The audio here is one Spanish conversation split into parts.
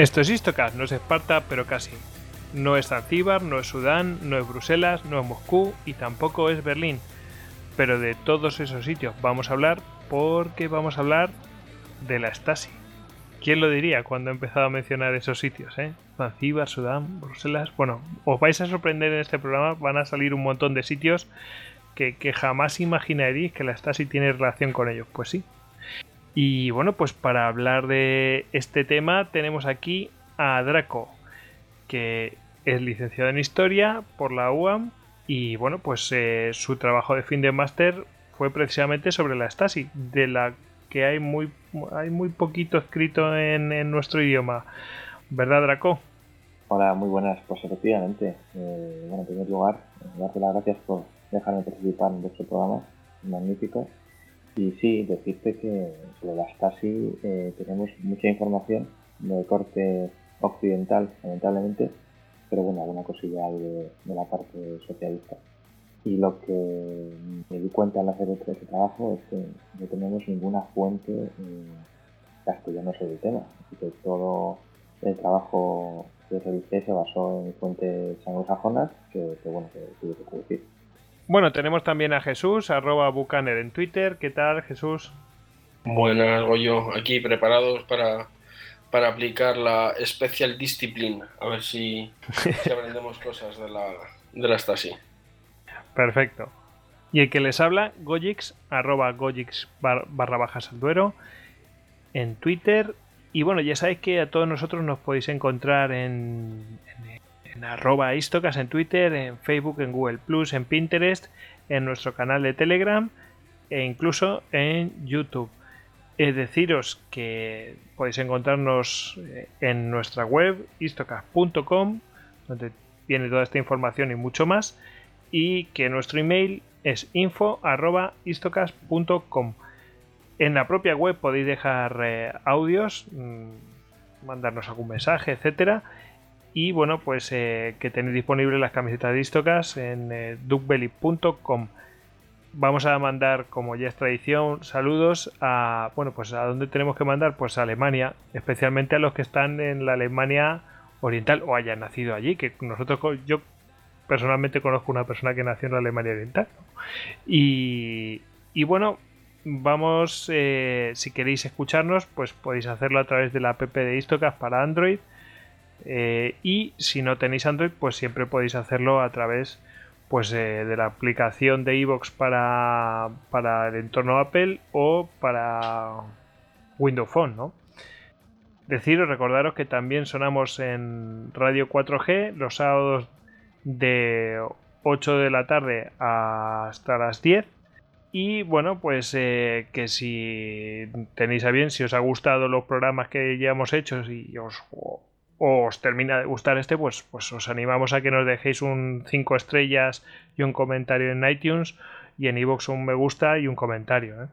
Esto es Istocast, no es Esparta, pero casi. No es Zanzíbar, no es Sudán, no es Bruselas, no es Moscú y tampoco es Berlín. Pero de todos esos sitios vamos a hablar porque vamos a hablar de la Stasi. ¿Quién lo diría cuando he empezado a mencionar esos sitios? Eh? Zanzíbar, Sudán, Bruselas. Bueno, os vais a sorprender en este programa, van a salir un montón de sitios que, que jamás imaginaríais que la Stasi tiene relación con ellos. Pues sí, y bueno, pues para hablar de este tema tenemos aquí a Draco, que es licenciado en Historia por la UAM y bueno, pues eh, su trabajo de fin de máster fue precisamente sobre la Stasi, de la que hay muy, hay muy poquito escrito en, nuestro idioma. ¿Verdad, Draco? Hola, muy buenas. Pues efectivamente, eh, bueno, en primer lugar, darte las gracias por dejarme participar en vuestro programa, magnífico. Y sí, decirte que sobre las Stasi eh, tenemos mucha información de corte occidental, lamentablemente, pero bueno, alguna cosilla de, de la parte socialista. Y lo que me di cuenta al hacer este, trabajo es que no tenemos ninguna fuente eh, castellana sobre el tema. Así que todo el trabajo que realicé se basó en fuentes anglosajonas que, que bueno, que tuve que decir. Bueno, tenemos también a Jesús, arroba Bucaner en Twitter. ¿Qué tal, Jesús? Buenas, Goyo. Aquí preparados para, para aplicar la Special Discipline. A ver si, aprendemos cosas de la, de la Stasi. Perfecto. Y el que les habla, Gojix, arroba Gojix barra bajas al duero, en Twitter. Y bueno, ya sabéis que a todos nosotros nos podéis encontrar en, en arroba istocas en Twitter, en Facebook, en Google Plus, en Pinterest, en nuestro canal de Telegram e incluso en YouTube. Es deciros que podéis encontrarnos eh, en nuestra web istocas.com, donde viene toda esta información y mucho más, y que nuestro email es info.istocas.com. En la propia web podéis dejar eh, audios, mm, mandarnos algún mensaje, etcétera y bueno, pues eh, que tenéis disponibles las camisetas de Istocas en eh, duckbelly.com. Vamos a mandar, como ya es tradición, saludos a, bueno, pues a dónde tenemos que mandar, pues a Alemania, especialmente a los que están en la Alemania oriental o hayan nacido allí, que nosotros, yo personalmente conozco una persona que nació en la Alemania oriental. Y, y bueno, vamos, eh, si queréis escucharnos, pues podéis hacerlo a través de la app de Istocas para Android eh, y si no tenéis Android, pues siempre podéis hacerlo a través pues, eh, de la aplicación de iVoox para, para el entorno Apple o para Windows Phone, ¿no? Deciros, recordaros que también sonamos en Radio 4G los sábados de 8 de la tarde hasta las 10. Y bueno, pues eh, que si tenéis a bien, si os ha gustado los programas que ya hemos hecho y os, os termina de gustar este, pues, pues os animamos a que nos dejéis un 5 estrellas y un comentario en iTunes y en iVoox un me gusta y un comentario. ¿eh?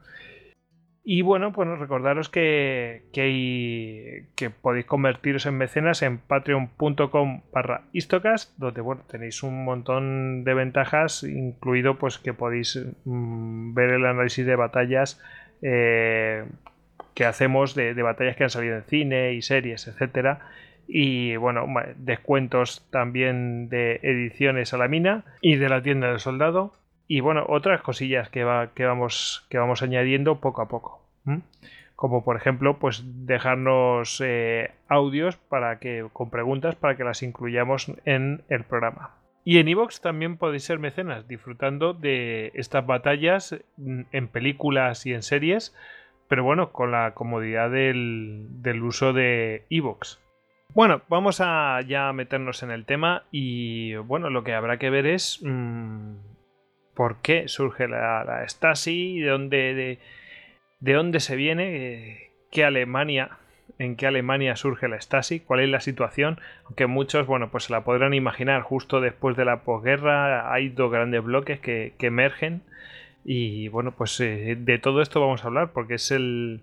Y bueno, pues recordaros que, que, podéis convertiros en mecenas en patreon.com barra istocast, donde bueno, tenéis un montón de ventajas, incluido pues que podéis mm, ver el análisis de batallas eh, que hacemos de, de, batallas que han salido en cine y series, etcétera y bueno, descuentos también de ediciones a la mina y de la tienda del soldado y bueno, otras cosillas que, va, que, vamos, que vamos añadiendo poco a poco. como por ejemplo pues dejarnos eh, audios para que con preguntas para que las incluyamos en el programa. Y en Evox también podéis ser mecenas disfrutando de estas batallas mm, en películas y en series, pero bueno, con la comodidad del, uso de Evox. Bueno, vamos a ya meternos en el tema y bueno, lo que habrá que ver es mm, por qué surge la, la Stasi, de dónde, de, dónde se viene, qué Alemania, en qué Alemania surge la Stasi, cuál es la situación, aunque muchos, bueno, pues se la podrán imaginar justo después de la posguerra, hay dos grandes bloques que, emergen y bueno, pues eh, de todo esto vamos a hablar porque es el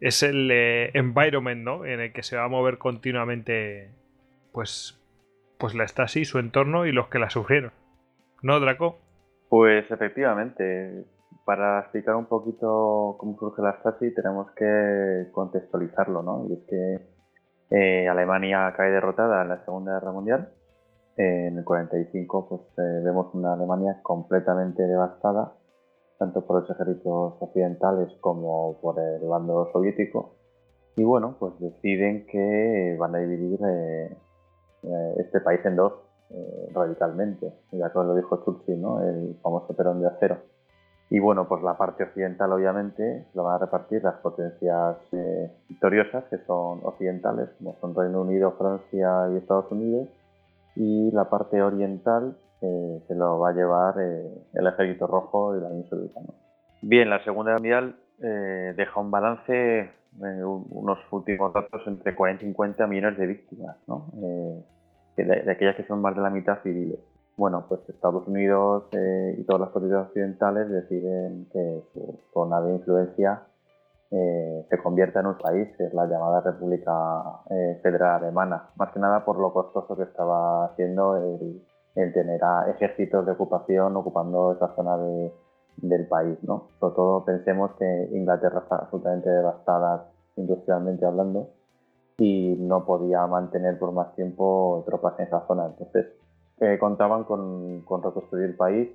es el eh, environment, ¿no? En el que se va a mover continuamente pues pues la Stasi, su entorno y los que la sufrieron. ¿No, Draco? Pues efectivamente, para explicar un poquito cómo surge la Stasi tenemos que contextualizarlo, ¿no? Y es que eh, Alemania cae derrotada en la Segunda Guerra Mundial. en el 45 pues eh, vemos una Alemania completamente devastada, tanto por los ejércitos occidentales como por el bando soviético. Y bueno, pues deciden que van a dividir eh, este país en dos, eh, radicalmente. Ya que lo dijo Churchill, ¿no? el famoso perón de acero. Y bueno, pues la parte occidental obviamente lo van a repartir las potencias eh, victoriosas, que son occidentales, como son Reino Unido, Francia y Estados Unidos. Y la parte oriental eh, se lo va a llevar el Ejército Rojo y la Unión Soviética. Bien, la Segunda Guerra Mundial deja un balance, unos últimos datos, entre 40 y 50 millones de víctimas. ¿no? de, aquellas que son más de la mitad civiles. Bueno, pues Estados Unidos eh, y todas las potencias occidentales deciden que su zona de influencia eh, se convierta en un país, es la llamada República eh, Federal Alemana, más que nada por lo costoso que estaba haciendo el, tener a ejércitos de ocupación ocupando esa zona del país. ¿no? Sobre todo pensemos que Inglaterra está absolutamente devastada industrialmente hablando y no podía mantener por más tiempo tropas en esa zona. Entonces, eh, contaban con, reconstruir el país,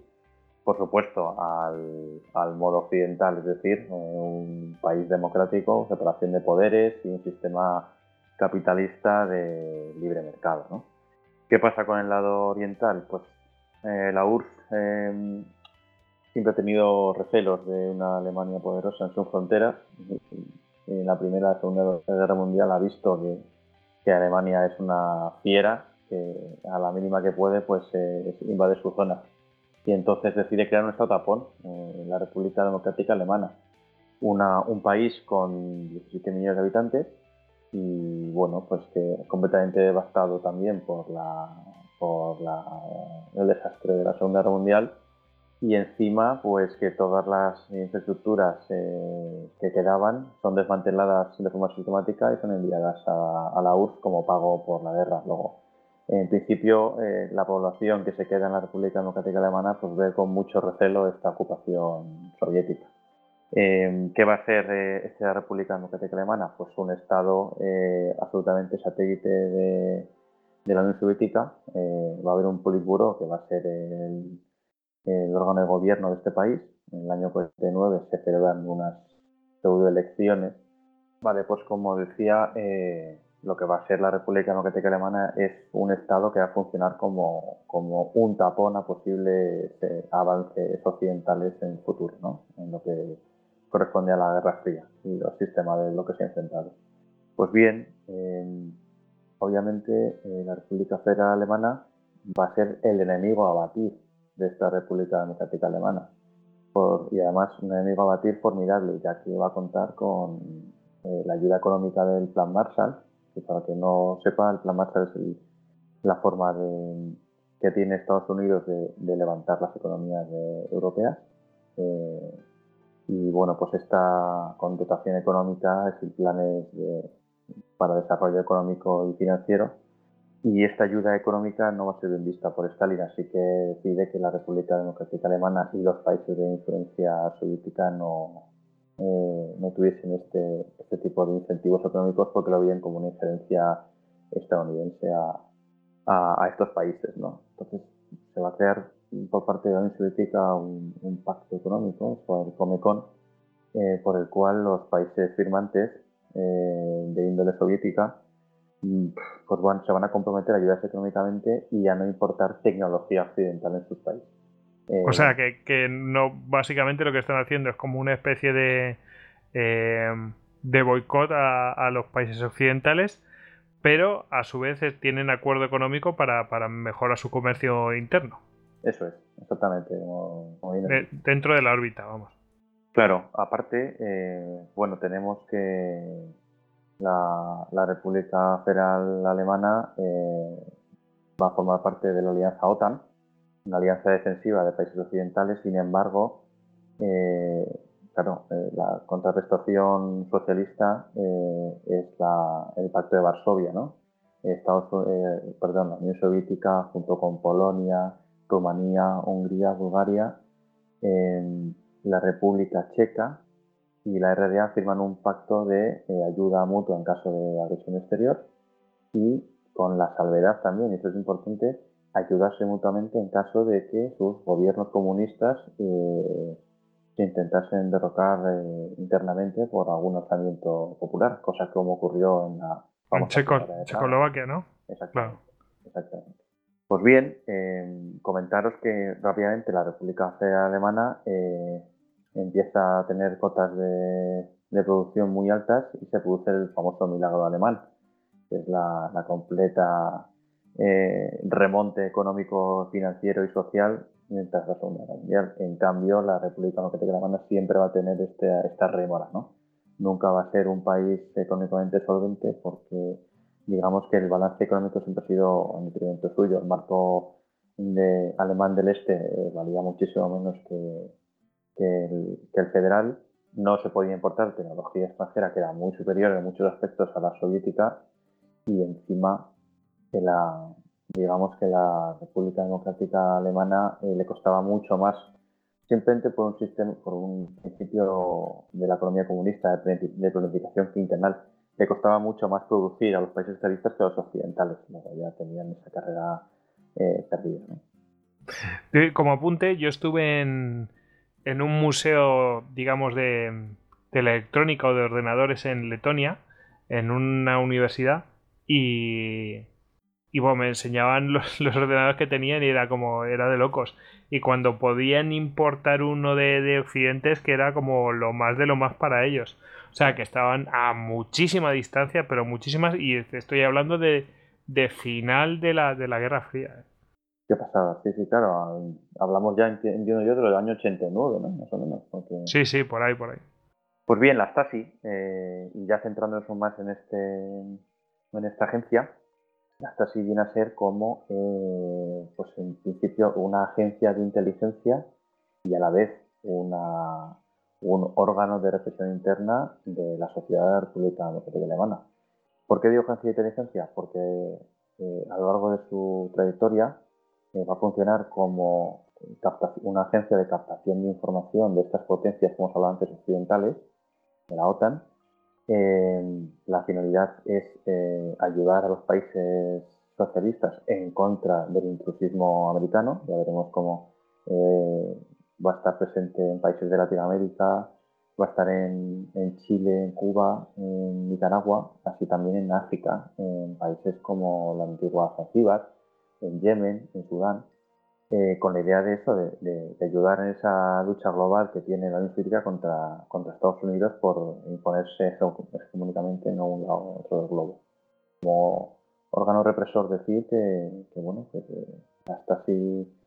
por supuesto, al, modo occidental, es decir, eh, un país democrático, separación de poderes y un sistema capitalista de libre mercado. ¿no? ¿Qué pasa con el lado oriental? Pues eh, la URSS siempre ha tenido recelos de una Alemania poderosa en sus fronteras en la Primera y Segunda Guerra Mundial ha visto que, Alemania es una fiera que a la mínima que puede pues eh, invade su zona. Y entonces decide crear un estado tapón, la República Democrática Alemana. un país con 17 millones de habitantes y bueno, pues que completamente devastado también por, la, por el desastre de la Segunda Guerra Mundial y encima pues que todas las infraestructuras eh, que quedaban son desmanteladas de forma sistemática y son enviadas a, la URSS como pago por la guerra. Luego, en principio, eh, la población que se queda en la República Democrática Alemana pues ve con mucho recelo esta ocupación soviética. Em, ¿Qué va a hacer eh, esta República Democrática Alemana? Pues un Estado absolutamente satélite de, de, la Unión Soviética. va a haber un Politburo que va a ser el el órgano de gobierno de este país. En el año 49 se celebran unas pseudoelecciones. Vale, pues como decía, eh, lo que va a ser la República Democrática Alemana es un Estado que va a funcionar como, como un tapón a posibles eh, avances occidentales en el futuro, ¿no? en lo que corresponde a la Guerra Fría y los sistemas de lo que se ha enfrentado. Pues bien, obviamente eh, la República Federal Alemana va a ser el enemigo a batir de esta República Democrática Alemana. y además un enemigo a batir formidable, ya que va a contar con eh, la ayuda económica del Plan Marshall, que para que no sepa, el Plan Marshall es la forma que tiene Estados Unidos de, levantar las economías europeas. Eh, y bueno, pues esta con económica es el plan para desarrollo económico y financiero y esta ayuda económica no va a ser bien vista por Stalin, así que pide que la República Democrática Alemana y los países de influencia soviética no, eh, no tuviesen este, este tipo de incentivos económicos porque lo veían como una injerencia estadounidense a, a, estos países. ¿no? Entonces se va a crear por parte de la Unión Soviética un, pacto económico, el Comecon, por el cual los países firmantes de índole soviética mm, pues bueno, se van a comprometer a ayudarse económicamente y a no importar tecnología occidental en sus países. o sea, que, no básicamente lo que están haciendo es como una especie de, de boicot a, los países occidentales, pero a su vez tienen acuerdo económico para, para mejorar su comercio interno. Eso es, exactamente. dentro de la órbita, vamos. Claro, aparte, eh, bueno, tenemos que la, República Federal Alemana eh, va a formar parte de la alianza OTAN, una alianza defensiva de países occidentales, sin embargo, eh, claro, la contraprestación socialista es el Pacto de Varsovia, ¿no? Estados, perdón, la Unión Soviética junto con Polonia, Rumanía, Hungría, Bulgaria, la República Checa y la RDA firman un pacto de eh, ayuda mutua en caso de agresión exterior y con la salvedad también, y esto es importante, ayudarse mutuamente en caso de que sus gobiernos comunistas eh, se intentasen derrocar eh, internamente por algún alzamiento popular, cosa como ocurrió en la... En Checoslovaquia, ¿no? Exactamente. Exactamente. Pues bien, eh, comentaros que rápidamente la República Federal Alemana eh, empieza a tener cotas de, producción muy altas y se produce el famoso milagro alemán, que es la, completa eh, remonte económico, financiero y social mientras la Segunda Guerra Mundial. En cambio, la República Democrática Alemana siempre va a tener este, esta rémora, ¿no? Nunca va a ser un país económicamente solvente porque digamos que el balance económico siempre ha sido en detrimento suyo. El marco de alemán del este eh, valía muchísimo menos que, el, federal. No se podía importar tecnología extranjera que era muy superior en muchos aspectos a la soviética y encima que la, digamos que la República Democrática Alemana eh, le costaba mucho más simplemente por un sistema, por un principio de la economía comunista de planificación quinquenal le costaba mucho más producir a los países socialistas que a los occidentales. ya tenían esa carrera eh, perdida. Como apunte, yo estuve en, en un museo, digamos, de, de, electrónica o de ordenadores en Letonia, en una universidad, y, y bueno, me enseñaban los, los, ordenadores que tenían y era como, era de locos. Y cuando podían importar uno de, de Occidentes, que era como lo más de lo más para ellos. O sea, que estaban a muchísima distancia, pero muchísimas, y estoy hablando de, final de la, de la Guerra Fría. ¿eh? Qué pasada, sí, sí, claro. Hablamos ya, entiendo yo, de los años 89, ¿no? Más o menos. Sí, sí, por ahí, por ahí. Pues bien, la Stasi, eh, y ya centrándonos más en, este, en esta agencia, la Stasi viene a ser como, eh, pues en principio, una agencia de inteligencia y a la vez una, un órgano de represión interna de la sociedad república democrática alemana. ¿Por qué digo agencia de inteligencia? Porque eh, a lo largo de su trayectoria eh, va a funcionar como una agencia de captación de información de estas potencias, como os hablaba antes, occidentales, de la OTAN. Eh, la finalidad es ayudar a los países socialistas en contra del intrusismo americano. Ya veremos cómo va a estar presente en países de Latinoamérica, va a estar en, Chile, en Cuba, en Nicaragua, así también en África, en países como la antigua Zanzíbar, en Yemen, en Sudán, eh, con la idea de eso, de, ayudar en esa lucha global que tiene la Unión Soviética contra, contra Estados Unidos por imponerse hegemónicamente en un lado otro del globo. Como órgano represor decir que, que bueno, que, hasta así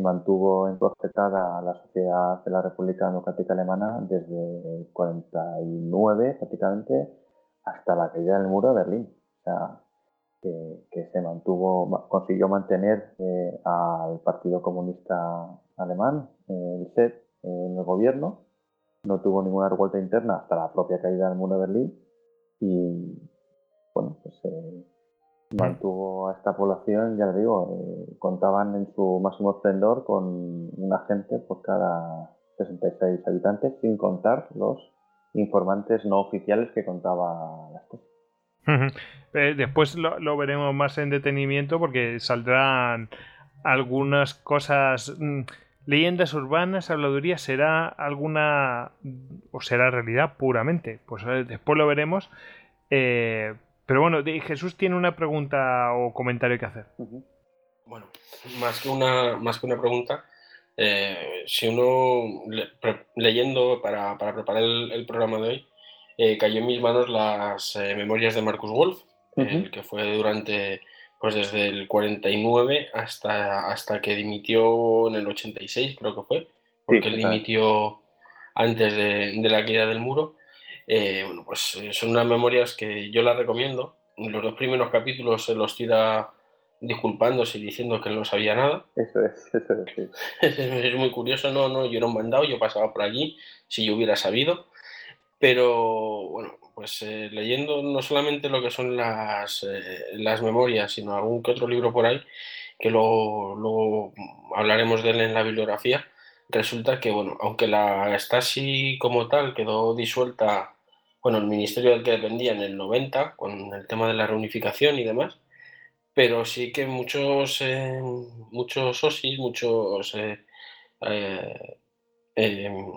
mantuvo encorsetada a la sociedad de la República Democrática Alemana desde el 49 prácticamente hasta la caída del muro de Berlín. O sea, que, se mantuvo, consiguió mantener eh, al Partido Comunista Alemán, el SED, en el gobierno. No tuvo ninguna revuelta interna hasta la propia caída del muro de Berlín. Y bueno, pues eh, mantuvo a esta población, ya le digo, eh, contaban en su máximo esplendor con un agente por cada 66 habitantes, sin contar los informantes no oficiales que contaba las cosas. Eh, después lo, veremos más en detenimiento porque saldrán algunas cosas. Mm, leyendas urbanas, habladuría, será alguna o será realidad puramente. Pues después lo veremos. Eh, pero bueno, Jesús tiene una pregunta o comentario que hacer. Bueno, más que una, más que una pregunta, eh, si uno leyendo para, preparar el, programa de hoy, eh, cayó en mis manos las memorias de Marcus Wolf, que fue durante pues desde el 49 hasta, hasta que dimitió en el 86, creo que fue, porque él dimitió antes de, la caída del muro. Eh, bueno, pues eh, son unas memorias que yo las recomiendo. Los dos primeros capítulos se los tira disculpándose y diciendo que no sabía nada. Eso es, eso es. es muy curioso, no, no, yo era un mandado, yo pasaba por allí si yo hubiera sabido. Pero bueno, pues eh, leyendo no solamente lo que son las, eh, las memorias, sino algún que otro libro por ahí, que luego, hablaremos de él en la bibliografía, resulta que, bueno, aunque la Stasi como tal quedó disuelta, bueno, el ministerio del que dependía en el 90, con el tema de la reunificación y demás, pero sí que muchos, eh, muchos OSIS, muchos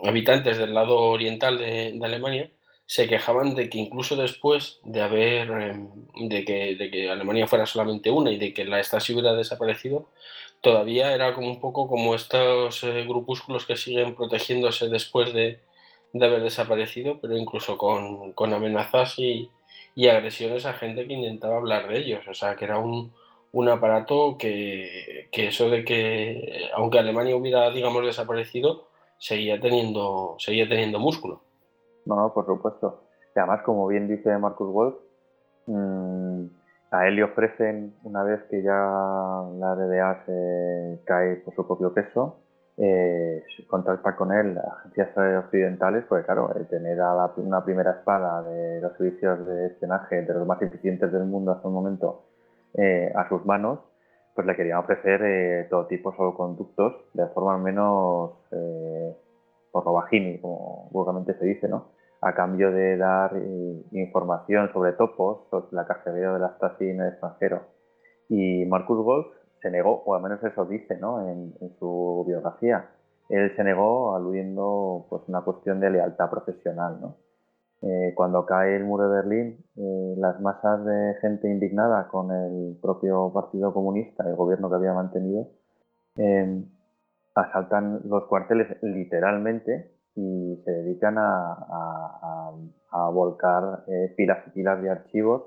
habitantes del lado oriental de Alemania, se quejaban de que incluso después de haber em, de que, de que Alemania fuera solamente una y de que la Stasi hubiera desaparecido, todavía era como un poco como estos eh, grupúsculos que siguen protegiéndose después de, de haber desaparecido, pero incluso con, con amenazas y, y, agresiones a gente que intentaba hablar de ellos. O sea, que era un, un aparato que, que, eso de que, aunque Alemania hubiera, digamos, desaparecido, seguía teniendo, seguía teniendo músculo. No, no, por supuesto. Y además, como bien dice Marcus Wolf, mm, a él le ofrecen, una vez que ya la DDA se cae por su propio peso, eh, contactar con él agencias occidentales, porque claro, tener a una primera espada de los servicios de espionaje de los más eficientes del mundo hasta el momento eh, a sus manos, pues le querían ofrecer eh, todo tipo de conductos de forma menos eh, por lo bajini, como vulgarmente se dice, ¿no? a cambio de dar eh, información sobre topos, sobre la cacería de la Stasi en el extranjero. Y Marcus Wolf se negó, o al menos eso dice ¿no? en, su biografía. Él se negó aludiendo pues, una cuestión de lealtad profesional. ¿no? Eh, cuando cae el muro de Berlín, eh, las masas de gente indignada con el propio Partido Comunista, el gobierno que había mantenido, asaltan los cuarteles literalmente y se dedican a, volcar eh, pilas y pilas de archivos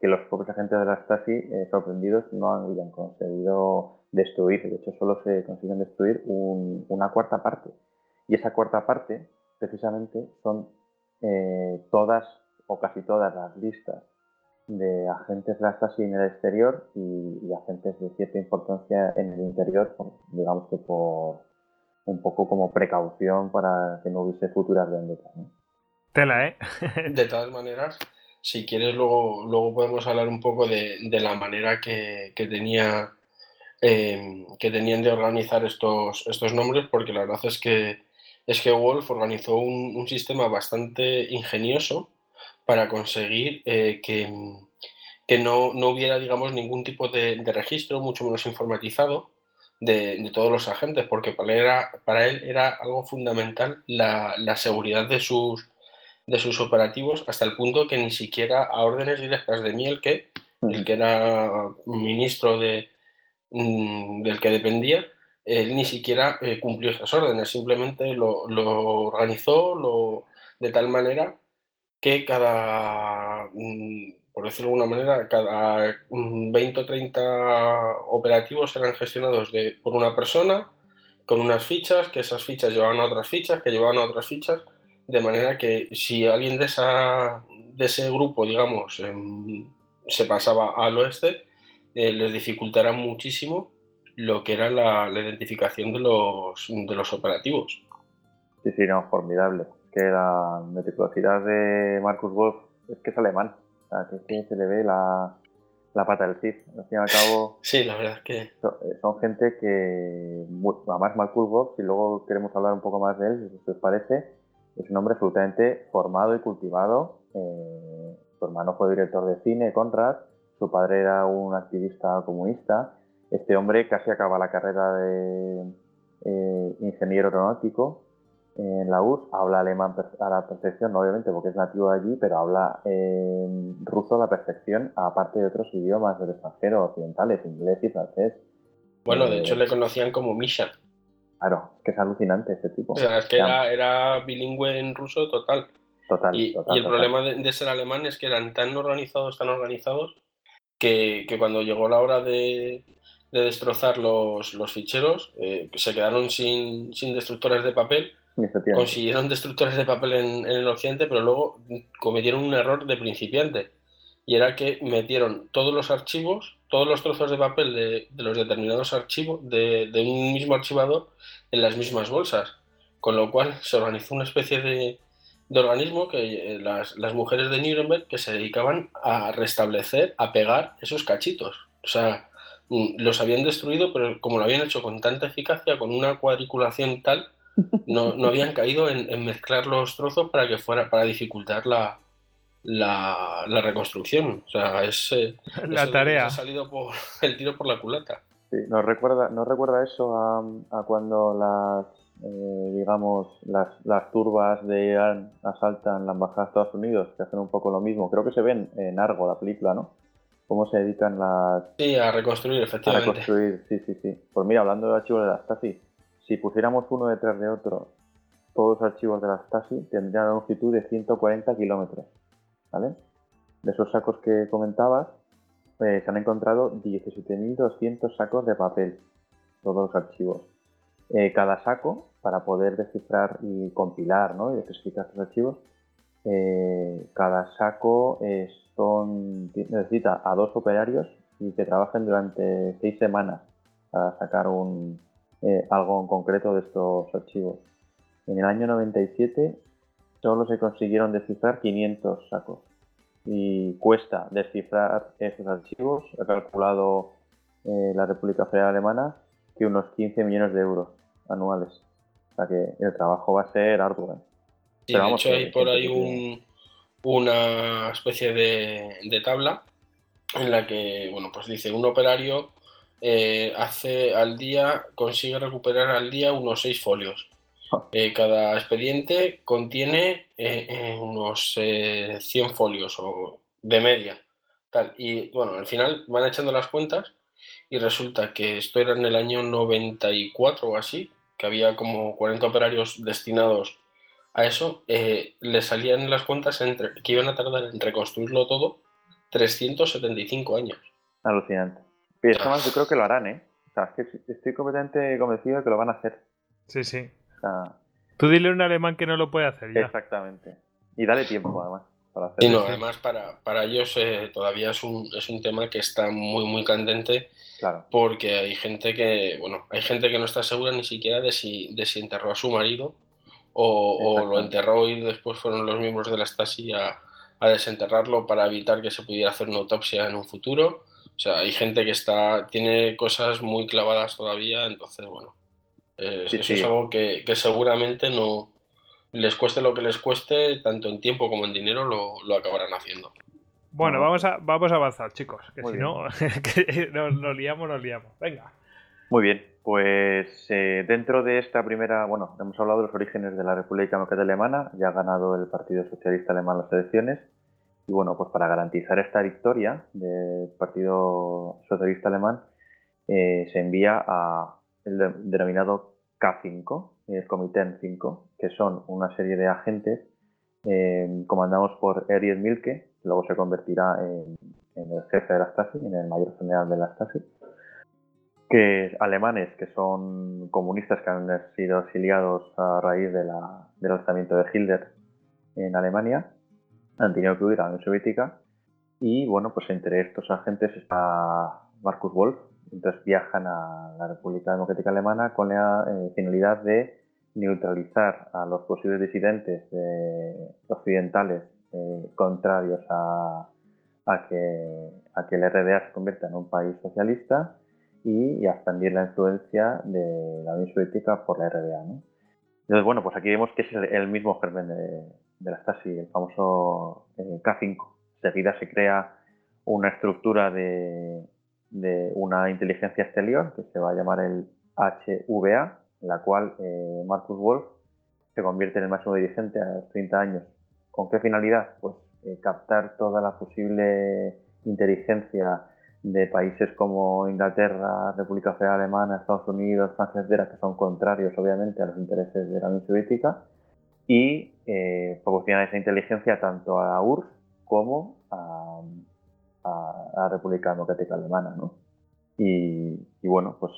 que los propios agentes de la Stasi, eh, sorprendidos, no han conseguido destruir. De hecho, solo se consiguen destruir una cuarta parte. Y esa cuarta parte, precisamente, son eh, todas o casi todas las listas de agentes de la Stasi en el exterior y, y agentes de cierta importancia en el interior, digamos que por, un poco como precaución para que no hubiese futuras vendetas. Tela, ¿eh? de todas maneras, si quieres, luego, luego podemos hablar un poco de, la manera que, tenía. Em, que tenían de organizar estos, estos nombres, porque la verdad es que, es que Wolf organizó un, sistema bastante ingenioso para conseguir eh, que, que no, hubiera, digamos, ningún tipo de, de registro, mucho menos informatizado, de, todos los agentes, porque para él era, para él era algo fundamental la, seguridad de sus, de sus operativos, hasta el punto que ni siquiera a órdenes directas de Mielke, el que era ministro de, mm, del que dependía, él ni siquiera eh, cumplió esas órdenes, simplemente lo, lo organizó lo, de tal manera que cada mm, por decirlo de alguna manera, cada 20 o 30 operativos eran gestionados de, por una persona con unas fichas, que esas fichas llevaban a otras fichas, que llevaban a otras fichas, de manera que si alguien de, esa, de ese grupo, digamos, em, se pasaba al oeste, eh, les dificultará muchísimo lo que era la, identificación de los, de los operativos. Sí, sí, no, formidable. Que la meticulosidad de Marcus Wolf es que es alemán que, se le ve la, pata del CIF. Al fin y al cabo. Sí, la verdad es que. Eh, son, gente que. Además, Marcus Bob, si luego queremos hablar un poco más de él, si os parece, es un hombre absolutamente formado y cultivado. Eh, su hermano fue director de cine, Conrad. Su padre era un activista comunista. Este hombre casi acaba la carrera de eh, ingeniero aeronáutico en la URSS, habla alemán a la perfección, obviamente, porque es nativo de allí, pero habla ruso a la perfección, aparte de otros idiomas del extranjero, occidentales, inglés y francés. Bueno, de hecho le conocían como Misha. Claro, que es alucinante este tipo. O sea, es que era, bilingüe en ruso total. Total. Y, el problema de, ser alemán es que eran tan organizados, tan organizados, que, cuando llegó la hora de, destrozar los, ficheros, eh, se quedaron sin, sin destructores de papel. Consiguieron destructores de papel en, el occidente, pero luego cometieron un error de principiante. Y era que metieron todos los archivos, todos los trozos de papel de, los determinados archivos, de, un mismo archivador, en las mismas bolsas. Con lo cual se organizó una especie de, organismo que eh, las, mujeres de Nuremberg que se dedicaban a restablecer, a pegar esos cachitos. O sea, mm, los habían destruido, pero como lo habían hecho con tanta eficacia, con una cuadriculación tal, no, no habían caído en, mezclar los trozos para que fuera, para dificultar la, la, la reconstrucción. O sea, es eh, la tarea. Ha salido por el tiro por la culata. Sí, nos recuerda, nos recuerda eso a, a cuando las eh, digamos, las, las turbas de Irán asaltan la embajada de Estados Unidos, que hacen un poco lo mismo. Creo que se ven en Argo, la película, ¿no? Cómo se dedican las... Sí, a reconstruir, efectivamente. A reconstruir, sí, sí, sí. Pues mira, hablando de archivos de la Stasi, si pusiéramos uno detrás de otro todos los archivos de la Stasi, tendrían una longitud de 140 kilómetros, De esos sacos que comentabas, eh, se han encontrado 17.200 sacos de papel, todos los archivos. Eh, cada saco, para poder descifrar y compilar ¿no? y especificar estos archivos, eh, cada saco son, necesita a dos operarios y que trabajen durante seis semanas para sacar un, algo en concreto de estos archivos. En el año 97 solo se consiguieron descifrar 500 sacos y cuesta descifrar esos archivos, ha calculado la República Federal Alemana, que unos 15 millones de euros anuales. O sea que el trabajo va a ser arduo. ¿eh? de hecho hay por ahí un, una especie de, tabla en la que, bueno, pues dice un operario eh, hace al día, consigue recuperar al día unos seis folios. Eh, cada expediente contiene unos 100 folios o de media. Tal. Y bueno, al final van echando las cuentas y resulta que esto era en el año 94 o así, que había como 40 operarios destinados a eso, eh, le salían las cuentas entre, que iban a tardar en reconstruirlo todo 375 años. Alucinante. Y esto más yo creo que lo harán, ¿eh? O sea, es que estoy completamente convencido de que lo van a hacer. Sí, sí. Tú dile a un alemán que no lo puede hacer ya. Exactamente. Y dale tiempo, además. Para hacerlo. Y no, además para, para ellos eh, todavía es un, es un tema que está muy, muy candente porque hay gente que, bueno, hay gente que no está segura ni siquiera de si, de si enterró a su marido o, lo enterró y después fueron los miembros de la Stasi a, desenterrarlo para evitar que se pudiera hacer una autopsia en un futuro. O sea, hay gente que está, tiene cosas muy clavadas todavía, entonces, bueno, eh, eso es algo que, seguramente no les cueste lo que les cueste, tanto en tiempo como en dinero, lo, lo acabarán haciendo. Bueno, vamos a, vamos a avanzar, chicos, que si no, nos, liamos, nos liamos. Venga. Muy bien, pues eh, dentro de esta primera, bueno, hemos hablado de los orígenes de la República Democrática Alemana, ya ha ganado el Partido Socialista Alemán las elecciones, y bueno, pues para garantizar esta victoria del Partido Socialista Alemán, eh, se envía a el denominado K5, el Comité 5, que son una serie de agentes eh, comandados por Erich Milke, luego se convertirá en, el jefe de la Stasi, en el mayor general de la Stasi, que alemanes que son comunistas que han sido exiliados a raíz de del lanzamiento de Hitler en Alemania, han tenido que huir a la Unión Soviética y bueno, pues entre estos agentes está Markus Wolf, entonces viajan a la República Democrática Alemana con la eh, finalidad de neutralizar a los posibles disidentes occidentales eh, contrarios a, que, a que el RDA se convierta en un país socialista y, a expandir la influencia de la Unión Soviética por la RDA. Entonces, bueno, pues aquí vemos que es el, mismo germen de, la Stasi, el famoso eh, K5. Enseguida se crea una estructura de, de, una inteligencia exterior que se va a llamar el HVA, en la cual eh, Marcus Wolf se convierte en el máximo dirigente a 30 años. ¿Con qué finalidad? Pues eh, captar toda la posible inteligencia de países como Inglaterra, República Federal Alemana, Estados Unidos, Francia, etcétera, que son contrarios obviamente a los intereses de la Unión Soviética, y eh, proporcionar esa inteligencia tanto a URSS como a, la República Democrática Alemana. ¿no? Y, bueno, pues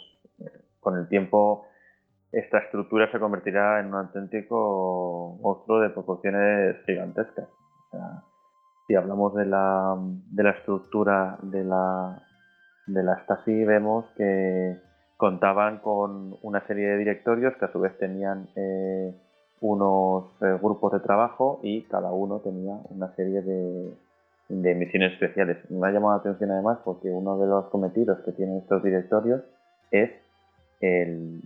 con el tiempo esta estructura se convertirá en un auténtico monstruo de proporciones gigantescas. si hablamos de la, de la estructura de la, de la Stasi, vemos que contaban con una serie de directorios que a su vez tenían eh, unos eh, grupos de trabajo y cada uno tenía una serie de, de misiones especiales. Me ha llamado la atención además porque uno de los cometidos que tienen estos directorios es el,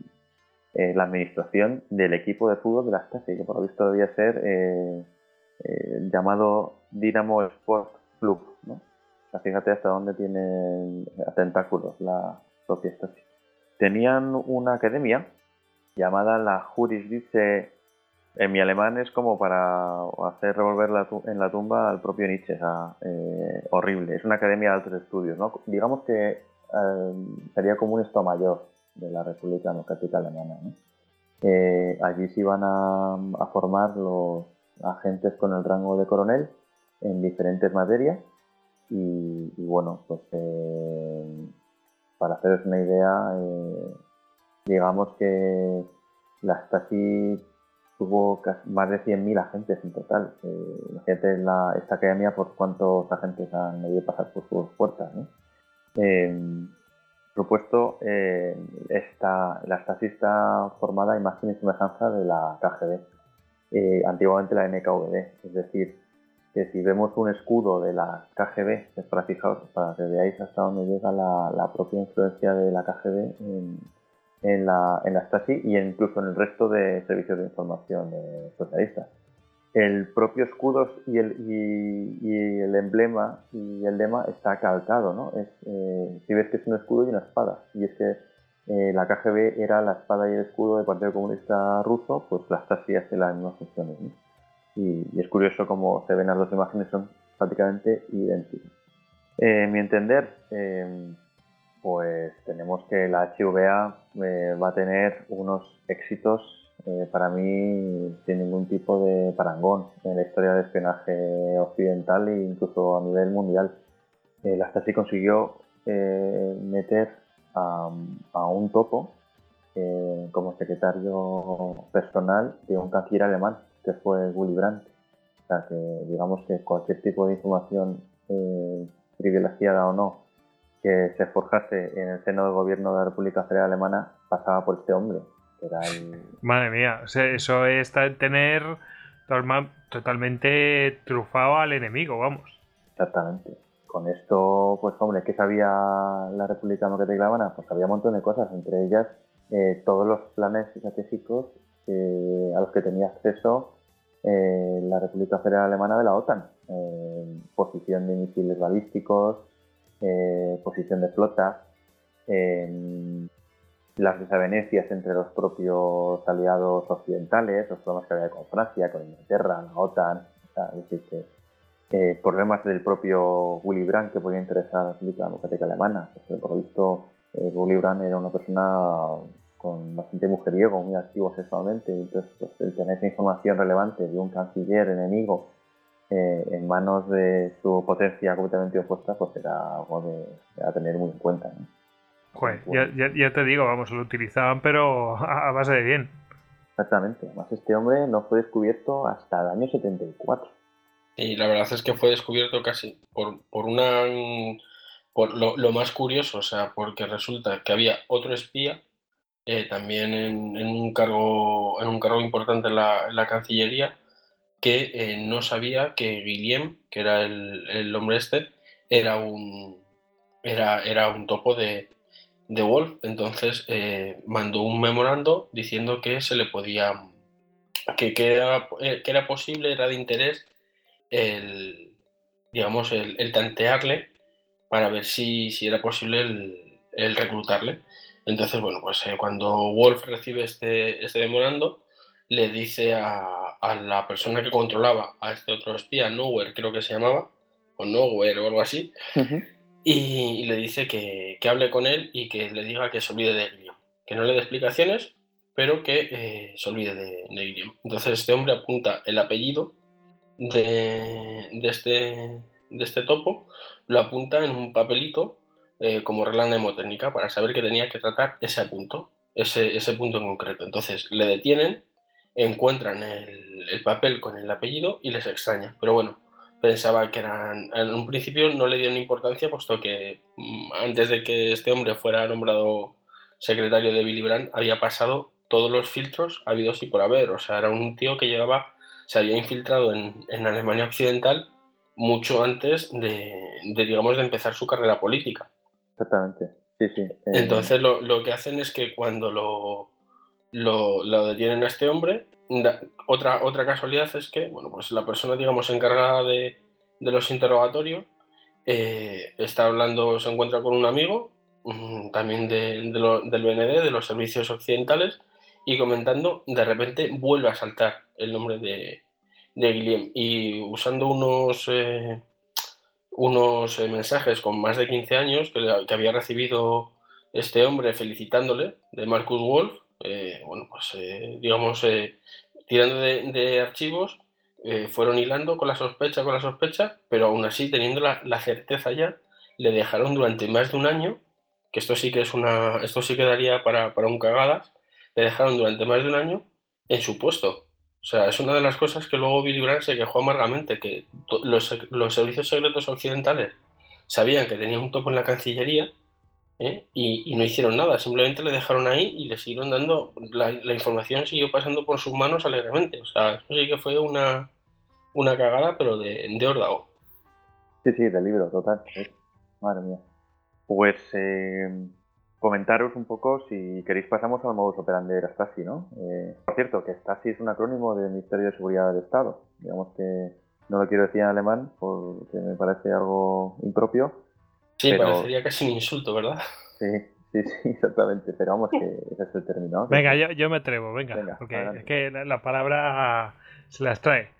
eh, la administración del equipo de fútbol de la Stasi, que por lo visto debía ser eh, eh, llamado Dinamo Sport Club. ¿no? fíjate hasta dónde tiene tentáculos la propia Stasi. Tenían una academia llamada la Jurisditze en mi alemán es como para hacer revolver en la tumba al propio Nietzsche, horrible. Es una academia de altos estudios, ¿no? Digamos que sería como un esto mayor de la República Democrática Alemana. Eh, allí se iban a, formar los agentes con el rango de coronel en diferentes materias y, bueno, pues eh, para haceros una idea, eh, digamos que la Stasi tuvo más de 100.000 agentes en total. imagínate la, esta academia por cuántos agentes han debido pasar por sus puertas. ¿no? propuesto, eh, la Stasi está formada imagen y semejanza de la KGB, eh, antiguamente la NKVD. Es decir, que si vemos un escudo de la KGB, es para fijaros, para que veáis hasta dónde llega la, propia influencia de la KGB la, en la Stasi y incluso en el resto de servicios de información socialistas el propio escudo y el, y, el emblema y el lema está calcado, ¿no? Es, eh, si ves que es un escudo y una espada, y es que eh, la KGB era la espada y el escudo del Partido Comunista Ruso, pues la Stasi hace las mismas funciones. Y, es curioso cómo se ven las dos imágenes, son prácticamente idénticas. Eh, en mi entender, pues tenemos que la HVA va a tener unos éxitos eh, para mí sin ningún tipo de parangón en la historia de espionaje occidental e incluso a nivel mundial. Eh, la Stasi consiguió eh, meter a, un topo como secretario personal de un canciller alemán, que fue Willy Brandt. O sea que digamos que cualquier tipo de información privilegiada o no que se forjase en el seno del gobierno de la República Federal Alemana pasaba por este hombre. Madre mía, eso es tener totalmente trufado al enemigo, vamos. Exactamente. Con esto, pues hombre, ¿qué sabía la República Democrática Alemana? Pues había un montón de cosas, entre ellas eh, todos los planes estratégicos a los que tenía acceso eh, la República Federal Alemana de la OTAN. Eh, posición de misiles balísticos, posición de flotas, las desavenencias entre los propios aliados occidentales, los problemas que había con Francia, con Inglaterra, la OTAN, es decir, eh, problemas del propio Willy Brandt que podía interesar a la República Democrática Alemana. Porque, por lo visto, eh, Willy Brandt era una persona con bastante mujeriego, muy activo sexualmente, entonces pues, el tener esa información relevante de un canciller enemigo eh, en manos de su potencia completamente opuesta, pues era algo de, a tener muy en cuenta. ¿no? ya, te digo, vamos, lo utilizaban, pero a, base de bien. Exactamente. Además, este hombre no fue descubierto hasta el año 74. Y la verdad es que fue descubierto casi por, una. Por lo, más curioso, o sea, porque resulta que había otro espía eh, también en, un cargo, en un cargo importante en la, Cancillería que eh, no sabía que Guillem, que era el, el hombre este, era un, era, era un topo de, de Wolf, entonces eh, mandó un memorando diciendo que se le podía, que, que, era, eh, que era posible, era de interés el, digamos, el, tantearle para ver si, si era posible el, reclutarle. Entonces, bueno, pues cuando Wolf recibe este, este memorando, le dice a, la persona que controlaba a este otro espía, Nowhere creo que se llamaba, o Nowhere o algo así, y, le dice que, hable con él y que le diga que se olvide de Guillaume, que no le dé explicaciones, pero que eh, se olvide de, de Entonces este hombre apunta el apellido de, este, de este topo, lo apunta en un papelito eh, como regla mnemotécnica para saber que tenía que tratar ese punto, ese, ese punto en concreto. Entonces le detienen, encuentran el, el, papel con el apellido y les extraña. Pero bueno, pensaba que eran, en un principio no le dieron importancia, puesto que mm, antes de que este hombre fuera nombrado secretario de Billy Brandt, había pasado todos los filtros habidos y por haber. O sea, era un tío que llegaba, se había infiltrado en, en Alemania Occidental mucho antes de, de, digamos, de empezar su carrera política. Exactamente, sí, sí. Eh, Entonces lo, lo, que hacen es que cuando lo, lo, lo detienen a este hombre, otra, otra casualidad es que, bueno, pues la persona, digamos, encargada de, de los interrogatorios eh, está hablando, se encuentra con un amigo, mm, también de, de lo, del BND, de los servicios occidentales, y comentando, de repente vuelve a saltar el nombre de, de Guillem. Y usando unos, eh, unos eh, mensajes con más de 15 años que, que, había recibido este hombre felicitándole, de Marcus Wolf, eh, bueno, pues eh, digamos, eh, tirando de, archivos, eh, fueron hilando con la sospecha, con la sospecha, pero aún así, teniendo la, la, certeza ya, le dejaron durante más de un año, que esto sí que es una, esto sí quedaría para, para un cagadas, le dejaron durante más de un año en su puesto. O sea, es una de las cosas que luego Billy Brandt se quejó amargamente, que los, los, servicios secretos occidentales sabían que tenía un topo en la Cancillería ¿eh? y, no hicieron nada, simplemente le dejaron ahí y le siguieron dando, la, información siguió pasando por sus manos alegremente. O sea, eso sí que fue una, una cagada, pero de, de órdago. Sí, sí, de libro, total. Madre mía. Pues eh, comentaros un poco, si queréis pasamos al modus operandi de la Stasi, ¿no? Eh, por cierto, que Stasi es un acrónimo del Ministerio de Seguridad del Estado. Digamos que no lo quiero decir en alemán porque me parece algo impropio. Sí, pero... parecería casi un insulto, ¿verdad? Sí, sí, sí, exactamente. Pero vamos, que ese es el término. Venga, yo, yo me atrevo, venga. venga porque adelante. es que la, la, palabra se las trae.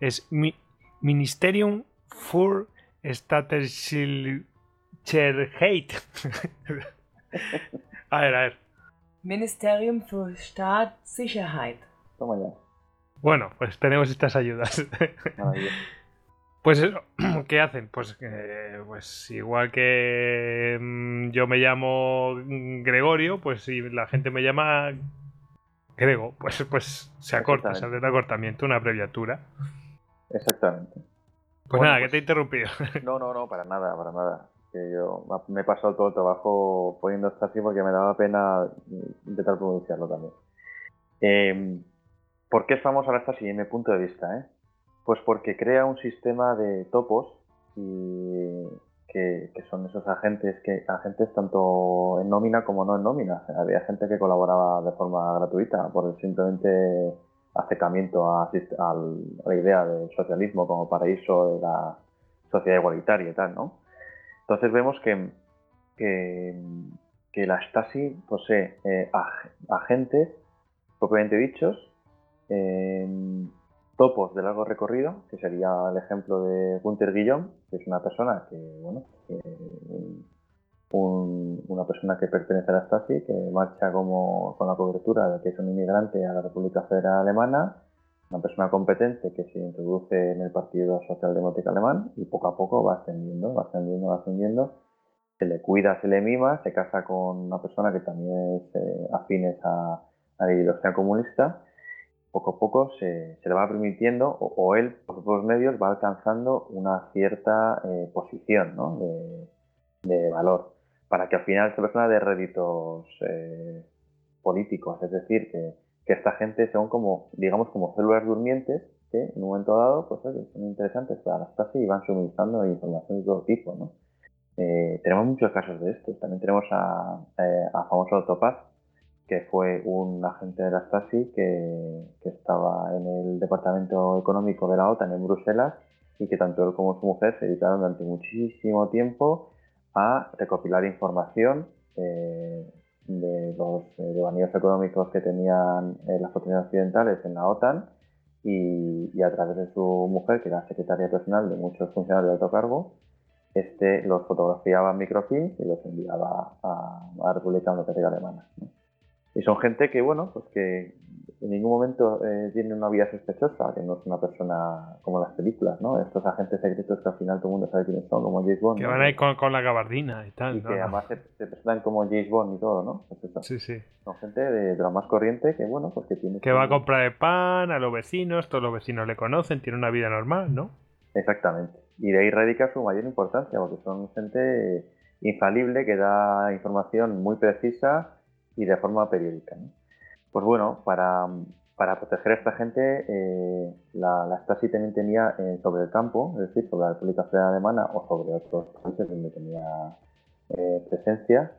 Es mi, Ministerium für Staatssicherheit. A ver, a ver. Ministerium für Staatssicherheit. Toma ya. Bueno, pues tenemos estas ayudas. Pues eso, ¿qué hacen? Pues, eh, pues igual que mmm, yo me llamo Gregorio, pues si la gente me llama Grego, pues, pues se acorta, se hace un acortamiento, una abreviatura. Exactamente. Pues bueno, nada, pues, que te he interrumpido. No, no, no, para nada, para nada que yo me he pasado todo el trabajo poniendo esto así porque me daba pena intentar pronunciarlo también. Eh, ¿Por qué es famosa la Stasi en mi punto de vista? Eh? Pues porque crea un sistema de topos y que, que, son esos agentes que agentes tanto en nómina como no en nómina. Había gente que colaboraba de forma gratuita por simplemente acercamiento a la idea del socialismo como paraíso de la sociedad igualitaria y tal, ¿no? Entonces vemos que, que, que la Stasi posee eh, agentes, propiamente dichos, eh, topos de largo recorrido, que sería el ejemplo de Gunther Guillaume, que es una persona que, bueno, un, una persona que pertenece a la Stasi, que marcha como con la cobertura de que es un inmigrante a la República Federal Alemana, una persona competente que se introduce en el Partido Socialdemócrata Alemán y poco a poco va ascendiendo, va ascendiendo, va ascendiendo, se le cuida, se le mima, se casa con una persona que también es eh, afines a, a, la ideología comunista, poco a poco se, se le va permitiendo, o, o, él por propios medios va alcanzando una cierta eh, posición ¿no? de, de, valor, para que al final esta persona dé réditos eh, políticos, es decir, que que esta gente son como, digamos, como células durmientes que en un momento dado, pues oye, son interesantes para la Stasi y van suministrando información de todo tipo, ¿no? Eh, tenemos muchos casos de estos. También tenemos a, eh, a famoso Topaz, que fue un agente de la Stasi que, estaba en el departamento económico de la OTAN en Bruselas y que tanto él como su mujer se dedicaron durante muchísimo tiempo a recopilar información eh, de los eh, devaníos económicos que tenían eh, las potencias occidentales en la OTAN y, a través de su mujer, que era secretaria personal de muchos funcionarios de alto cargo, este los fotografiaba en microfilm y los enviaba a, la República Democrática Alemana. Y son gente que, bueno, pues que en ningún momento eh, tiene una vida sospechosa, que no es una persona como las películas, ¿no? Estos agentes secretos que al final todo el mundo sabe quiénes son, como James Bond. Que van ahí con, la gabardina y tal. Y que además se, presentan como James Bond y todo, ¿no? Pues sí, sí. Son gente de, lo más corriente que, bueno, pues que tiene... Que va a comprar el pan a los vecinos, todos los vecinos le conocen, tiene una vida normal, ¿no? Exactamente. Y de ahí radica su mayor importancia, porque son gente infalible que da información muy precisa y de forma periódica, ¿no? Pues bueno, para, proteger a esta gente, eh, la, Stasi también tenía eh, sobre el campo, es decir, sobre la República Federal Alemana o sobre otros países donde tenía eh, presencia,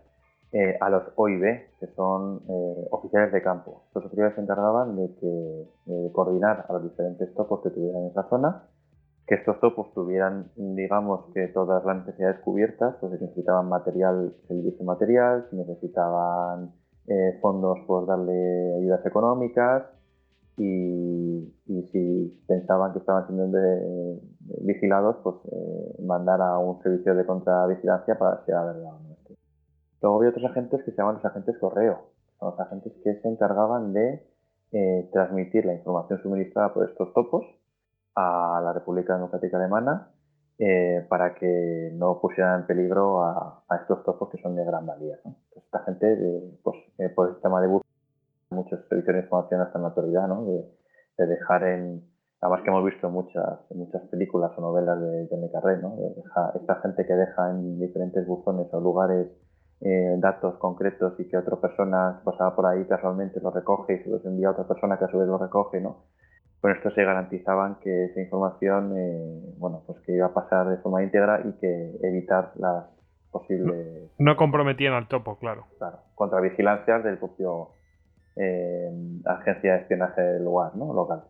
a los OIB, que son oficiales de campo. Estos oficiales se encargaban de, que, coordinar a los diferentes topos que tuvieran en esa zona, que estos topos tuvieran, digamos, que todas las necesidades cubiertas, pues si necesitaban material, se material, si necesitaban eh, fondos por darle ayudas económicas y, si pensaban que estaban siendo vigilados, pues eh, mandar a un servicio de contravigilancia para que era verdad. Luego había otros agentes que se llaman los agentes correo, son los agentes que se encargaban de eh, transmitir la información suministrada por estos topos a la República Democrática Alemana eh, para que no pusieran en peligro a, estos topos que son de gran valía. esta gente, pues, eh, por el tema de búsqueda, muchos servicios de información hasta en la autoridad, ¿no? de, dejar en, además que hemos visto muchas, muchas películas o novelas de John Carré, ¿no? esta gente que deja en diferentes buzones o lugares eh, datos concretos y que otra persona pasaba por ahí casualmente lo recoge y se los envía a otra persona que a su vez lo recoge, ¿no? Con esto se garantizaban que esa información, eh, bueno, pues que iba a pasar de forma íntegra y que evitar las posibles... No, comprometían al topo, claro. Claro, contra vigilancias del propio eh, agencia de espionaje del lugar, ¿no? Local.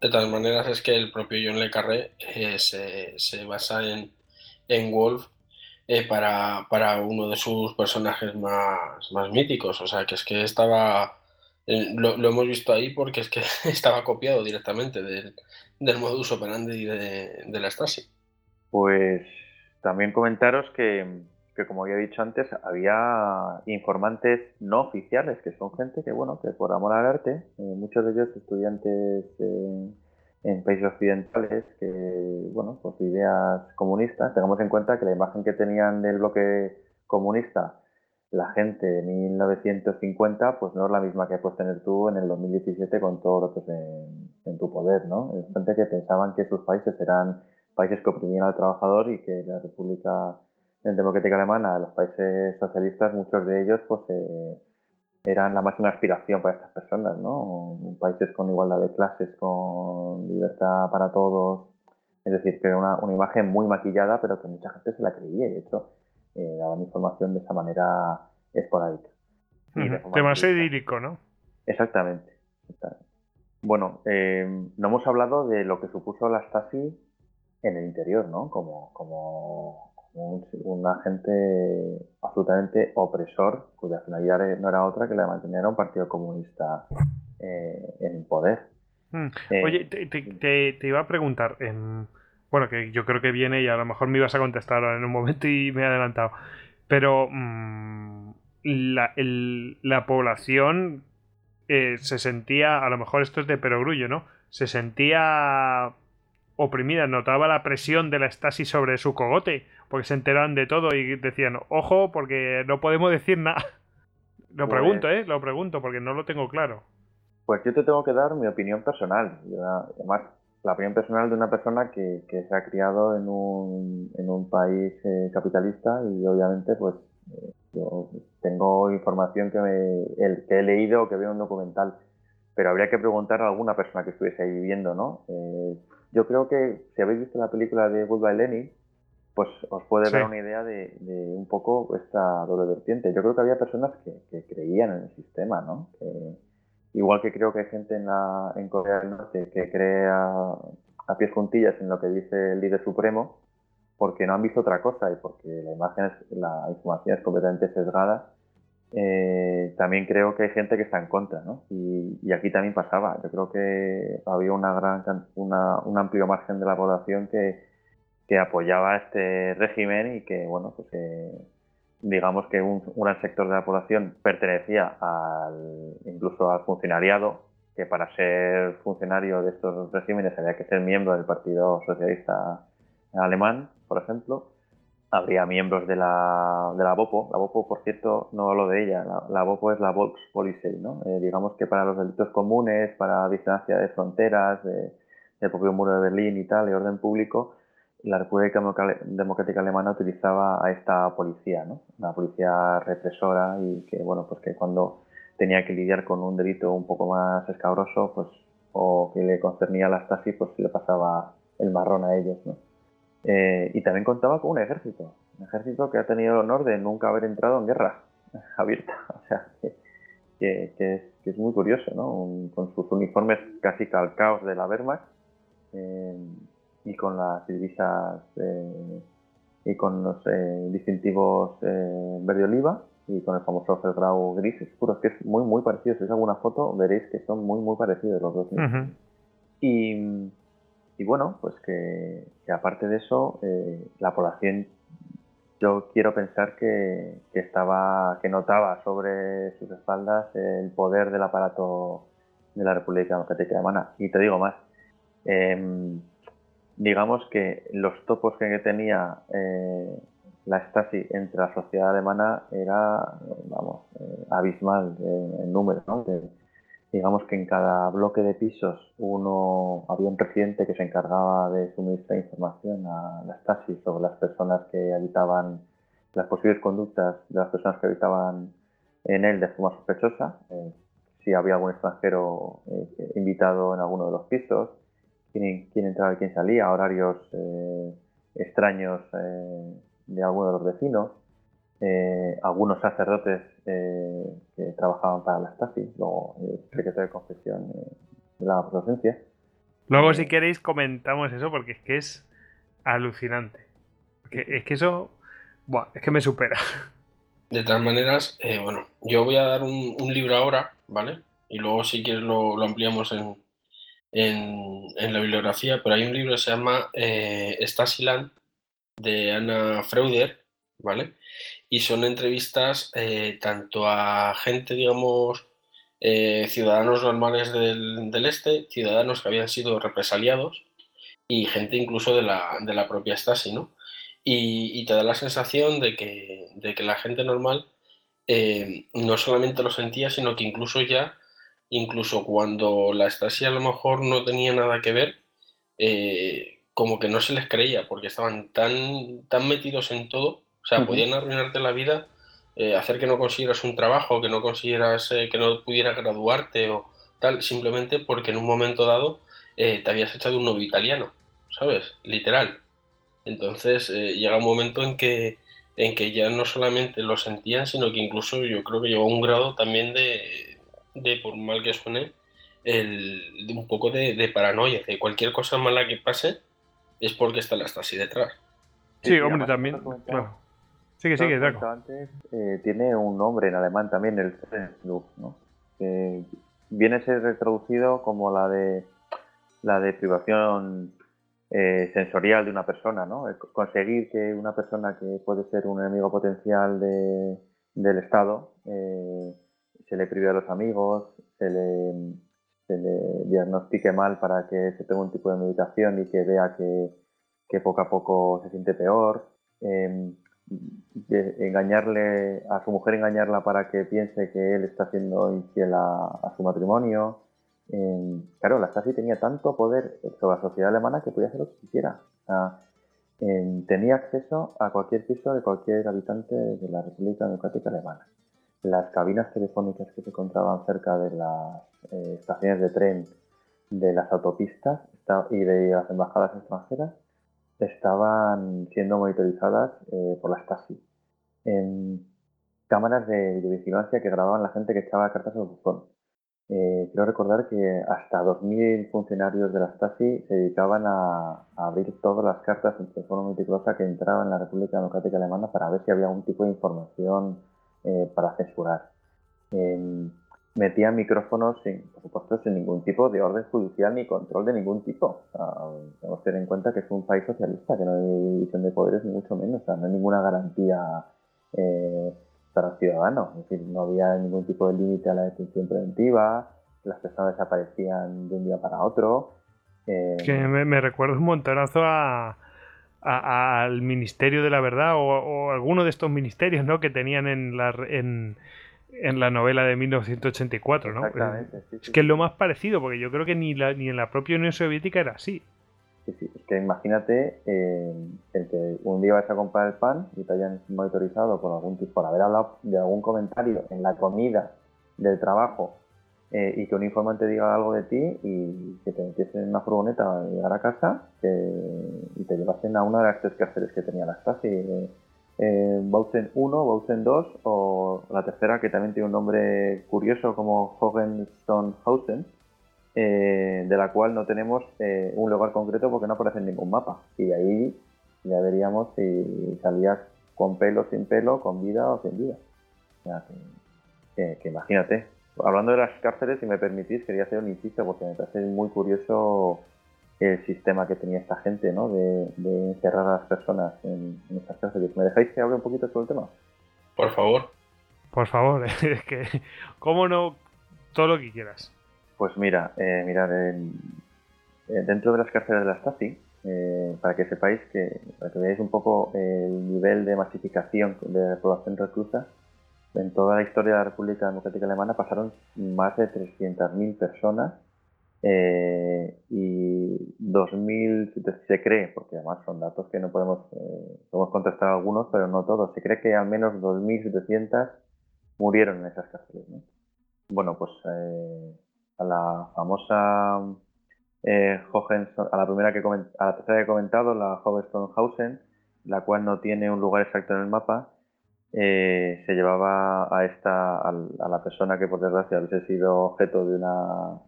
De todas maneras, es que el propio John Le Carré eh, se, se, basa en, en Wolf para, para, uno de sus personajes más, más míticos. O sea, que es que estaba eh, lo, hemos visto ahí porque es que estaba copiado directamente del, del modus operandi de, de, la Stasi. Pues también comentaros que, que, como había dicho antes, había informantes no oficiales, que son gente que, bueno, que por amor al arte, eh, muchos de ellos estudiantes en países occidentales, que, bueno, pues ideas comunistas. Tengamos en cuenta que la imagen que tenían del bloque comunista la gente de 1950 pues no es la misma que puedes tener tú en el 2017 con todo lo que es en, tu poder, ¿no? Es gente que pensaban que sus países eran países que oprimían al trabajador y que la República Democrática Alemana, los países socialistas, muchos de ellos pues eh, eran la máxima aspiración para estas personas, ¿no? Países con igualdad de clases, con libertad para todos, es decir, que era una, una imagen muy maquillada, pero que mucha gente se la creía y de hecho eh, daban información de esa manera esporádica. Demasiado idílico, ¿no? Exactamente. Bueno, eh, no hemos hablado de lo que supuso la Stasi en el interior, ¿no? Como, como, un, agente absolutamente opresor, cuya finalidad no era otra que la de mantener a un partido comunista eh, en poder. Hmm. Oye, te, te, iba a preguntar, en bueno, que yo creo que viene y a lo mejor me ibas a contestar en un momento y me he adelantado. Pero mm, la, población eh, se sentía, a lo mejor esto es de perogrullo, ¿no? Se sentía oprimida, notaba la presión de la estasis sobre su cogote, porque se enteraban de todo y decían, ojo, porque no podemos decir nada. Lo pues pregunto, ¿eh? Lo pregunto, porque no lo tengo claro. Pues yo te tengo que dar mi opinión personal. además, la opinión personal de una persona que, se ha criado en un, en un país eh, capitalista y obviamente pues eh, yo tengo información que, me, el, que he leído o que veo en un documental, pero habría que preguntar a alguna persona que estuviese ahí viviendo, ¿no? Eh, yo creo que si habéis visto la película de Goodbye Lenin, pues os puede dar una idea de, un poco esta doble vertiente. Yo creo que había personas que, que creían en el sistema, ¿no? Que, Igual que creo que hay gente en, la, en Corea del Norte que cree a, pies juntillas en lo que dice el líder supremo porque no han visto otra cosa y porque la imagen es, la información es completamente sesgada eh, también creo que hay gente que está en contra, ¿no? Y, aquí también pasaba. Yo creo que había una gran, una, un amplio margen de la población que, que apoyaba este régimen y que, bueno, pues digamos que un, gran sector de la población pertenecía al, incluso al funcionariado, que para ser funcionario de estos regímenes había que ser miembro del Partido Socialista Alemán, por ejemplo, habría miembros de la, de la BOPO. La BOPO, por cierto, no hablo de ella. La, BOPO es la Volkspolizei, ¿no? Eh, digamos que para los delitos comunes, para distancia de fronteras, de, del propio muro de Berlín y tal, de orden público, la República Democrática Alemana utilizaba a esta policía, ¿no? Una policía represora y que, bueno, pues que cuando tenía que lidiar con un delito un poco más escabroso, pues, o que le concernía a la Stasi, pues le pasaba el marrón a ellos, ¿no? Eh, y también contaba con un ejército, un ejército que ha tenido el honor de nunca haber entrado en guerra abierta. O sea, que, es, muy curioso, ¿no? con sus uniformes casi calcaos de la Wehrmacht eh, y con las divisas eh, y con los distintivos verde oliva y con el famoso Felgrau gris oscuro, que es muy, muy parecido. Si veis alguna foto, veréis que son muy, muy parecidos los dos. Y y bueno, pues que, aparte de eso, eh, la población, yo quiero pensar que, estaba, que notaba sobre sus espaldas el poder del aparato de la República Democrática Alemana. Y te digo más, em, digamos que los topos que tenía eh, la Stasi entre la sociedad alemana era, vamos, eh, abismal en número, ¿no? digamos que en cada bloque de pisos uno había un presidente que se encargaba de suministrar información a la Stasi sobre las personas que habitaban, las posibles conductas de las personas que habitaban en él de forma sospechosa, eh, si había algún extranjero eh, invitado en alguno de los pisos, quién, quién entraba y quién salía, horarios eh, extraños de alguno de los vecinos. Eh, algunos sacerdotes eh, que trabajaban para la Stasi, luego el secretario de confesión eh, de la provincia. Luego, si queréis, comentamos eso porque es que es alucinante. es que eso, es que me supera. De todas maneras, bueno, yo voy a dar un, libro ahora, ¿vale? Y luego, si quieres, lo, ampliamos en, en, la bibliografía. Pero hay un libro que se llama Stasiland de Anna Freuder, ¿vale? y son entrevistas eh, tanto a gente, digamos, eh, ciudadanos normales del, este, ciudadanos que habían sido represaliados y gente incluso de la, de la propia Stasi, ¿no? Y, te da la sensación de que, de que la gente normal eh, no solamente lo sentía, sino que incluso ya, incluso cuando la Stasi a lo mejor no tenía nada que ver, como que no se les creía, porque estaban tan, tan metidos en todo o sea, podían arruinarte la vida, eh, hacer que no consiguieras un trabajo, que no consiguieras, eh, que no pudieras graduarte o tal, simplemente porque en un momento dado eh, te habías echado un novio italiano, ¿sabes? Literal. Entonces llega un momento en que, en que ya no solamente lo sentían, sino que incluso yo creo que llegó a un grado también de, de por mal que suene, el, de un poco de, de paranoia, de cualquier cosa mala que pase es porque está la así detrás. Sí, hombre, también, claro. Sigue, sigue, Draco. Antes, eh, tiene un nombre en alemán también, el. Que viene a ser traducido como la de la de privación eh, sensorial de una persona, ¿no? Conseguir que una persona que puede ser un enemigo potencial de, del Estado eh, se le prive a los amigos, se le, se le diagnostique mal para que se tenga un tipo de medicación y que vea que, que poco a poco se siente peor. Em, engañarle a su mujer engañarla para que piense que él está siendo infiel a, su matrimonio. Claro la Stasi tenía tanto poder sobre la sociedad alemana que podía hacer lo que quisiera. Tenía acceso a cualquier piso de cualquier habitante de la República Democrática Alemana las cabinas telefónicas que se encontraban cerca de las eh, estaciones de tren de las autopistas y de las embajadas extranjeras estaban siendo monitorizadas eh, por la Stasi. En cámaras de videovigilancia que grababan la gente que echaba cartas al buzón. Eh, quiero recordar que hasta 2.000 funcionarios de la Stasi se dedicaban a, abrir todas las cartas de forma meticulosa que entraban en la República Democrática Alemana para ver si había algún tipo de información eh, para censurar. Em, metían micrófonos, sin, por supuesto, sin ningún tipo de orden judicial ni control de ningún tipo. tenemos que tener en cuenta que es un país socialista, que no hay división de poderes ni mucho menos, o sea, no hay ninguna garantía eh, para el ciudadano. Es decir, no había ningún tipo de límite a la detención preventiva, las personas desaparecían de un día para otro. Eh, que me, me recuerda un montonazo a, al Ministerio de la Verdad o, alguno de estos ministerios ¿no? que tenían en la, en, en la novela de 1984, ¿no? es que es lo más parecido, porque yo creo que ni, la, ni en la propia Unión Soviética era así. Sí, sí, es que imagínate eh, el que un día vas a comprar el pan y te hayan monitorizado por algún tipo, por haber hablado de algún comentario en la comida del trabajo eh, y que un informante diga algo de ti y que te metiesen en una furgoneta a llegar a casa y te llevasen a una de las tres cárceles que tenía la Stasi. Eh, eh, Bautzen 1, Bautzen 2 o la tercera que también tiene un nombre curioso como Hohensteinhausen, eh, de la cual no tenemos un lugar concreto porque no aparece en ningún mapa. Y ahí ya veríamos si salías con pelo, sin pelo, con vida o sin vida. que, imagínate. Hablando de las cárceles, si me permitís, quería hacer un inciso porque me parece muy curioso el sistema que tenía esta gente, ¿no? De, encerrar a las personas en, estas cárceles. ¿Me dejáis que hable un poquito sobre el tema? Por favor. Por favor, es que, ¿cómo no? Todo lo que quieras. Pues mira, eh, mirad, dentro de las cárceles de la Stasi, eh, para que sepáis que, para que veáis un poco el nivel de masificación de la población reclusa, en toda la historia de la República Democrática Alemana pasaron más de 300.000 personas eh, y 2000 se cree, porque además son datos que no podemos, eh, podemos contestar algunos, pero no todos, se cree que al menos 2.700 murieron en esas cárceles. Bueno, pues eh, a la famosa eh, a la primera que a la tercera que he comentado, la Hohensteinhausen, la cual no tiene un lugar exacto en el mapa, eh, se llevaba a esta a, la persona que por desgracia hubiese sido objeto de una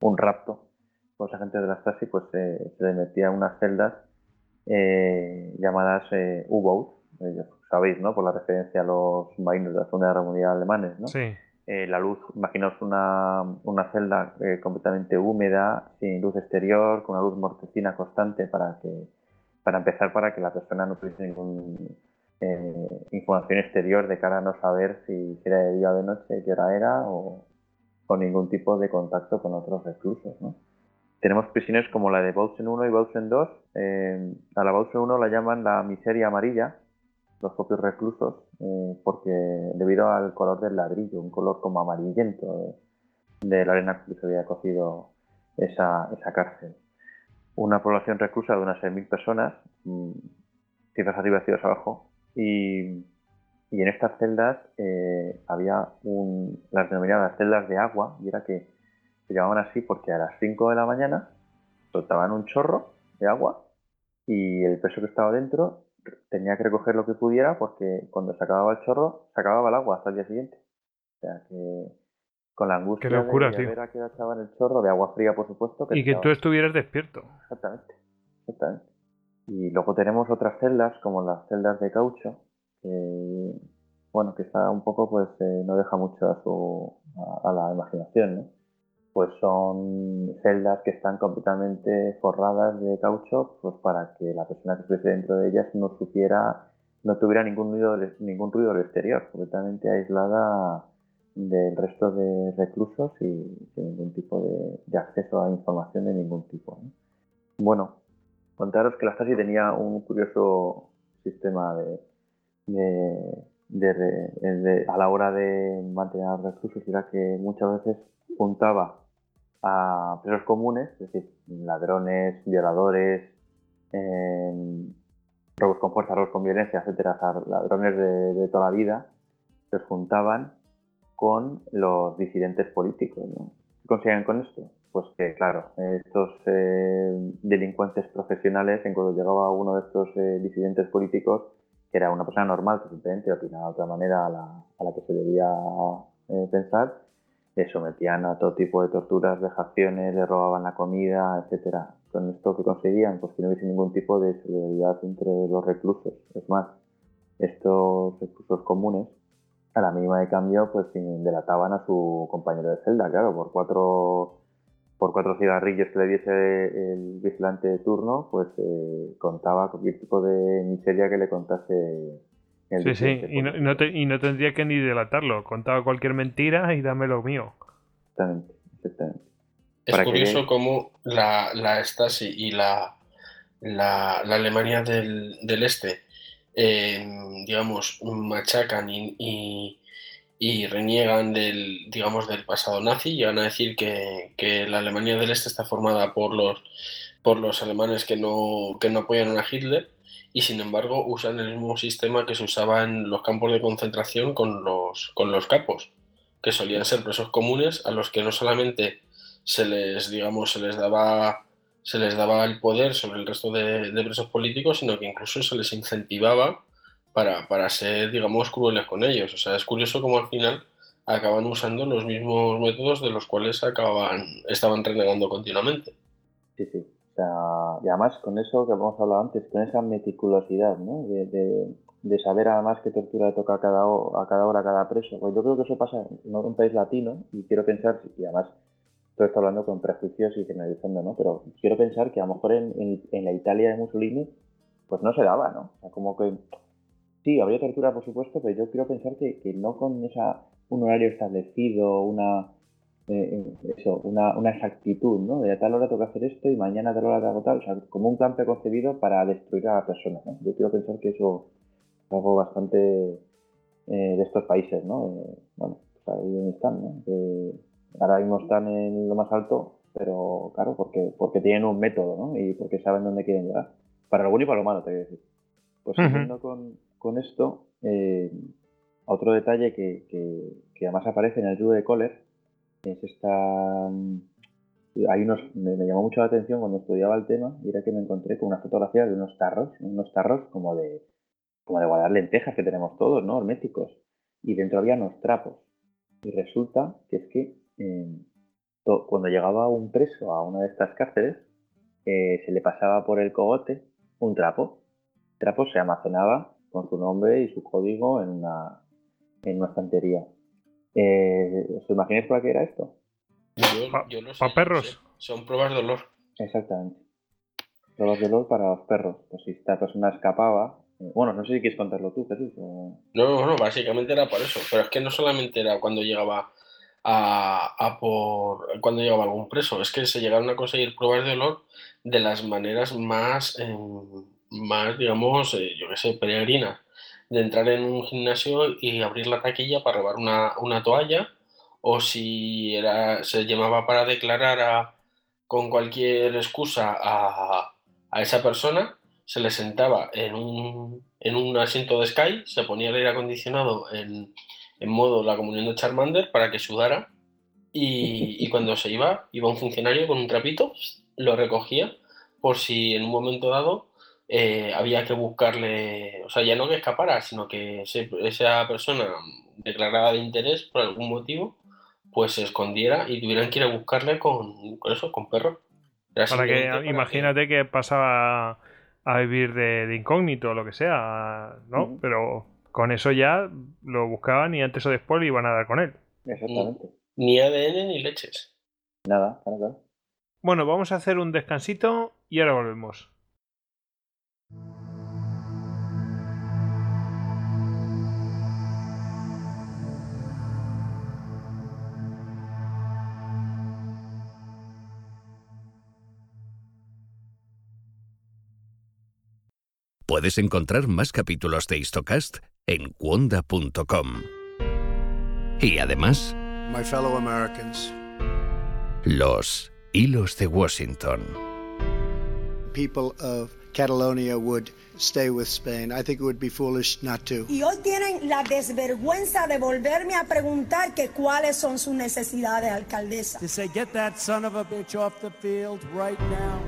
un rapto los agentes de la Stasi, pues eh, se le metía unas celdas eh, llamadas eh, U-Boat, sabéis, ¿no? Por la referencia a los marinos de la Segunda Guerra Mundial alemanes, ¿no? Sí. la luz, imaginaos una, una celda completamente húmeda, sin luz exterior, con una luz mortecina constante para que, para empezar, para que la persona no tuviese ninguna información exterior de cara a no saber si era de día o de noche, qué hora era o, con ningún tipo de contacto con otros reclusos. ¿no? Tenemos prisiones como la de Bautzen 1 y Bautzen 2. Eh, a la Bautzen 1 la llaman la miseria amarilla, los propios reclusos, eh, porque debido al color del ladrillo, un color como amarillento de, la arena que se había cocido esa, esa cárcel. Una población reclusa de unas 6.000 personas, mm, cifras arriba cifras abajo, y y en estas celdas eh, había un, las denominadas celdas de agua, y era que se llamaban así porque a las 5 de la mañana soltaban un chorro de agua y el peso que estaba dentro tenía que recoger lo que pudiera porque cuando se acababa el chorro se acababa el agua hasta el día siguiente. O sea que con la angustia de, ver a qué el chorro de agua fría, por supuesto. y que tú estuvieras despierto. Exactamente, exactamente. Y luego tenemos otras celdas como las celdas de caucho, bueno, que está un poco, pues eh, no deja mucho a, la imaginación, Pues son celdas que están completamente forradas de caucho, pues para que la persona que estuviese dentro de ellas no supiera, no tuviera ningún ruido, ningún ruido exterior, completamente aislada del resto de reclusos y sin ningún tipo de, acceso a información de ningún tipo. Bueno, contaros que la Stasi tenía un curioso sistema de, de, a la hora de mantener los recursos era que muchas veces juntaba a presos comunes, es decir, ladrones, violadores, em, robos con fuerza, robos con violencia, etcétera, ladrones de, toda la vida, se juntaban con los disidentes políticos. ¿Qué consiguen con esto? Pues que, claro, estos eh, delincuentes profesionales, en cuando llegaba uno de estos eh, disidentes políticos, que era una persona normal que simplemente opinaba de otra manera a la, a la que se debía eh, pensar, le sometían a todo tipo de torturas, vejaciones, le robaban la comida, etcétera. Con esto que conseguían, pues que no hubiese ningún tipo de solidaridad entre los reclusos. Es más, estos recursos comunes, a la mínima de cambio, pues delataban a su compañero de celda, claro, por cuatro por cuatro cigarrillos que le diese el vigilante de turno, pues eh, contaba cualquier tipo de miseria que le contase el Sí, sí, y no, y no te- y no tendría que ni delatarlo. Contaba cualquier mentira y dame lo mío. Exactamente, exactamente. Es Para curioso cómo la, la Stasi y la, la, la Alemania del, del Este, eh, digamos, machacan y, y- y reniegan del, digamos, del pasado nazi. Llegan a decir que, que la Alemania del Este está formada por los, por los alemanes que no, que no apoyan a Hitler y sin embargo usan el mismo sistema que se usaba en los campos de concentración con los, con los capos, que solían ser presos comunes a los que no solamente se les, digamos, se les daba, se les daba el poder sobre el resto de presos políticos, sino que incluso se les incentivaba para, para ser, digamos, crueles con ellos. O sea, es curioso cómo al final acaban usando los mismos métodos de los cuales acababan, estaban renegando continuamente. Sí, sí. O sea, y además con eso que hemos hablado antes, con esa meticulosidad, ¿no? De, de- de saber además qué tortura le toca a cada, a cada hora a cada preso. Pues yo creo que eso pasa en un país latino y quiero pensar, y además todo está hablando con prejuicios y generalizando, ¿no? Pero quiero pensar que a lo mejor en, en- en la Italia de Mussolini pues no se daba, ¿no? O sea, como que sí, habría tortura por supuesto, pero yo quiero pensar que, que no con esa un horario establecido, una eh, eh, eso, una, una exactitud, ¿no? De a tal hora tengo que hacer esto y mañana a tal hora hago tal, o sea, como un plan preconcebido para destruir a la persona, ¿no? Yo quiero pensar que eso es algo bastante eh, de estos países, ¿no? Eh, bueno, pues ahí donde están, ¿no? Que ahora mismo están en lo más alto, pero claro, porque, porque tienen un método, ¿no? Y porque saben dónde quieren llegar. Para lo bueno y para lo malo, te voy a decir. Pues Ujú. siguiendo con, con esto, eh, otro detalle que, que, que además aparece en el libro de Kohler es esta. mm, Hay me, llamó mucho la atención cuando estudiaba el tema y era que me encontré con una fotografía de unos tarros, unos tarros como de, guardar lentejas que tenemos todos, ¿no? Herméticos. Y dentro había unos trapos. Y resulta que es que to- cuando llegaba un preso a una de estas cárceles, eh, se le pasaba por el cogote un trapo. El trapo se almacenaba con su nombre y su código en una, en una estantería. Eh, ¿Os imagináis para qué era esto? Yo, Pa- yo lo sé, pa' yo perros. sé. Son pruebas de olor. Exactamente. Pruebas de olor para los perros. Pues si esta persona escapaba. eh, bueno, no sé si quieres contarlo tú, Jesús. o- No, no, no, básicamente era por eso. Pero es que no solamente era cuando llegaba a, a por cuando llegaba algún preso, es que se llegaron a conseguir pruebas de olor de las maneras más, eh, más digamos, eh, yo qué sé, peregrinas. De entrar en un gimnasio y abrir la taquilla para robar una, una toalla, o si era, se llamaba para declarar a- con cualquier excusa a, a esa persona, se le sentaba en un, en un asiento de Sky, se ponía el aire acondicionado en, en modo la comunión de Charmander para que sudara y, y cuando se iba, iba un funcionario con un trapito, lo recogía por si en un momento dado eh, había que buscarle, o sea, ya no que escapara, sino que ese- esa persona declarada de interés por algún motivo, pues se escondiera y tuvieran que ir a buscarle con, con eso, con perros. Era Para que, para imagínate que pasaba a vivir de, de incógnito o lo que sea, ¿no? Pero con eso ya lo buscaban y antes o después le iban a dar con él. Exactamente. Ni ADN ni leches. Nada, claro. Bueno, vamos a hacer un descansito y ahora volvemos. Puedes encontrar más capítulos de Histocast en cuonda.com. Y además, My fellow Americans, los hilos de Washington. People of Catalonia would stay with Spain. I think it would be foolish not to. Y hoy tienen la desvergüenza de volverme a preguntar que cuáles son sus necesidades, alcaldesa. to say, get that son of a bitch off the field right now.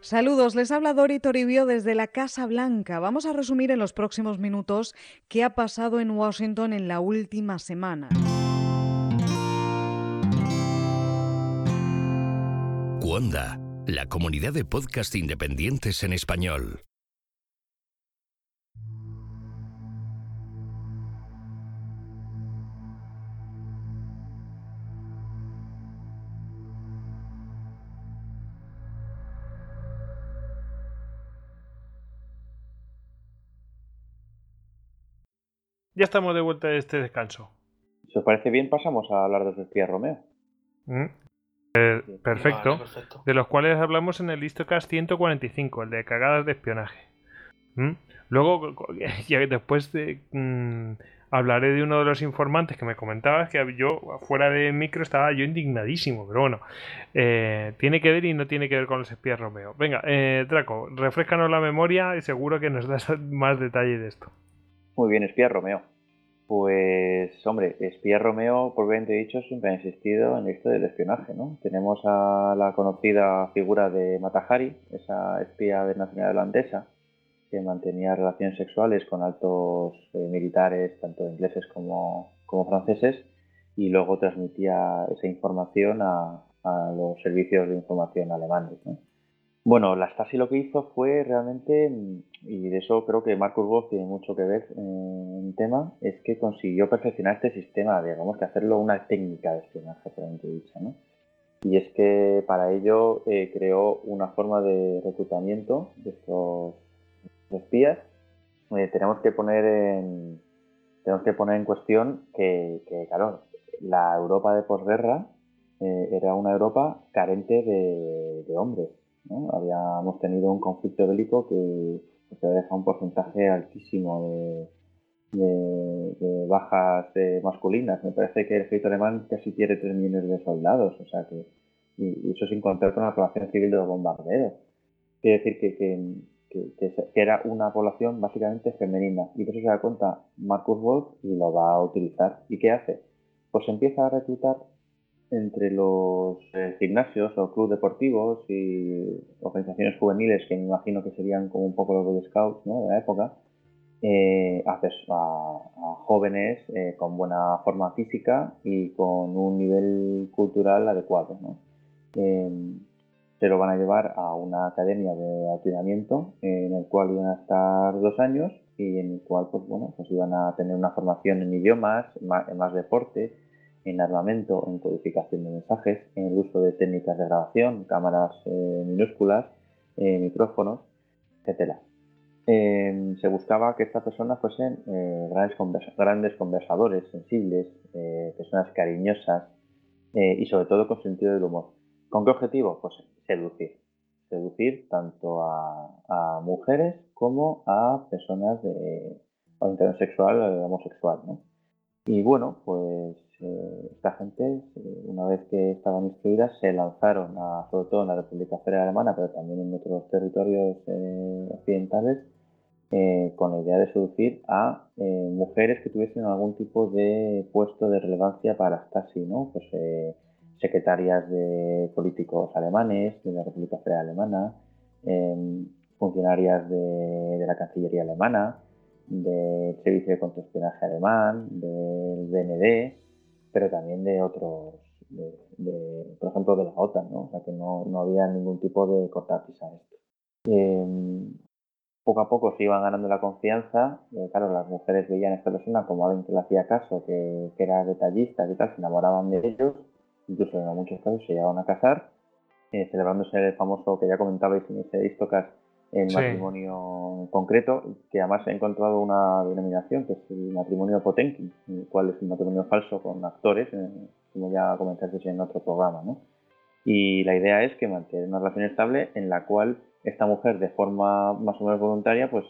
Saludos, les habla Dori Toribio desde la Casa Blanca. Vamos a resumir en los próximos minutos qué ha pasado en Washington en la última semana. Cuonda, la comunidad de podcast independientes en español. Ya estamos de vuelta de este descanso. Si os parece bien, pasamos a hablar de Sofía Romeo. Mm, eh, perfecto. Vale, perfecto. De los cuales hablamos en el Listocast 145, el de cagadas de espionaje. ¿Mm? Luego, ya después de, mm, hablaré de uno de los informantes que me comentabas, que yo fuera de micro estaba yo indignadísimo, pero bueno, eh, tiene que ver y no tiene que ver con los espías Romeo. Venga, eh, Draco, refrescanos la memoria y seguro que nos das más detalle de esto. Muy bien, espía Romeo. Pues, hombre, espía Romeo, por bien dicho, siempre ha existido en historia del espionaje, ¿no? Tenemos a la conocida figura de Matahari, esa espía de nacionalidad holandesa, que mantenía relaciones sexuales con altos eh, militares, tanto ingleses como, como, franceses, y luego transmitía esa información a, a los servicios de información alemanes. ¿no? Bueno, la Stasi lo que hizo fue realmente, y de eso creo que Marcus Wolf tiene mucho que ver en tema, es que consiguió perfeccionar este sistema, digamos que hacerlo una técnica de espionaje, propiamente dicha, ¿no? Y es que para ello eh, creó una forma de reclutamiento de estos espías. Eh, tenemos que poner en tenemos que poner en cuestión que, que claro, la Europa de posguerra eh, era una Europa carente de hombres. Habíamos tenido un conflicto bélico que, que deja un porcentaje altísimo de, bajas eh, masculinas. Me parece que el ejército alemán casi tiene 3 millones de soldados, o sea que y, eso sin contar con la población civil de los bombarderos. Quiere decir que, que, que, era una población básicamente femenina. Y de eso se da cuenta Marcus Wolf y lo va a utilizar. ¿Y qué hace? Pues empieza a reclutar entre los eh, gimnasios o clubes deportivos y organizaciones juveniles, que me imagino que serían como un poco los Scouts ¿no? de la época, eh, a, jóvenes eh, con buena forma física y con un nivel cultural adecuado. ¿no? se lo van a llevar a una academia de entrenamiento en el cual iban a estar dos años y en el cual pues bueno pues iban a tener una formación en idiomas, más, más deporte, en armamento, en codificación de mensajes, en el uso de técnicas de grabación, cámaras eh, minúsculas, eh, micrófonos, etc. Eh, se buscaba que estas personas fuesen grandes, conversa grandes, conversadores, sensibles, personas cariñosas y sobre todo con sentido del humor. ¿Con qué objetivo? Pues seducir. Seducir tanto a, a mujeres como a personas de orientación sexual o homosexual. ¿no? Y bueno, pues eh, esta gente, eh, una vez que estaban instruidas, se lanzaron, a, sobre todo en la República Federal Alemana, pero también en otros territorios eh, occidentales, con la idea de seducir a mujeres que tuviesen algún tipo de puesto de relevancia para Stasi, ¿no? Pues secretarias de políticos alemanes, de la República Federal Alemana, funcionarias de, de la Cancillería Alemana, del Servicio de Contraespionaje Alemán, del BND, pero también de otros, de, por ejemplo, de la OTAN, ¿no? O sea que no, no había ningún tipo de cortapisa a esto. Eh, poco a poco se iban ganando la confianza, eh, claro, las mujeres veían a esta persona como alguien que le hacía caso, que, que era detallista y tal, se enamoraban de ellos, incluso en muchos casos se llegaban a casar, eh, celebrándose el famoso que ya comentabais en ese Istocas, el sí. matrimonio concreto, que además he encontrado una denominación, que es el matrimonio Potenkin, el cual es un matrimonio falso con actores, eh, como ya comentaste en otro programa, ¿no? Y la idea es que mantener una relación estable en la cual esta mujer, de forma más o menos voluntaria, pues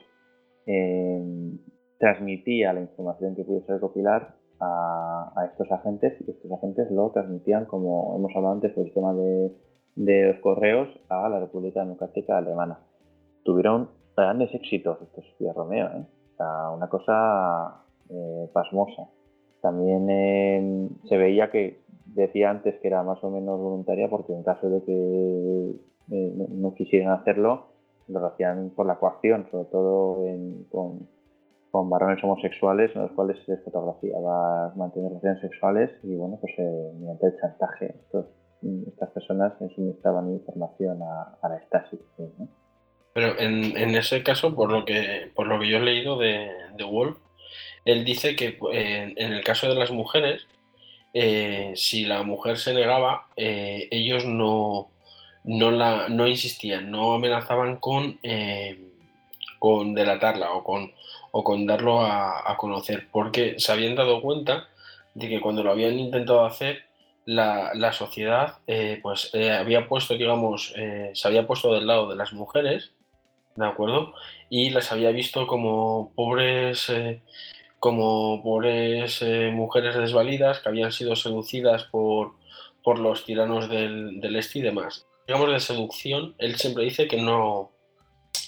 eh, transmitía la información que pudiese recopilar a, a, estos agentes y estos agentes lo transmitían, como hemos hablado antes, por el tema de, de los correos a la República Democrática Alemana tuvieron grandes éxitos estos Espías Romeo, ¿eh? o sea, una cosa eh, pasmosa. También eh, se veía que decía antes que era más o menos voluntaria porque en caso de que eh, no quisieran hacerlo, lo hacían por la coacción, sobre todo con, varones homosexuales en los cuales se fotografiaba mantener relaciones sexuales y bueno, pues mediante el chantaje estas personas suministraban información a, la Stasi. Pero en, en, ese caso, por lo que, por lo que yo he leído de, de Wolf, él dice que eh, en el caso de las mujeres, eh, si la mujer se negaba, eh, ellos no, no, la, no insistían, no amenazaban con, con delatarla o con, o con darlo a, conocer, porque se habían dado cuenta de que cuando lo habían intentado hacer, la, sociedad eh, pues había puesto, digamos, se había puesto del lado de las mujeres, ¿de acuerdo? Y las había visto como pobres, como pobres mujeres desvalidas que habían sido seducidas por, por los tiranos del, del este y demás. Digamos, de seducción, él siempre dice que no,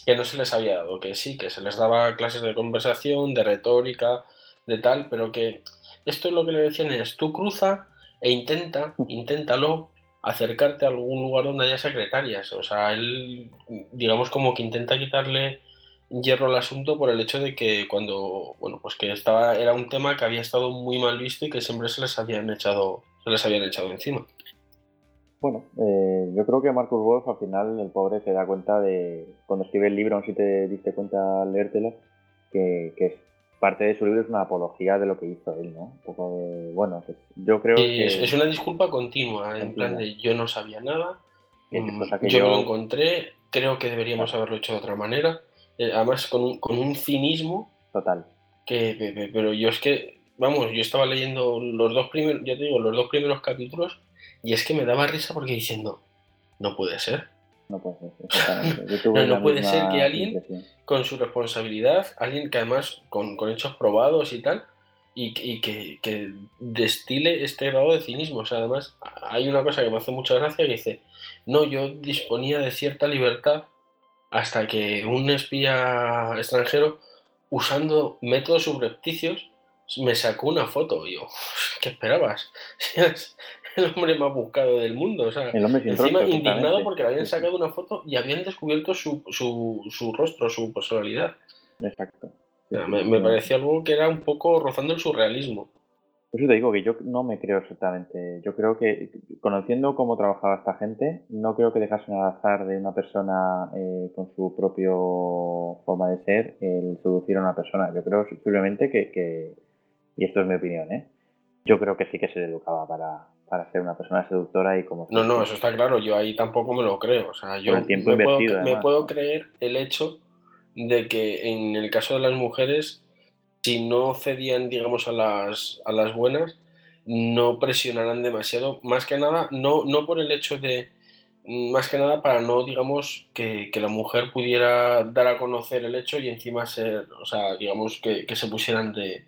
que no se les había dado, que sí, que se les daba clases de conversación, de retórica, de tal, pero que esto es lo que le decían es, tú cruza e intenta, inténtalo, acercarte a algún lugar donde haya secretarias. O sea, él, digamos, como que intenta quitarle hierro al asunto por el hecho de que cuando, bueno, pues que estaba, era un tema que había estado muy mal visto y que siempre se les habían echado, se les habían echado encima. Bueno, eh, yo creo que Marcus Wolf al final, el pobre, se da cuenta de, cuando escribe el libro, sé si te diste cuenta al leértelo, que, que parte de su libro es una apología de lo que hizo él, ¿no? Un poco de, bueno, pues, yo creo que... Es, una disculpa continua, en plan de yo no sabía nada, mm, yo, lo encontré, creo que deberíamos haberlo hecho de otra manera, eh, además con un, con un cinismo... Total. Que, pero yo es que, vamos, yo estaba leyendo los dos primeros, ya te digo, los dos primeros capítulos y es que me daba risa porque diciendo, no puede ser. No puede ser, no, puede ser que alguien con su responsabilidad, alguien que además con, hechos probados y tal, y, que, destile este grado de cinismo. O sea, además, hay una cosa que me hace mucha gracia que dice, no, yo disponía de cierta libertad hasta que un espía extranjero, usando métodos subrepticios, me sacó una foto. Y yo, ¿qué esperabas? el hombre más buscado del mundo. O sea, encima indignado porque le habían sacado una foto y habían descubierto su, su, su rostro, su personalidad. Exacto. me, parecía algo que era un poco rozando el surrealismo. Por eso te digo que yo no me creo exactamente. Yo creo que, conociendo cómo trabajaba esta gente, no creo que dejasen al azar de una persona eh, con su propio forma de ser el seducir a una persona. Yo creo simplemente que, que, y esto es mi opinión, ¿eh? yo creo que sí que se educaba para, para ser una persona seductora y como... No, no, eso está claro, yo ahí tampoco me lo creo. O sea, yo me, puedo, me puedo creer el hecho de que en el caso de las mujeres, si no cedían, digamos, a las, a las buenas, no presionarán demasiado, más que nada, no, no por el hecho de, más que nada para no, digamos, que, la mujer pudiera dar a conocer el hecho y encima ser, o sea, digamos, que, se pusieran de,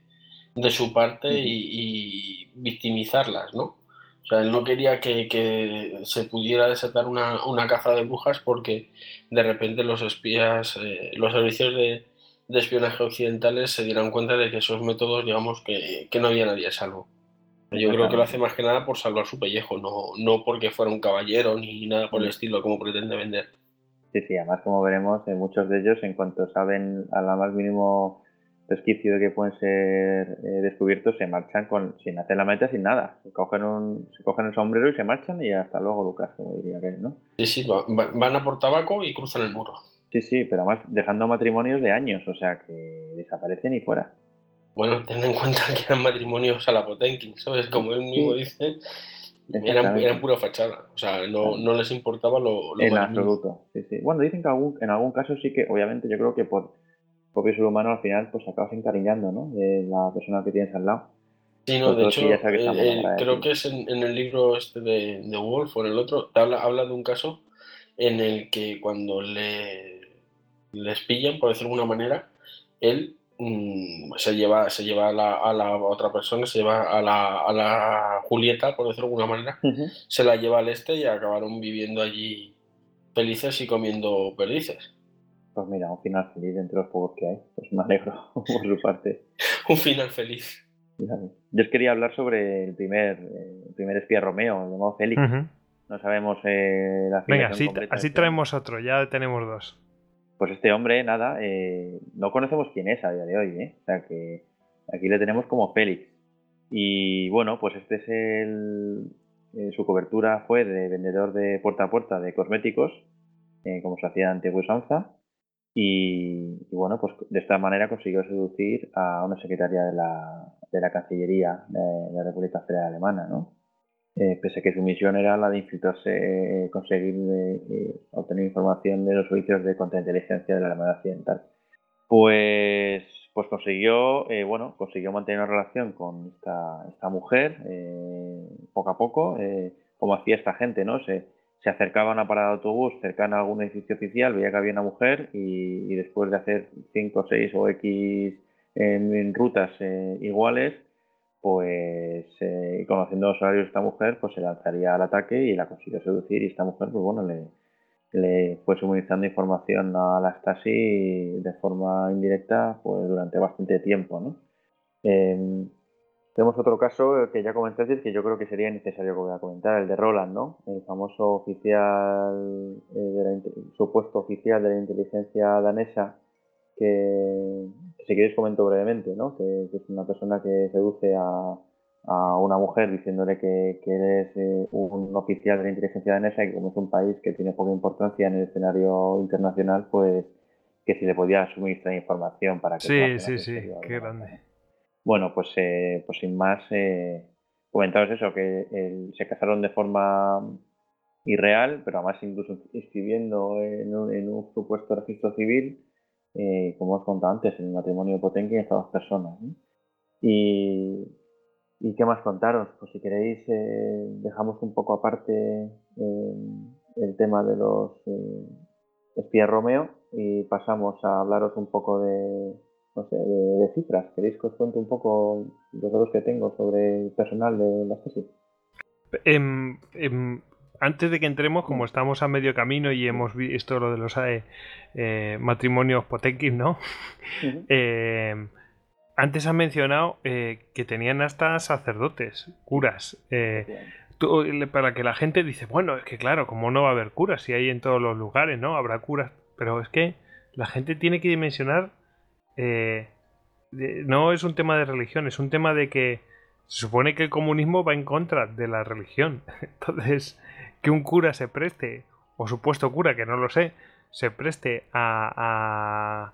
de su parte y, victimizarlas, ¿no? O sea, él no quería que, se pudiera desatar una, una, caza de brujas porque de repente los espías, eh, los servicios de, espionaje occidentales se dieran cuenta de que esos métodos, digamos, que, no había nadie a salvo. Yo creo que lo hace más que nada por salvar su pellejo, no, no porque fuera un caballero ni nada por el estilo como pretende vender. Sí, sí, además como veremos, en muchos de ellos, en cuanto saben a la más mínimo resquicio de que pueden ser eh, descubiertos, se marchan con, sin hacer la meta, sin nada. Se cogen, un, se cogen el sombrero y se marchan y hasta luego, Lucas, como diría que, ¿no? Sí, sí, van a por tabaco y cruzan el muro. Sí, sí, pero además dejando matrimonios de años, o sea, que desaparecen y fuera. Bueno, ten en cuenta que eran matrimonios a la Potenkin, ¿sabes? Como él mismo dice, eran, eran, pura fachada, o sea, no, no les importaba lo... en absoluto, sí, sí. Bueno, dicen que algún, en algún caso sí que, obviamente, yo creo que por propio ser humano al final pues acabas encariñando, ¿no? De la persona que tienes al lado. Sí, no, de hecho, creo que es en, el libro este de, de, Wolf o en el otro, habla, habla de un caso en el que cuando le les pillan, por decirlo de alguna manera, él mm, se lleva, se lleva a la, a la, otra persona, se lleva a la, a la Julieta, por decirlo de alguna manera, se la lleva al este y acabaron viviendo allí felices y comiendo perdices. Pues mira, un final feliz entre los pocos que hay. Pues me alegro por su parte. un final feliz. Yo os quería hablar sobre el primer, eh, el primer espía Romeo, llamado Félix. No sabemos eh, la Venga, así, así traemos otro, ya tenemos dos. Pues este hombre, nada, eh, no conocemos quién es a día de hoy, ¿eh? O sea que aquí le tenemos como Félix. Y bueno, pues este es el. su cobertura fue de vendedor de puerta a puerta de cosméticos, como se hacía ante usanza. Y, bueno, pues de esta manera consiguió seducir a una secretaria de la, de la Cancillería de, la República Federal Alemana, ¿no? Eh, pese a que su misión era la de infiltrarse, conseguir eh, obtener información de los servicios de contrainteligencia de la Alemania Occidental. Pues pues consiguió, eh, bueno, consiguió mantener una relación con esta, esta mujer eh, poco a poco, eh, como hacía esta gente, ¿no? Se, se acercaba a una parada de autobús cercana a algún edificio oficial, veía que había una mujer y, después de hacer 5, 6 o X rutas iguales, pues conociendo los horarios de esta mujer, pues se lanzaría al ataque y la consiguió seducir y esta mujer, pues bueno, le, le fue suministrando información a la Stasi de forma indirecta pues durante bastante tiempo. ¿no? Em, tenemos otro caso que ya comentaste que yo creo que sería necesario que voy a comentar, el de Roland, ¿no? el famoso oficial, eh, supuesto oficial de la inteligencia danesa, que, si queréis comento brevemente, ¿no? que es una persona que seduce a, a una mujer diciéndole que, que eres eh, un oficial de la inteligencia danesa y que como es un país que tiene poca importancia en el escenario internacional, pues que si le podía suministrar información para que... Sí, sí, sí, qué grande. Bueno, pues, eh, pues sin más, eh, comentaros eso, que se casaron de forma irreal, pero además incluso inscribiendo en un, en un supuesto registro civil, como os contado antes, en el matrimonio de Potenki estas dos personas. Y, ¿Y qué más contaros? Pues si queréis, eh, dejamos un poco aparte eh, el tema de los eh, espías Romeo y pasamos a hablaros un poco de, no sé, de, cifras. ¿Queréis que os cuente un poco los datos que tengo sobre el personal de la tesis? Em, em, antes de que entremos, como estamos a medio camino y hemos visto lo de los matrimonios Potenkin, ¿no? Antes has mencionado eh, que tenían hasta sacerdotes, curas. Eh, para que la gente dice, bueno, es que claro, como no va a haber curas, si hay en todos los lugares, ¿no? Habrá curas. Pero es que la gente tiene que dimensionar. Eh, no es un tema de religión, es un tema de que se supone que el comunismo va en contra de la religión. Entonces, que un cura se preste, o supuesto cura, que no lo sé, se preste a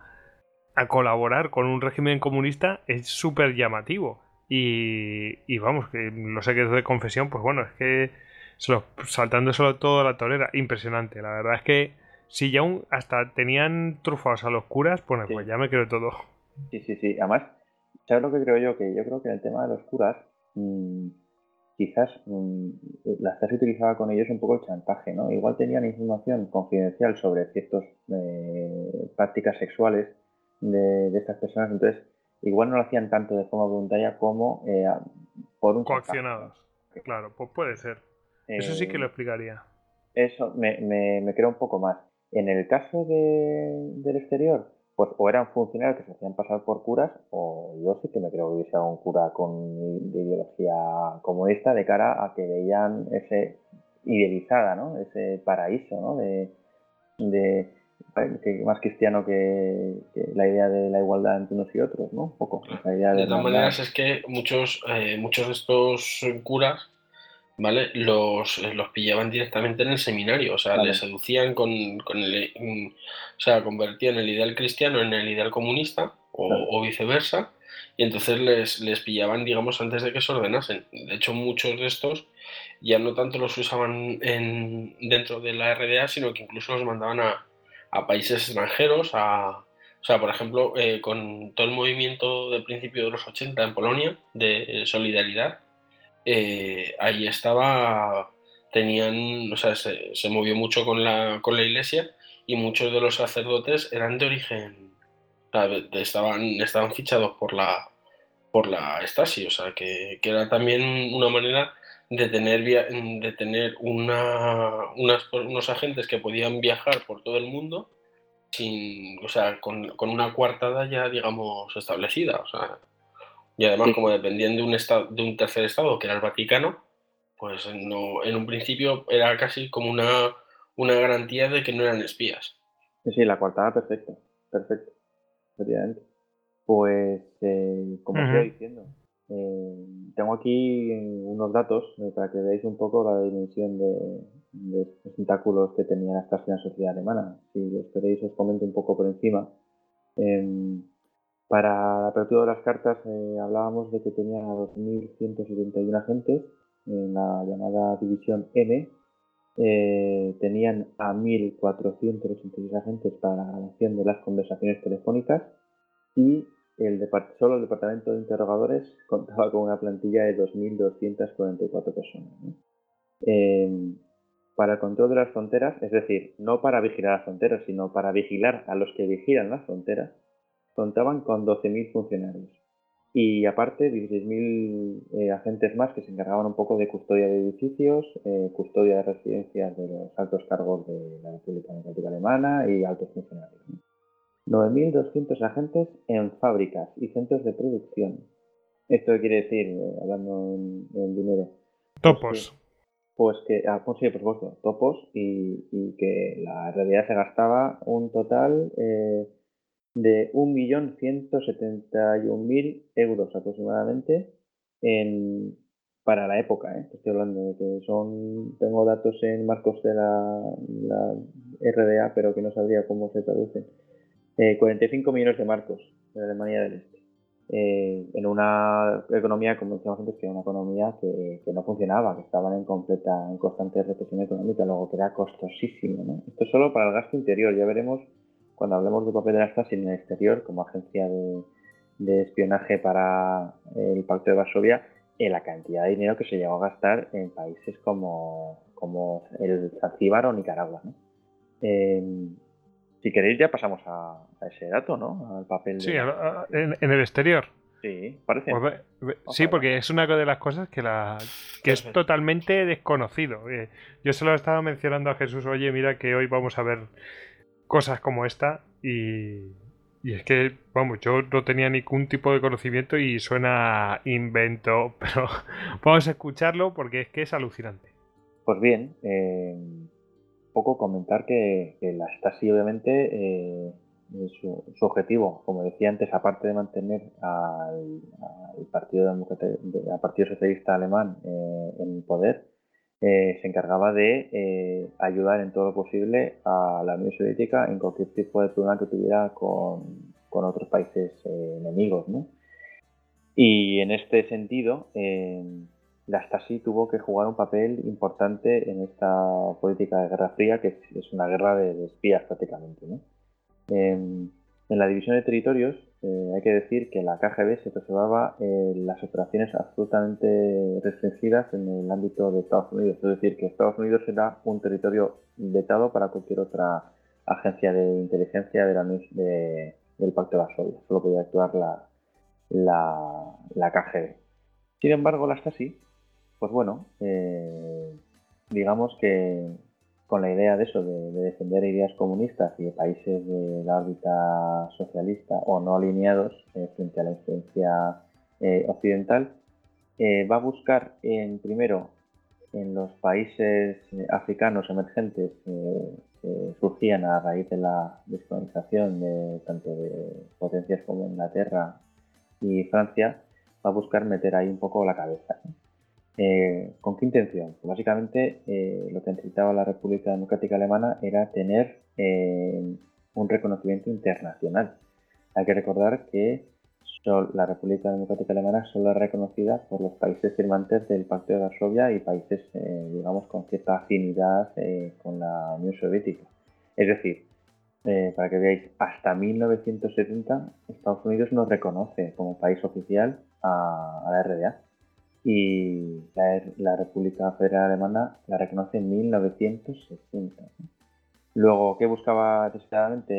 a colaborar con un régimen comunista es súper llamativo. Y, vamos, que lo sé que es de confesión, pues bueno, es que saltando solo toda la tolera, impresionante. La verdad es que si ya un, hasta tenían trufados a los curas, pues, pues ya me creo todo. Sí, sí, sí. Además, ¿sabes lo que creo yo? Que yo creo que en el tema de los curas, mmm, quizás mmm, la se utilizaba con ellos un poco el chantaje, ¿no? Igual tenían información confidencial sobre ciertas eh, prácticas sexuales de, estas personas. Entonces, igual no lo hacían tanto de forma voluntaria como eh, por un... Coaccionados. Claro, pues puede ser. eso sí que lo eh, explicaría. Eso me, me, creo un poco más. En el caso de, del exterior, pues o eran funcionarios que se hacían pasar por curas, o yo sí que me creo que hubiese un cura con ideología comunista de cara a que veían ese idealizada, ¿no? Ese paraíso, ¿no? De, de, que más cristiano que, la idea de la igualdad entre unos y otros, ¿no? Un poco. de, todas maneras es que muchos, eh, muchos de estos curas, ¿vale? Los, eh, los pillaban directamente en el seminario, o sea, les seducían con, el... o sea, convertían el ideal cristiano en el ideal comunista o, viceversa, y entonces les, les pillaban, digamos, antes de que se ordenasen. De hecho, muchos de estos ya no tanto los usaban en, dentro de la RDA, sino que incluso los mandaban a, a países extranjeros, a, o sea, por ejemplo, eh, con todo el movimiento del principio de los 80 en Polonia, de solidaridad, eh, ahí estaba, tenían, o sea, se, movió mucho con la, con la iglesia y muchos de los sacerdotes eran de origen, estaban, estaban fichados por la, por la Stasi, o sea, que, que era también una manera de tener, de tener una, unos agentes que podían viajar por todo el mundo sin, o sea, con, una coartada ya, digamos, establecida. O sea, y además, como dependían de un, estado, de un tercer estado, que era el Vaticano, pues no, en un principio era casi como una, una garantía de que no eran espías. Sí, la coartada, perfecto, perfecto, efectivamente. Pues, eh, como estoy diciendo, eh, tengo aquí unos datos eh, para que veáis un poco la dimensión de, los tentáculos que tenía la estación sociedad alemana. Si os queréis, os comento un poco por encima. Para la apertura de las cartas eh, hablábamos de que tenía 2.171 agentes en la llamada división M. tenían a 1.486 agentes para la grabación de las conversaciones telefónicas y el solo el departamento de interrogadores contaba con una plantilla de 2.244 personas. Em, para el control de las fronteras, es decir, no para vigilar las fronteras, sino para vigilar a los que vigilan las fronteras, contaban con 12.000 funcionarios. Y aparte, 16.000 eh, agentes más que se encargaban un poco de custodia de edificios, eh, custodia de residencias de los altos cargos de la República Democrática Alemana y altos funcionarios. 9.200 agentes en fábricas y centros de producción. ¿Esto quiere decir, eh, hablando en, dinero? Topos. Pues que, ah, pues sí, por supuesto, topos y, que la realidad se gastaba un total eh, de 1.171.000 euros aproximadamente en, para la época. ¿eh? Estoy hablando de que son, tengo datos en marcos de la, la RDA, pero que no sabría cómo se traducen 45 eh, millones de marcos en Alemania del Este. Eh, en una economía, como decíamos antes, que era una economía que, no funcionaba, que estaban en completa, en constante recesión económica, luego que era costosísimo. ¿no? Esto es solo para el gasto interior, ya veremos cuando hablemos de papel de la Stasi en el exterior, como agencia de, espionaje para el Pacto de Varsovia, en la cantidad de dinero que se llegó a gastar en países como, como el Zanzíbar o Nicaragua. ¿no? Eh, si queréis ya pasamos a, ese dato, ¿no? Al papel. Sí, en, el exterior. Sí, parece. Pues sí, porque es una de las cosas que, la, que es totalmente desconocido. Eh, yo se lo estaba mencionando a Jesús, oye, mira que hoy vamos a ver cosas como esta y, y es que, vamos, yo no tenía ningún tipo de conocimiento y suena invento, pero vamos a escucharlo porque es que es alucinante. Pues bien, eh, poco comentar que, la Stasi obviamente eh, su, objetivo, como decía antes, aparte de mantener al, partido, partido Socialista Alemán eh, en poder, eh, se encargaba de ayudar en todo lo posible a la Unión Soviética en cualquier tipo de problema que tuviera con, otros países enemigos. Y en este sentido, la Stasi tuvo que jugar un papel importante en esta política de Guerra Fría, que es una guerra de, espías prácticamente. En, la división de territorios eh, hay que decir que la KGB se reservaba eh, las operaciones absolutamente restringidas en el ámbito de Estados Unidos, es decir, que Estados Unidos era un territorio vetado para cualquier otra agencia de inteligencia de del Pacto de Varsovia, solo podía actuar la, la, la KGB. Sin embargo, la Stasi pues bueno, eh, digamos que con la idea de eso, de, defender ideas comunistas y de países de la órbita socialista o no alineados eh, frente a la influencia eh, occidental, va a buscar en primero en los países africanos emergentes que surgían a raíz de la descolonización de tanto de potencias como Inglaterra y Francia, va a buscar meter ahí un poco la cabeza. Eh, ¿Con qué intención? Básicamente eh, lo que necesitaba la República Democrática Alemana era tener eh, un reconocimiento internacional. Hay que recordar que la República Democrática Alemana solo es reconocida por los países firmantes del Pacto de Varsovia y países, digamos, con cierta afinidad con la Unión Soviética. Es decir, para que veáis, hasta 1970 Estados Unidos no reconoce como país oficial a la RDA y la, República Federal Alemana la reconoce en 1960. Luego, ¿qué buscaba desesperadamente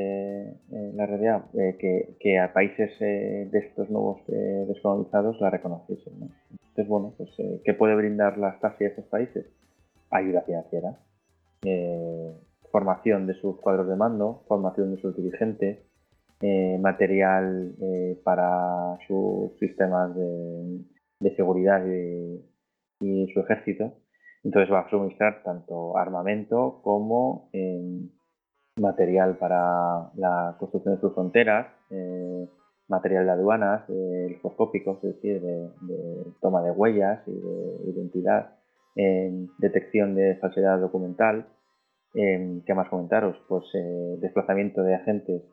eh, la realidad? Eh, que, a países eh, de estos nuevos descolonizados la reconociesen. Entonces, bueno, pues, ¿qué puede brindar la Stasi a estos países? Ayuda financiera, formación de sus cuadros de mando, formación de sus dirigentes, material para sus sistemas de de seguridad y, su ejército. Entonces va a suministrar tanto armamento como eh, material para la construcción de sus fronteras, eh, material de aduanas, eh, es decir, de, toma de huellas y de identidad, detección de falsedad documental. ¿Qué más comentaros? Pues desplazamiento de agentes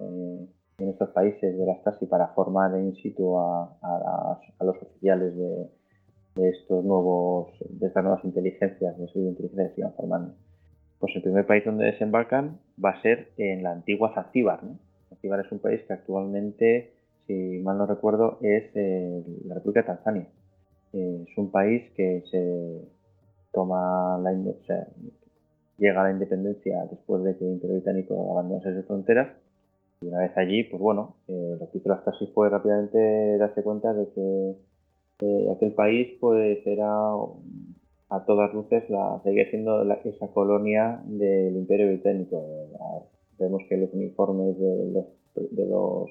en estos países de la Stasi para formar in situ a, los oficiales de, estos nuevos, de estas nuevas inteligencias, de su inteligencia que iban formando. Pues el primer país donde desembarcan va a ser en la antigua Zanzíbar. ¿no? Zanzíbar es un país que actualmente si mal no recuerdo, es eh, la República de Tanzania. Eh, es un país que se toma la, o sea, llega a la independencia después de que el Imperio Británico abandonase sus fronteras. Y una vez allí, pues bueno, eh, lo que hizo casi fue rápidamente darse cuenta de que eh, aquel país pues era a todas luces la, seguía siendo esa colonia del Imperio Británico. vemos que los uniformes de los, de los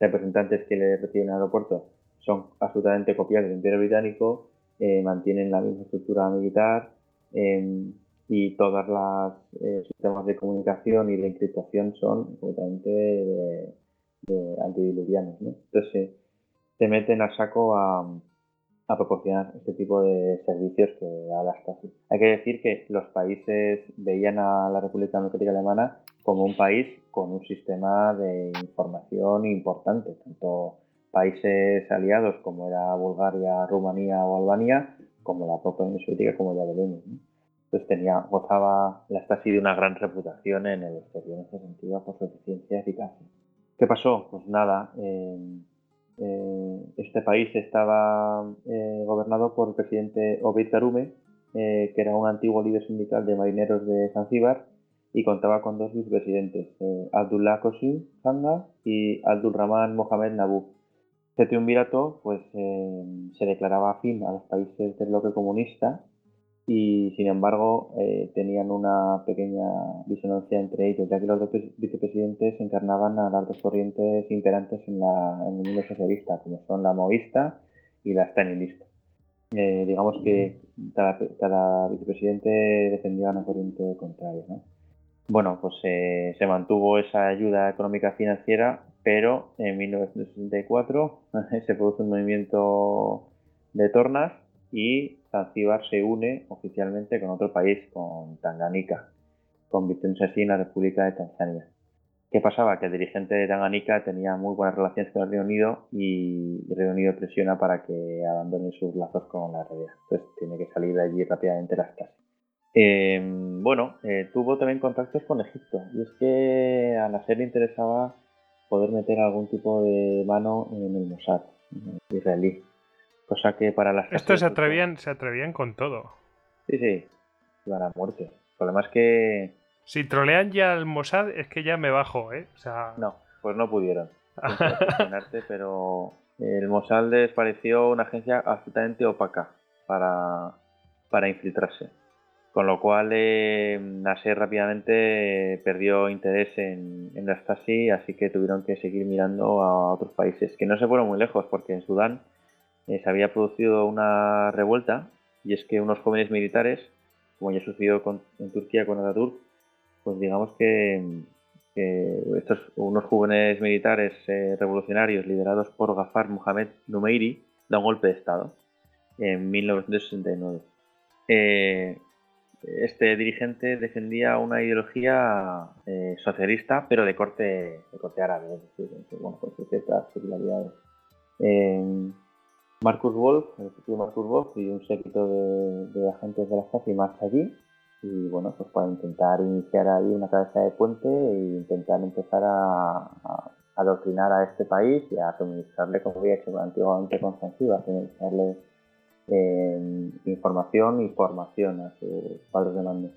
representantes que le reciben al aeropuerto son absolutamente copiados del Imperio Británico, eh, mantienen la misma estructura militar em, y todas las eh, sistemas de comunicación y de encriptación son completamente de, antidiluvianos. Entonces se meten al saco a, a proporcionar este tipo de servicios que ahora está así. Hay que decir que los países veían a la República Democrática Alemana como un país con un sistema de información importante, tanto países aliados como era Bulgaria, Rumanía o Albania, como la propia Unión Soviética como ya veremos. Entonces tenía, gozaba la Stasi de una gran reputación en el exterior en ese sentido por su eficiencia y eficacia. ¿Qué pasó? Pues nada, eh, eh, este país estaba eh, gobernado por el presidente Obeid Karume, eh, que era un antiguo líder sindical de marineros de Zanzíbar y contaba con dos vicepresidentes, Abdullah Kosi Zanga y Abdul Rahman Mohamed Nabu. Este triunvirato pues, se declaraba afín a los países del bloque comunista y sin embargo eh, tenían una pequeña disonancia entre ellos, ya que los dos vicepresidentes encarnaban a las dos corrientes imperantes en, la, en el mundo socialista, como son la maoísta y la stalinista. Eh, digamos que cada, vicepresidente defendía una corriente contraria. Bueno, pues eh, se mantuvo esa ayuda económica financiera, pero en 1964 se produce un movimiento de tornas y Zanzíbar se une oficialmente con otro país, con Tanganica, convirtiéndose así en la República de Tanzania. ¿Qué pasaba? Que el dirigente de Tanganica tenía muy buenas relaciones con el Reino Unido y el Reino Unido presiona para que abandone sus lazos con la realidad. Entonces tiene que salir de allí rápidamente las casas. Em, bueno, eh, tuvo también contactos con Egipto y es que a Nasser le interesaba poder meter algún tipo de mano en el Mossad israelí. Cosa que para las... Estos se atrevían, se atrevían con todo. Sí, sí. Iban a muerte. El problema es que... Si trolean ya al Mossad es que ya me bajo, ¿eh? O sea... No, pues no pudieron. pero el Mossad les pareció una agencia absolutamente opaca para, para infiltrarse. Con lo cual eh, Nasser rápidamente perdió interés en, en la Stasi, así que tuvieron que seguir mirando a otros países, que no se fueron muy lejos, porque en Sudán eh, se había producido una revuelta y es que unos jóvenes militares, como ya sucedió en Turquía con Ataturk, pues digamos que, estos unos jóvenes militares eh, revolucionarios liderados por Gafar Mohamed Numeiri da un golpe de Estado en 1969. Eh, este dirigente defendía una ideología socialista, pero de corte, de corte árabe, bueno, con ciertas similaridades. Marcus Wolf, el propio Marcus Wolf y un séquito de, agentes de la Stasi marcha allí y bueno, pues para intentar iniciar ahí una cabeza de puente e intentar empezar a, adoctrinar a este país y a suministrarle, como había hecho antiguamente con Zanzibar, suministrarle eh, información y formación a sus padres de mando.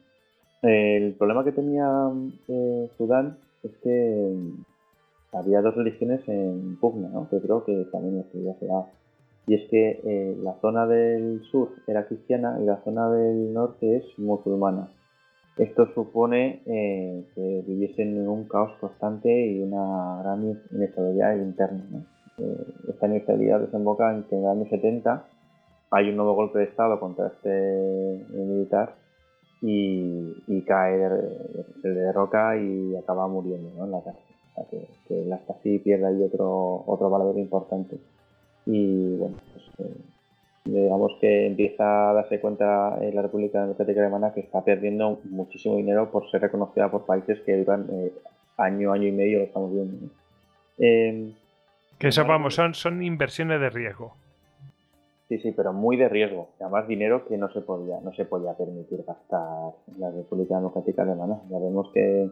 El problema que tenía eh, Sudán es que había dos religiones en pugna, ¿no? que creo que también ya se y es que eh, la zona del sur era cristiana y la zona del norte es musulmana. Esto supone eh, que viviesen en un caos constante y una gran inestabilidad interna. Eh, esta inestabilidad desemboca en que en el año 70 hay un nuevo golpe de Estado contra este militar y, cae, se le derroca y acaba muriendo en la cárcel. O sea que, que Stasi pierde ahí otro, otro valor importante y bueno, pues, eh, digamos que empieza a darse cuenta en la República Democrática Alemana que está perdiendo muchísimo dinero por ser reconocida por países que duran eh, año, año y medio, lo estamos viendo. Em, que eso, vamos, son, son inversiones de riesgo. Sí, sí, pero muy de riesgo. Además, dinero que no se podía, no se podía permitir gastar en la República Democrática Alemana. Ya vemos que,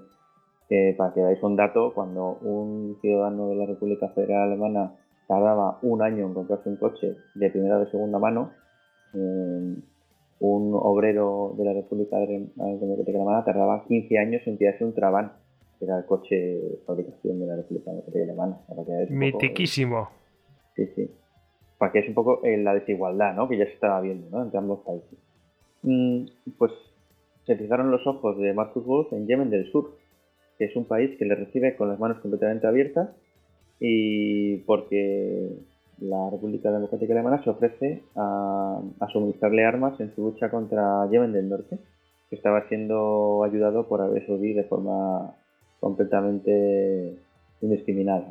para que veáis un dato, cuando un ciudadano de la República Federal Alemana tardaba un año en comprarse un coche de primera o de segunda mano. Eh, un obrero de la República de Alemana tardaba 15 años en tirarse un Trabant, que era el coche de fabricación de la República Democrática Alemana. Mitiquísimo. sí, sí. Para que es un poco eh, la desigualdad ¿no? que ya se estaba viendo ¿no? entre ambos países. Mm, pues se fijaron los ojos de Marcus Wolf en Yemen del Sur, que es un país que le recibe con las manos completamente abiertas y porque la República Democrática Alemana se ofrece a, suministrarle armas en su lucha contra Yemen del Norte, que estaba siendo ayudado por Arabia Saudí de forma completamente indiscriminada.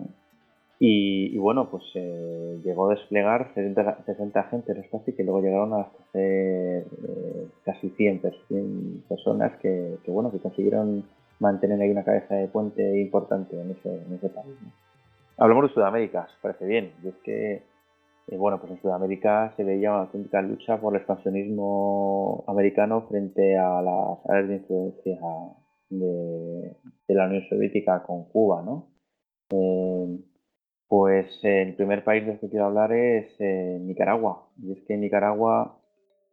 Y, bueno, pues eh, llegó a desplegar 60, agentes casi que luego llegaron a ser eh, casi 100, personas que, bueno que consiguieron mantener ahí una cabeza de puente importante en ese, en ese país. Hablamos de Sudamérica, parece bien. Y es que, eh, bueno, pues en Sudamérica se veía una auténtica lucha por el expansionismo americano frente a las áreas de influencia de, la Unión Soviética con Cuba, ¿no? Eh, pues el primer país del que quiero hablar es eh, Nicaragua. Y es que en Nicaragua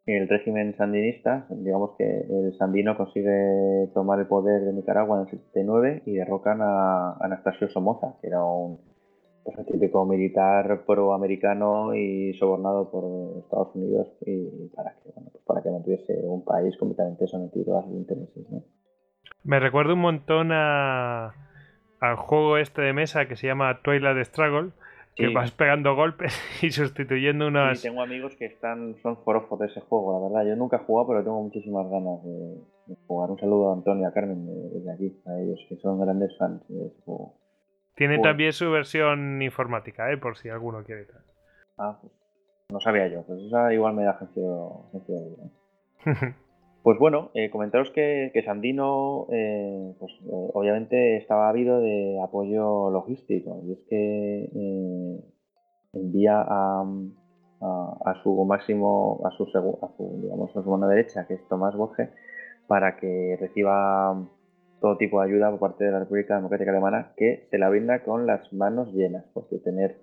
el régimen sandinista, digamos que el sandino consigue tomar el poder de Nicaragua en el 79 y derrocan a Anastasio Somoza, que era un pues, típico militar proamericano y sobornado por Estados Unidos y para que bueno, pues para que mantuviese un país completamente sometido a sus intereses. Me recuerda un montón a, al juego este de mesa que se llama Twilight Struggle, que vas pegando golpes y sustituyendo unas... Sí, tengo amigos que están son forofos de ese juego, la verdad. Yo nunca he jugado, pero tengo muchísimas ganas de, jugar. Un saludo a Antonio y a Carmen desde aquí, a ellos, que son grandes fans de ese juego. Tiene también su versión informática, ¿eh? por si alguno quiere. Ah, pues no sabía yo. Pues esa igual me da sentido, Pues bueno, eh, comentaros que, Sandino, eh, pues eh, obviamente estaba habido de apoyo logístico y es que envía a, su máximo, a su, a su, digamos, a su mano derecha, que es Tomás Borges, para que reciba todo tipo de ayuda por parte de la República Democrática Alemana, que se la brinda con las manos llenas, porque tener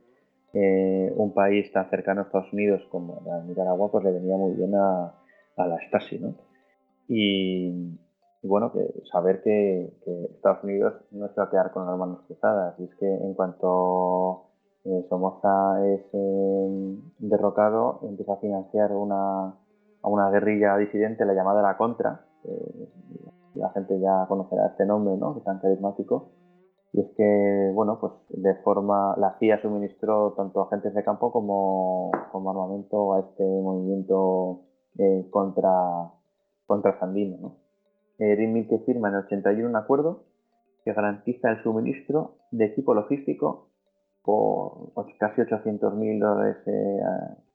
un país tan cercano a Estados Unidos como la Nicaragua, pues le venía muy bien a, a la Stasi, ¿no? Y, bueno, que saber que, Estados Unidos no se va a quedar con las manos cruzadas. Y es que en cuanto eh, Somoza es eh, derrocado, empieza a financiar una, a una guerrilla disidente, la llamada La Contra. La gente ya conocerá este nombre, ¿no? Que es tan carismático. Y es que, bueno, pues de forma, la CIA suministró tanto agentes de campo como, como armamento a este movimiento eh, contra, contra Sandino. ¿no? Eh, que firma en el 81 un acuerdo que garantiza el suministro de equipo logístico por casi 800.000 dólares, eh,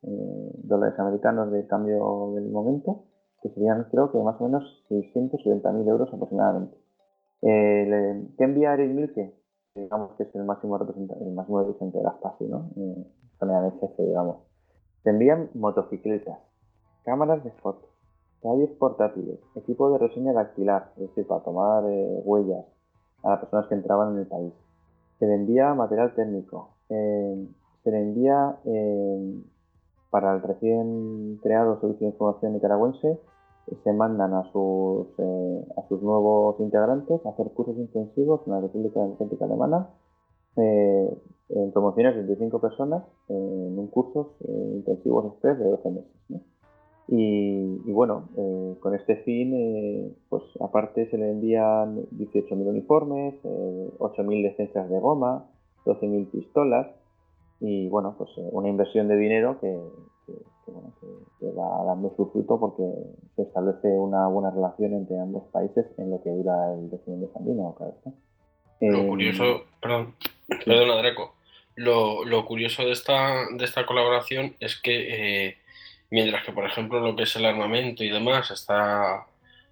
eh, dólares americanos de cambio del momento, que serían creo que más o menos 670.000 euros aproximadamente. Eh, ¿Qué envía Eric Milke? Digamos que es el máximo representante, el máximo representante de las PASI, ¿no? Eh, jefe, digamos. Se envían motocicletas, cámaras de fotos, Calles portátiles, equipo de reseña dactilar, es decir, para tomar eh, huellas a las personas que entraban en el país. Se le envía material técnico. Eh, se le envía eh, para el recién creado Servicio de Información Nicaragüense, se mandan a sus, a sus nuevos integrantes a hacer cursos intensivos en la República Democrática Alemana en promociones de 25 personas en un curso intensivos express de 12 meses. Y, bueno, eh, con este fin, eh, pues aparte se le envían 18.000 uniformes, eh, 8.000 licencias de goma, 12.000 pistolas y bueno, pues eh, una inversión de dinero que, va dando su fruto porque se establece una buena relación entre ambos países en lo que dura el de Sandino, Lo curioso, perdón, perdona Draco, lo, lo curioso de esta, de esta colaboración es que Mientras que, por ejemplo, lo que es el armamento y demás está,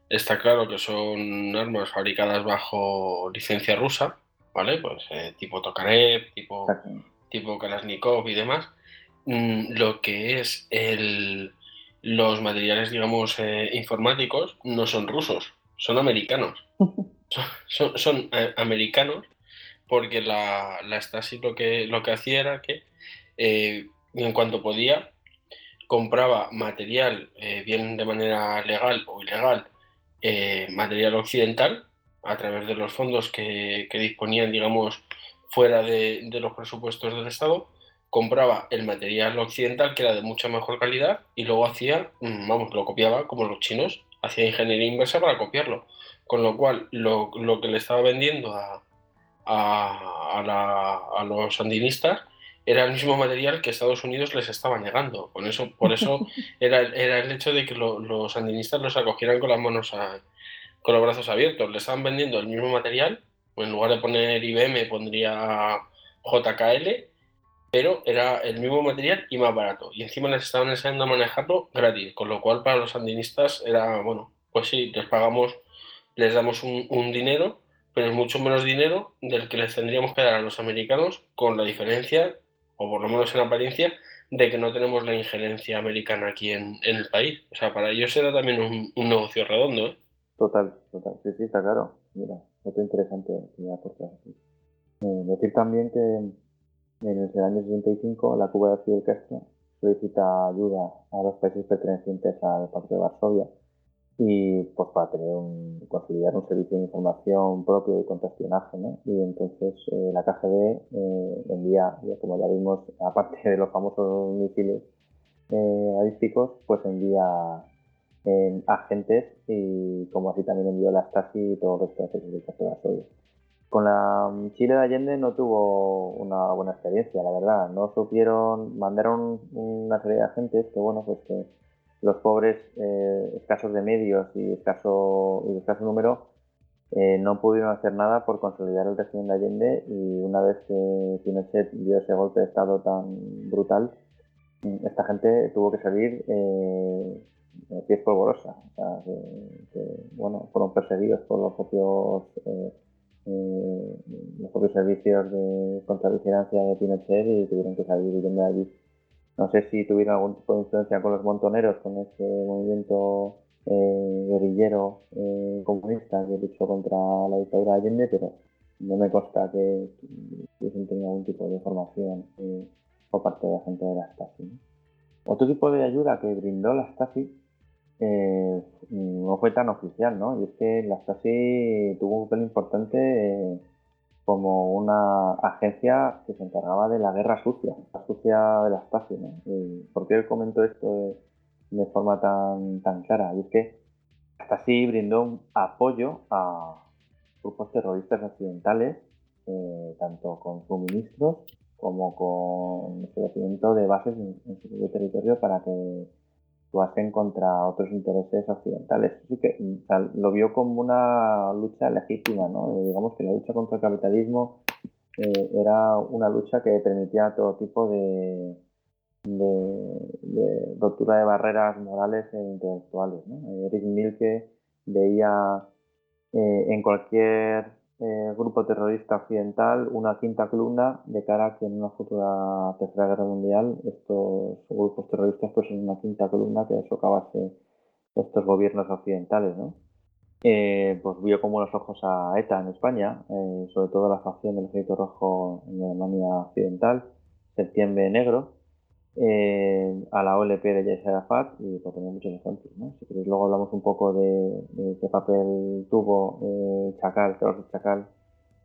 está claro que son armas fabricadas bajo licencia rusa, ¿vale? Pues eh, tipo Tokarev, tipo, tipo Kalashnikov y demás. Mm, lo que es el, los materiales, digamos, eh, informáticos no son rusos, son americanos. son, eh, americanos porque la, la Stasi lo que, lo que hacía era que eh, en cuanto podía, compraba material, eh, bien de manera legal o ilegal, eh, material occidental, a través de los fondos que, disponían, digamos, fuera de, los presupuestos del Estado, compraba el material occidental que era de mucha mejor calidad y luego hacía, mm, vamos, lo copiaba como los chinos, hacía ingeniería inversa para copiarlo. Con lo cual, lo, que le estaba vendiendo a, a, los sandinistas era el mismo material que Estados Unidos les estaba negando. Con eso, por eso era, era el hecho de que los sandinistas los acogieran con las manos con los brazos abiertos. Le estaban vendiendo el mismo material, en lugar de poner IBM pondría JKL, pero era el mismo material y más barato. Y encima les estaban enseñando a manejarlo gratis, con lo cual para los sandinistas era, bueno, pues sí, les pagamos, les damos un, dinero, pero es mucho menos dinero del que les tendríamos que dar a los americanos, con la diferencia, o por lo menos en apariencia, de que no tenemos la injerencia americana aquí en, el país. O sea, para ellos era también un, negocio redondo. ¿eh? Total, total. Sí, sí, está claro. Mira, otro interesante me eh, decir también que en el año 65 la Cuba de Fidel Castro solicita ayuda a los países pertenecientes al Pacto de Varsovia y pues para tener un, consolidar un servicio de información propio de contraespionaje, ¿no? Y entonces eh, la KGB eh, envía, como ya vimos, aparte de los famosos misiles eh, pues envía agentes y como así también envió la Stasi y todos los servicios de la Con la Chile de Allende no tuvo una buena experiencia, la verdad. No supieron, mandaron una serie de agentes que, bueno, pues que los pobres eh, escasos de medios y escaso, y escaso número eh, no pudieron hacer nada por consolidar el régimen de Allende y una vez que Pinochet dio ese golpe de Estado tan brutal, esta gente tuvo que salir eh, pies polvorosa. O sea, que, bueno, fueron perseguidos por los propios, eh, eh, los propios servicios de contravigilancia de Pinochet y tuvieron que salir de allí. No sé si tuvieron algún tipo de influencia con los montoneros, con ese movimiento eh, guerrillero comunista que luchó contra la dictadura de Allende, pero no me consta que hubiesen tenido algún tipo de información por parte de la gente de la Stasi. Otro tipo de ayuda que brindó la Stasi eh, no fue tan oficial, ¿no? Y es que la Stasi tuvo un papel importante eh, como una agencia que se encargaba de la guerra sucia, la sucia de la Stasi, ¿no? ¿Por qué comento esto de, forma tan, tan clara? Y es que la Stasi brindó apoyo a grupos terroristas occidentales, eh, tanto con suministros como con establecimiento de bases en, en su territorio para que actuasen contra otros intereses occidentales. Así que lo vio como una lucha legítima, ¿no? Eh, digamos que la lucha contra el capitalismo eh, era una lucha que permitía todo tipo de, de, ruptura de barreras morales e intelectuales. ¿no? Eh, Eric Milke veía en cualquier eh, grupo terrorista occidental una quinta columna de cara a que en una futura tercera guerra mundial estos grupos terroristas pues en una quinta columna que socavase estos gobiernos occidentales ¿no? Eh, pues vio como los ojos a ETA en España eh, sobre todo la facción del ejército rojo en Alemania occidental septiembre negro eh, a la OLP de Yasser Arafat y por tener muchos ejemplos. ¿no? Si queréis, luego hablamos un poco de, qué papel tuvo eh, Chacal, Carlos Chacal,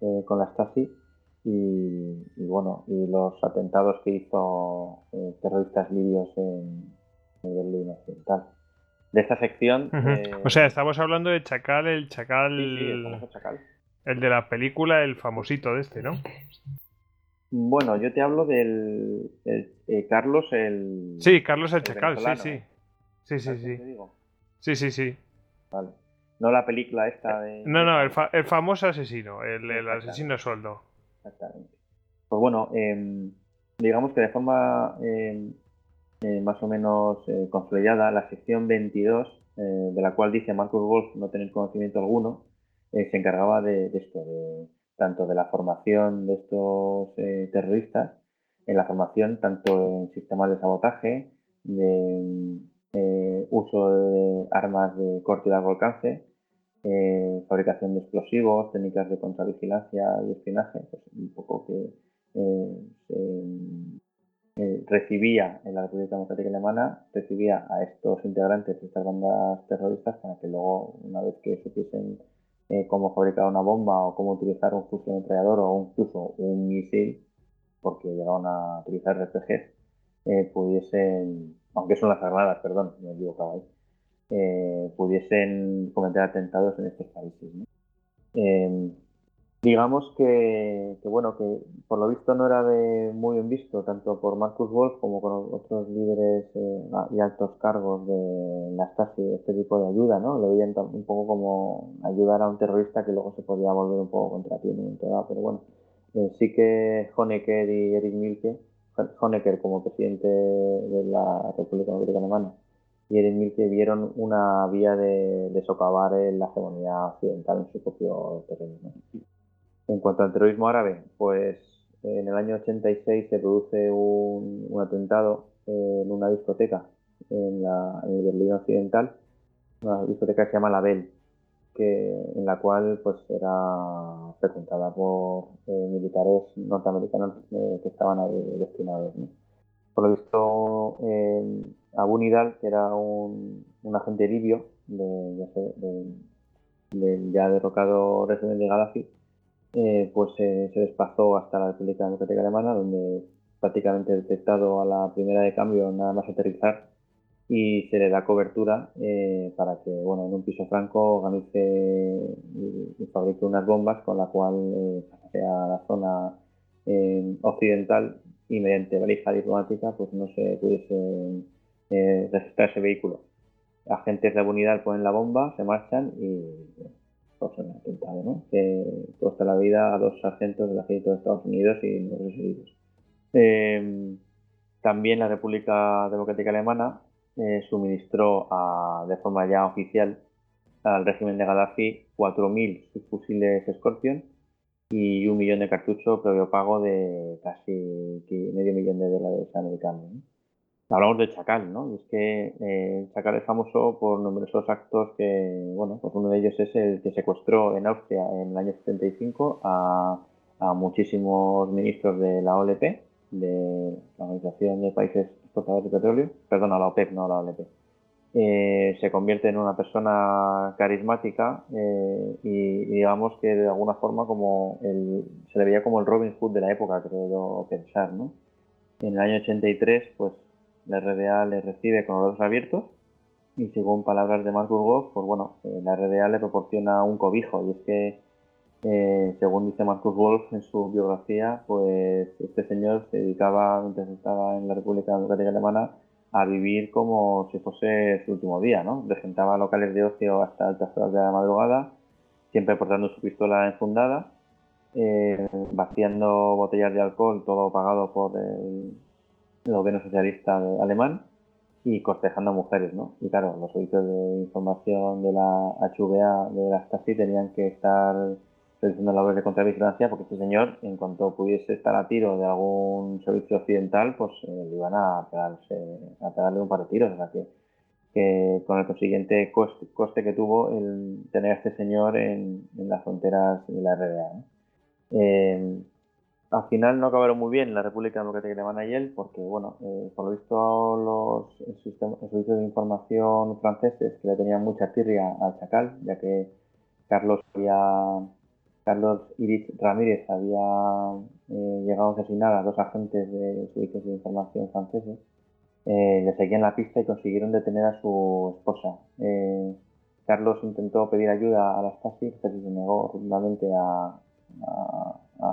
eh, con la Stasi y, bueno, y los atentados que hizo eh, terroristas libios en, el Berlín Occidental. De esta sección. o sea, estamos hablando de Chacal, el Chacal. el, Chacal. el de la película, el famosito de este, ¿no? Bueno, yo te hablo del eh, Carlos el... Sí, Carlos el, Chacal, sí, sí. Sí, sí, sí. Sí, sí, sí. Vale. No la película esta de... No, no, el, famoso asesino, el, asesino sueldo. Exactamente. Pues bueno, em, digamos que de forma em, eh, más o menos eh, consolidada, la sección 22, de la cual dice Marcus Wolf no tener conocimiento alguno, se encargaba de esto, de tanto de la formación de estos eh, terroristas, en la formación tanto en sistemas de sabotaje, de eh, uso de armas de corto y largo alcance, eh, fabricación de explosivos, técnicas de contravigilancia y espionaje, pues un poco que eh, recibía en la República Democrática Alemana, recibía a estos integrantes de estas bandas terroristas para que luego, una vez que supiesen eh, cómo fabricar una bomba o cómo utilizar un fusil ametrallador o incluso un misil, porque llegaban a utilizar RPGs, eh, pudiesen, aunque son las armadas, perdón, me he equivocado ahí, eh, pudiesen cometer atentados en estos países. Digamos que, bueno, que por lo visto no era de muy bien visto tanto por Marcus Wolf como con otros líderes eh, y altos cargos de la Stasi este tipo de ayuda, ¿no? Lo veían un poco como ayudar a un terrorista que luego se podía volver un poco contra ti en pero bueno, eh, sí que Honecker y Eric Milke, Honecker como presidente de la República Democrática Alemana y Eric Milke vieron una vía de, socavar la hegemonía occidental en su propio terreno. En cuanto al terrorismo árabe, pues en el año 86 se produce un, atentado en una discoteca en, el Berlín Occidental, una discoteca que se llama La Belle, que, en la cual pues era frecuentada por eh, militares norteamericanos eh, que estaban ahí destinados. Por lo visto, eh, Abu Nidal, que era un, agente libio del ya derrocado régimen de Gaddafi, eh, pues se desplazó hasta la República Democrática Alemana, donde prácticamente detectado a la primera de cambio nada más aterrizar y se le da cobertura eh, para que bueno en un piso franco organice y, fabrique unas bombas con la cual eh, a la zona eh, occidental y mediante valija diplomática pues no se pudiese registrar ese vehículo. Agentes de la unidad ponen la bomba, se marchan y que costa la vida a dos sargentos del ejército de Estados Unidos y nueve heridos. Eh, también la República Democrática Alemana eh, suministró de forma ya oficial al régimen de Gaddafi 4.000 subfusiles Scorpion y un millón de cartuchos previo pago de casi medio millón de dólares americanos hablamos de Chacal, ¿no? Y es que eh, Chacal es famoso por numerosos actos que, bueno, pues uno de ellos es el que secuestró en Austria en el año 75 a, muchísimos ministros de la OLP, de la Organización de Países Exportadores de Petróleo, perdón, a la OPEP, no a la OLP. Eh, se convierte en una persona carismática eh, y, digamos que de alguna forma como el, se le veía como el Robin Hood de la época, creo yo pensar, ¿no? En el año 83, pues la RDA le recibe con los brazos abiertos y según palabras de Marcus Wolf, pues bueno, eh, la RDA le proporciona un cobijo y es que eh, según dice Marcus Wolf en su biografía, pues este señor se dedicaba, mientras estaba en la República Democrática Alemana, a vivir como si fuese su último día, ¿no? Regentaba locales de ocio hasta altas horas de la madrugada, siempre portando su pistola enfundada, eh, vaciando botellas de alcohol, todo pagado por el, el gobierno socialista alemán y cortejando a mujeres, ¿no? Y claro, los servicios de información de la HVA, de la Stasi, tenían que estar realizando labores de contravigilancia porque este señor, en cuanto pudiese estar a tiro de algún servicio occidental, pues eh, iban a, pegarse, a pegarle un par de tiros. O sea que, con el consiguiente coste, que tuvo el tener a este señor en, las fronteras de la RDA. Eh, al final no acabaron muy bien la República Democrática Alemana y él, porque, bueno, eh, por lo visto los servicios de información franceses que le tenían mucha tirria al Chacal, ya que Carlos había, Carlos Iris Ramírez había eh, llegado a asesinar a dos agentes de servicios de información franceses, eh, le seguían la pista y consiguieron detener a su esposa. Carlos intentó pedir ayuda a la Stasi, pero se negó rotundamente a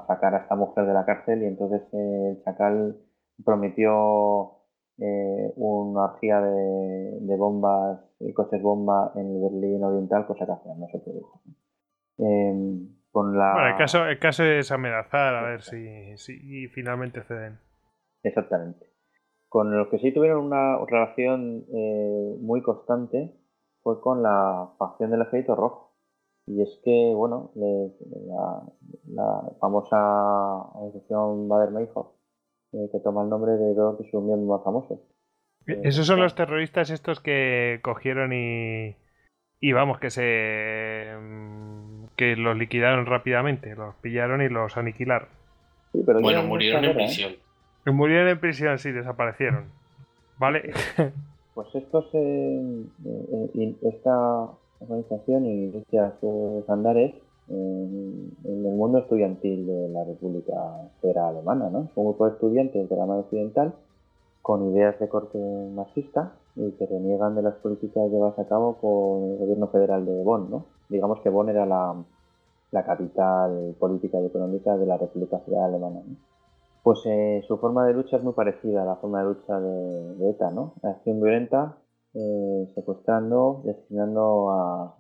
sacar a esta mujer de la cárcel y entonces eh, el chacal prometió eh, una orgía de, bombas y coches bomba en el Berlín Oriental, cosa que al final no se produjo. Em, con la... Bueno, el caso, el caso es amenazar a ver si, si finalmente ceden. Exactamente. Con los que sí tuvieron una relación eh, muy constante fue con la facción del Ejército Rojo. Y es que, bueno, la, famosa organización Bader-Meinhof, eh, que toma el nombre de dos de sus miembros más famosos. Eh, Esos son los terroristas estos que cogieron y, y vamos, que se mm, que los liquidaron rápidamente, los pillaron y los aniquilaron. bueno, murieron en ¿eh? prisión. Murieron en prisión, sí, desaparecieron. ¿Vale? Pues estos, eh, eh, esta organización inicia sus andares en, el mundo estudiantil de la República Federal Alemana, ¿no? Un grupo de estudiantes de la mano occidental con ideas de corte marxista y que reniegan de las políticas llevadas a cabo por el gobierno federal de Bonn, ¿no? Digamos que Bonn era la, capital política y económica de la República Federal Alemana. Pues eh, su forma de lucha es muy parecida a la forma de lucha de, ETA, ¿no? Acción violenta, eh, secuestrando y asesinando a,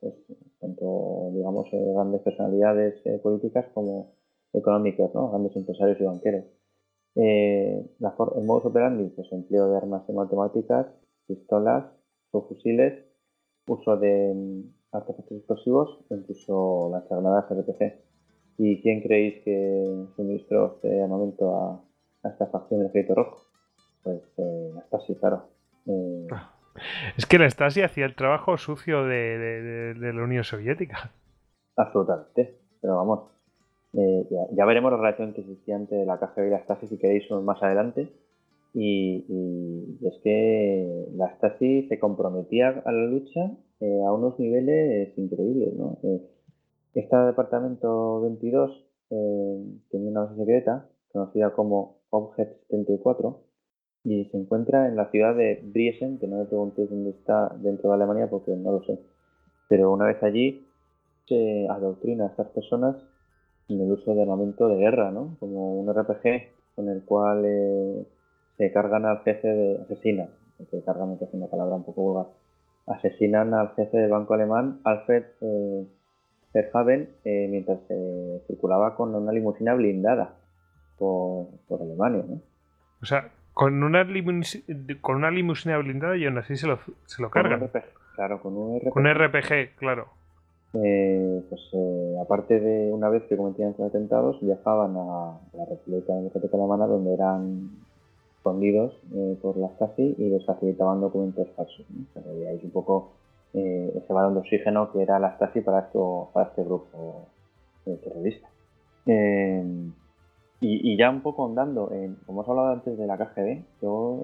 pues, tanto, digamos, eh, grandes personalidades políticas como económicas. Grandes empresarios y banqueros. Eh, la el modus operandi, pues empleo de armas matemáticas, pistolas, fusiles, uso de mm, artefactos explosivos incluso las granadas RPG. ¿Y quién creéis que suministró este armamento a, esta facción del Ejército Rojo? Pues eh, la Stasi, claro. Eh, es que la Stasi hacía el trabajo sucio de, de la Unión Soviética. Absolutamente. Pero vamos, eh, ya, veremos la relación que existía entre la KGB y la Stasi si queréis más adelante. Y, es que la Stasi se comprometía a la lucha eh, a unos niveles increíbles. ¿no? Este departamento 22 tenía una base secreta conocida como Object 74 y se encuentra en la ciudad de Briesen, que no me preguntéis dónde está dentro de Alemania porque no lo sé. Pero una vez allí se adoctrina a estas personas en el uso de armamento de guerra, ¿no? Como un RPG con el cual eh, se cargan al jefe de... asesinan, se cargan es una palabra un poco vulgar, asesinan al jefe del banco alemán, Alfred eh, eh, mientras circulaba con una limusina blindada por, Alemania, ¿no? O sea, con una, con una limusina blindada y aún así se lo, se lo cargan. claro, con un RPG. Con un RPG, claro. Eh, pues eh, aparte de una vez que cometían sus atentados, viajaban a la República Democrática Alemana donde eran escondidos eh, por la Stasi y les facilitaban documentos falsos. ¿no? veíais un poco ese balón de oxígeno que era la Stasi para, esto, para este grupo terrorista. Y, ya un poco andando, como os hablado antes de la KGB, yo,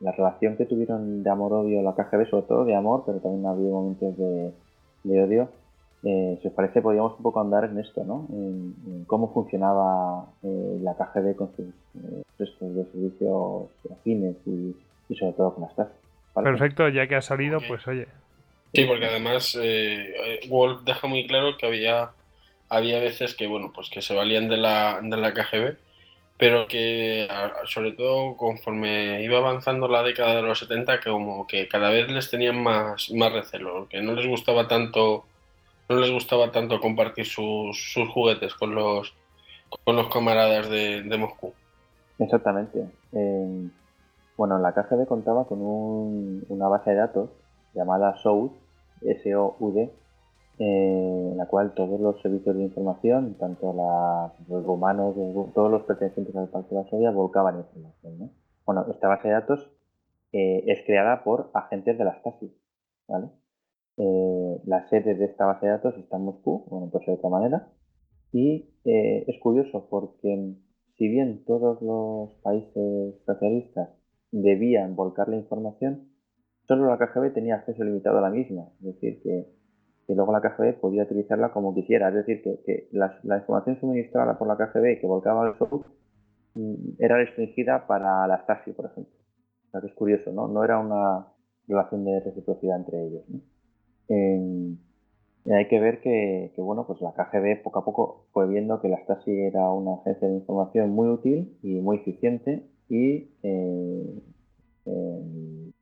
la relación que tuvieron de amor-odio la KGB, sobre todo de amor, pero también había momentos de, de odio, eh, si os parece, podríamos un poco andar en esto, ¿no? En, cómo funcionaba eh, la KGB con sus eh, restos de servicios afines y, sobre todo con las tasas. Perfecto, ya que ha salido, pues oye. Sí, porque además Wolf deja muy claro que había, había veces que, bueno, pues que se valían de la, de la KGB, pero que sobre todo conforme iba avanzando la década de los 70, que como que cada vez les tenían más, más recelo, que no les gustaba tanto no les gustaba tanto compartir sus, juguetes con los, con los camaradas de, Moscú. Exactamente. bueno, la KGB contaba con una base de datos llamada SOUD, S-O-U-D, en la cual todos los servicios de información, tanto los rumanos, todos los pertenecientes al Pacto de Varsovia, volcaban información. Bueno, esta base de datos eh, es creada por agentes de la Stasi, ¿vale? Eh, la sede de esta base de datos está en Moscú, bueno, pues de otra manera. Y eh, es curioso porque si bien todos los países socialistas debían volcar la información, solo la KGB tenía acceso limitado a la misma. Es decir, que, luego la KGB podía utilizarla como quisiera. Es decir, que, la, información suministrada por la KGB que volcaba al SOUT mm, era restringida para la Stasi, por ejemplo. O sea, que es curioso, ¿no? No era una relación de reciprocidad entre ellos. ¿no? hay que ver que, bueno, pues la KGB poco a poco fue viendo que la Stasi era una agencia de información muy útil y muy eficiente y eh,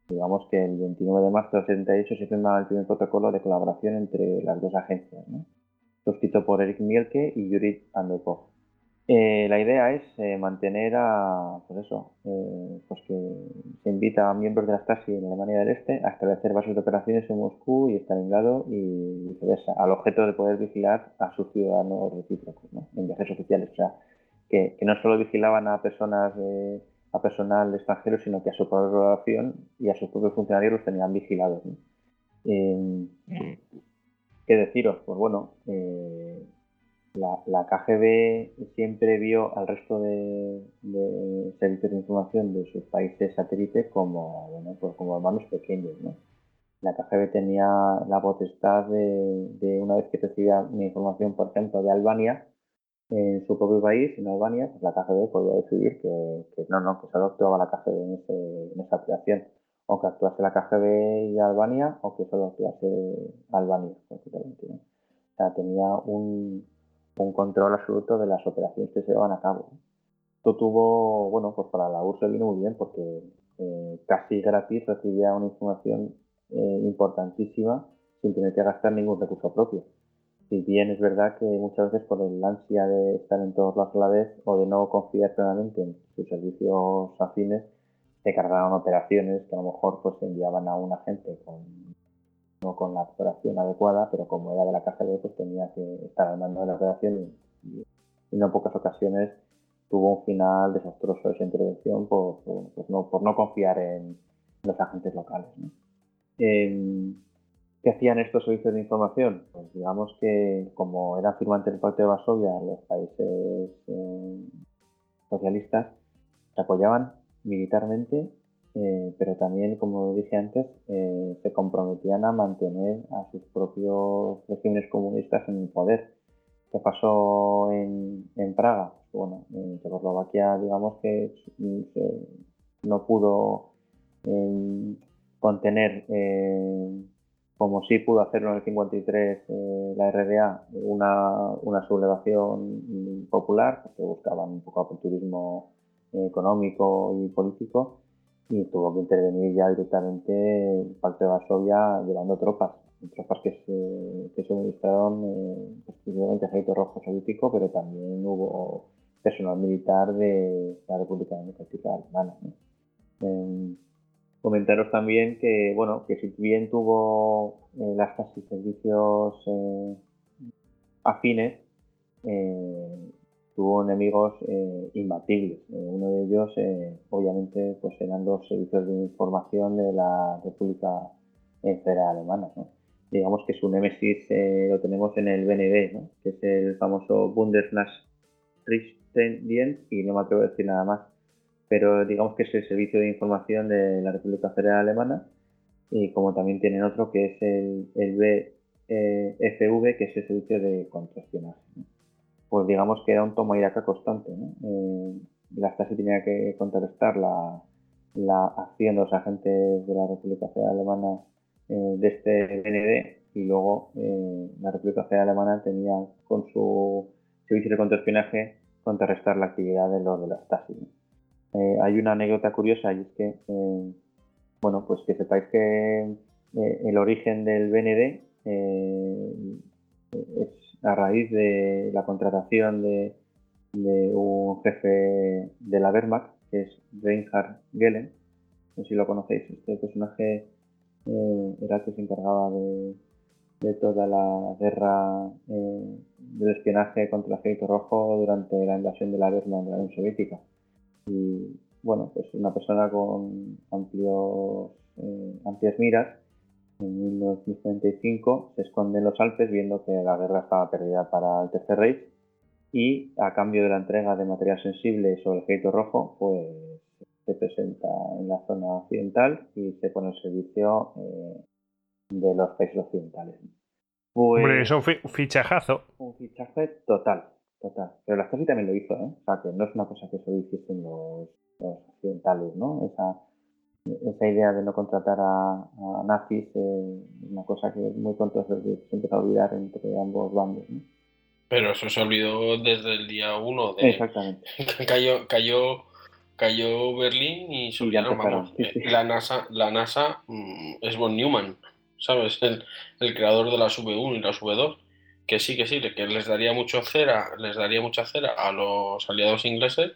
digamos que el 29 de marzo del 78 se firma el primer protocolo de colaboración entre las dos agencias, ¿no? suscrito por Eric Mielke y Yuri Andropov. Eh, la idea es eh, mantener a, pues eso, eh, pues que se invita a miembros de la Stasi en Alemania del Este a establecer bases de operaciones en Moscú y Stalingrado y viceversa, al objeto de poder vigilar a sus ciudadanos recíprocos en viajes oficiales. O sea, que, no solo vigilaban a personas, a personal extranjero, sino que a su propia población y a sus propios funcionarios los tenían vigilados. ¿Qué deciros? Pues bueno, la, KGB siempre vio al resto de, servicios de información de sus países satélites como, bueno, pues como hermanos pequeños. ¿no? La KGB tenía la potestad de, una vez que recibía una información, por ejemplo, de Albania, en su propio país, en Albania, pues la KGB podía decidir que, no, no, que solo actuaba la KGB en, en esa operación, o que actuase la KGB y Albania, o que solo actuase Albania, ¿no? O sea, tenía un, un control absoluto de las operaciones que se llevan a cabo. Esto tuvo, bueno, pues para la URSS vino muy bien porque eh, casi gratis recibía una información eh, importantísima sin tener que gastar ningún recurso propio. Si bien es verdad que muchas veces por el ansia de estar en todos lados a la vez o de no confiar plenamente en sus servicios afines, se cargaban operaciones que a lo mejor pues enviaban a un agente con no con la operación adecuada, pero como era de la KGB, pues tenía que estar al mando de la operación y, en no pocas ocasiones tuvo un final desastroso esa intervención por, pues no, por no confiar en los agentes locales. Em, ¿Qué hacían estos servicios de información? Pues digamos que como eran firmantes del Pacto de Varsovia, los países eh, socialistas se apoyaban militarmente eh, pero también, como dije antes, eh, se comprometían a mantener a sus propios regímenes comunistas en el poder. ¿Qué pasó en, Praga? Bueno, en Checoslovaquia, digamos que no pudo contener, como sí pudo hacerlo en el 53 la RDA, una, una sublevación popular, porque buscaban un poco aperturismo económico y político y tuvo que intervenir ya directamente el Pacto de Varsovia llevando tropas, tropas que se, que suministraron eh, exclusivamente ejército rojo soviético, pero también hubo personal militar de la República Democrática Alemana. Em, comentaros también que, bueno, que si bien tuvo eh, las casi servicios eh, afines, eh, tuvo enemigos eh, imbatibles. Uno de ellos, obviamente, pues eran los servicios de información de la República Federal Alemana. Digamos que su némesis lo tenemos en el BND, que es el famoso Bundesnachrichtendienst, y no me atrevo a decir nada más, pero digamos que es el servicio de información de la República Federal Alemana, y como también tienen otro que es el, el BFV, que es el servicio de contraespionaje pues digamos que era un toma y daca constante. ¿no? Eh, la Stasi tenía que contrarrestar la, la, acción de los agentes de la República Federal Alemana eh, de este BND y luego eh, la República Federal Alemana tenía con su servicio de contraespionaje contrarrestar la actividad de los de la Stasi. Hay una anécdota curiosa y es que, bueno, pues que sepáis que el origen del BND es a raíz de la contratación de, un jefe de la Wehrmacht, que es Reinhard Gellen. No sé si lo conocéis, este personaje eh, era el que se encargaba de, toda la guerra eh, del espionaje contra el ejército rojo durante la invasión de la Wehrmacht de la Unión Soviética. Y bueno, pues una persona con amplios, eh, amplias miras en 1945 se esconde en los Alpes viendo que la guerra estaba perdida para el Tercer Reich y a cambio de la entrega de material sensible sobre el ejército rojo, pues se presenta en la zona occidental y se pone al servicio eh, de los países occidentales. Pues, Hombre, es un fichajazo. Un fichaje total, total. Pero la Stasi también lo hizo, ¿eh? O sea, que no es una cosa que solo hiciesen los, los occidentales, ¿no? Esa, esa idea de no contratar a, nazis es una cosa que es muy controversial, se empieza a olvidar entre ambos bandos. Pero eso se olvidó desde el día uno. De... Exactamente. cayó, cayó, cayó Berlín y se olvidaron, La NASA, la NASA mm, es von Neumann, ¿sabes? El, el creador de las V1 y las V2 que sí, que sí, que les daría mucho cera, les daría mucha cera a los aliados ingleses,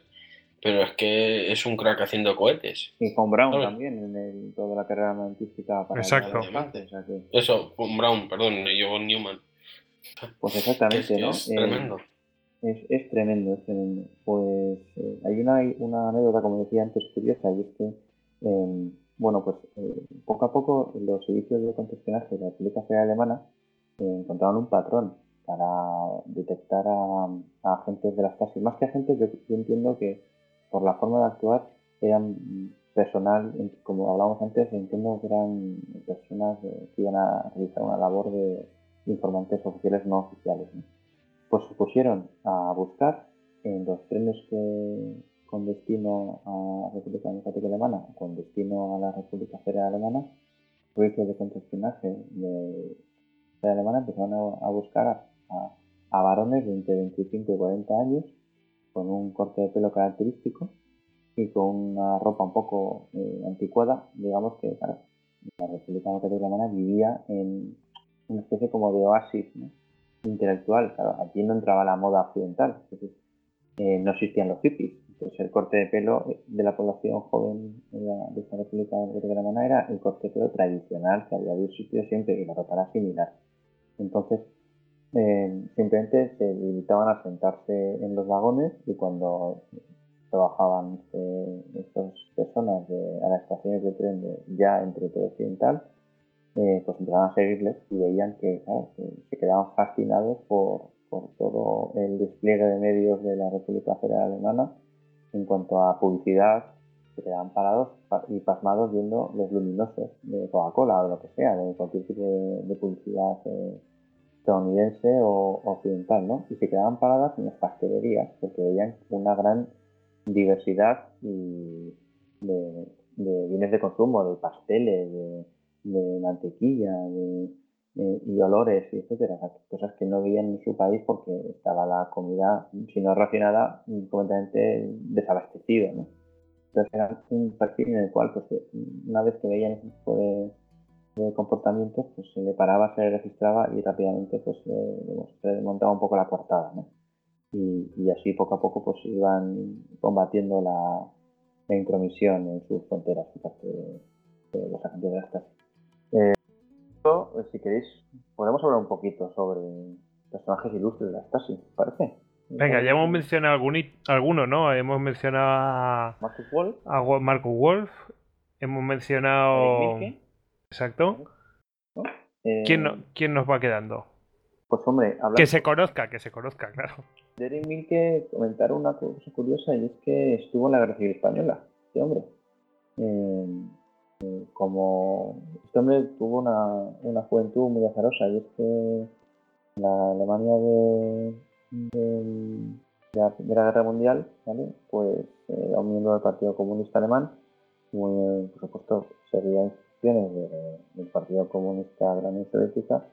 pero es que es un crack haciendo cohetes. Y con Brown también, en toda la carrera científica. Para Exacto. Eso, con Brown, perdón, yo con Newman. Pues exactamente, ¿no? Es tremendo. Eh, es, tremendo, es tremendo. Pues eh, hay una, una anécdota, como decía antes, curiosa, y es que, em, bueno, pues eh, poco a poco los servicios de contraespionaje de la República Federal Alemana encontraron un patrón. para detectar a, agentes de las Stasi. Más que agentes, yo, entiendo que por la forma de actuar eran personal, como hablábamos antes, entiendo que eran personas que iban a realizar una labor de informantes oficiales no oficiales. Pues se pusieron a buscar en los trenes que con destino a la República Democrática Alemana, con destino a la República Federal Alemana, proyectos de contraespionaje de Federal Alemana empezaron a, buscar a, varones de entre 25 y 40 años con un corte de pelo característico y con una ropa un poco eh, anticuada, digamos que la República Democrática Alemana vivía en una especie como de oasis intelectual. Claro, allí no entraba la moda occidental, eh, no existían los hippies, pues el corte de pelo de la población joven de, esta República de Alemana era el corte de pelo tradicional que había existido siempre y la ropa era similar. Entonces, eh, simplemente se limitaban a sentarse en los vagones y cuando trabajaban eh, estas personas a las estaciones de tren ya entre todo occidental, eh, pues empezaban a seguirles y veían que, se quedaban fascinados por, por todo el despliegue de medios de la República Federal Alemana en cuanto a publicidad, se quedaban parados y pasmados viendo los luminosos de Coca-Cola o lo que sea, de cualquier tipo de, publicidad eh, estadounidense o occidental, ¿no? Y se quedaban paradas en las pastelerías porque veían una gran diversidad de, bienes de consumo, de pasteles, de, mantequilla, de, y olores, y etcétera, cosas que no veían en su país porque estaba la comida, si no racionada, completamente desabastecido, ¿no? Entonces era un perfil en el cual, pues, una vez que veían ese tipo de, comportamientos, pues se le paraba, se le registraba y rápidamente, pues, se desmontaba un poco la cortada, ¿no? Y, así poco a poco, pues, iban combatiendo la, intromisión en sus fronteras parte de, los agentes de las si queréis, podemos hablar un poquito sobre personajes ilustres de la Stasi, ¿parece? Venga, ya hemos mencionado alguno, ¿no? Hemos mencionado a Marcus Wolf, a Marcus Wolf hemos mencionado... Exacto. ¿Quién, eh, ¿Quién nos va quedando? Pues hombre, que se conozca, que se conozca, claro. Eric Milke comentar una cosa curiosa y es que estuvo en la Guerra Civil Española, este hombre. Eh, como este hombre tuvo una, juventud muy azarosa y es que la Alemania de, la Primera Guerra Mundial, pues eh, era un miembro del Partido Comunista Alemán, muy, por supuesto seguía instrucciones del Partido Comunista de la Unión Soviética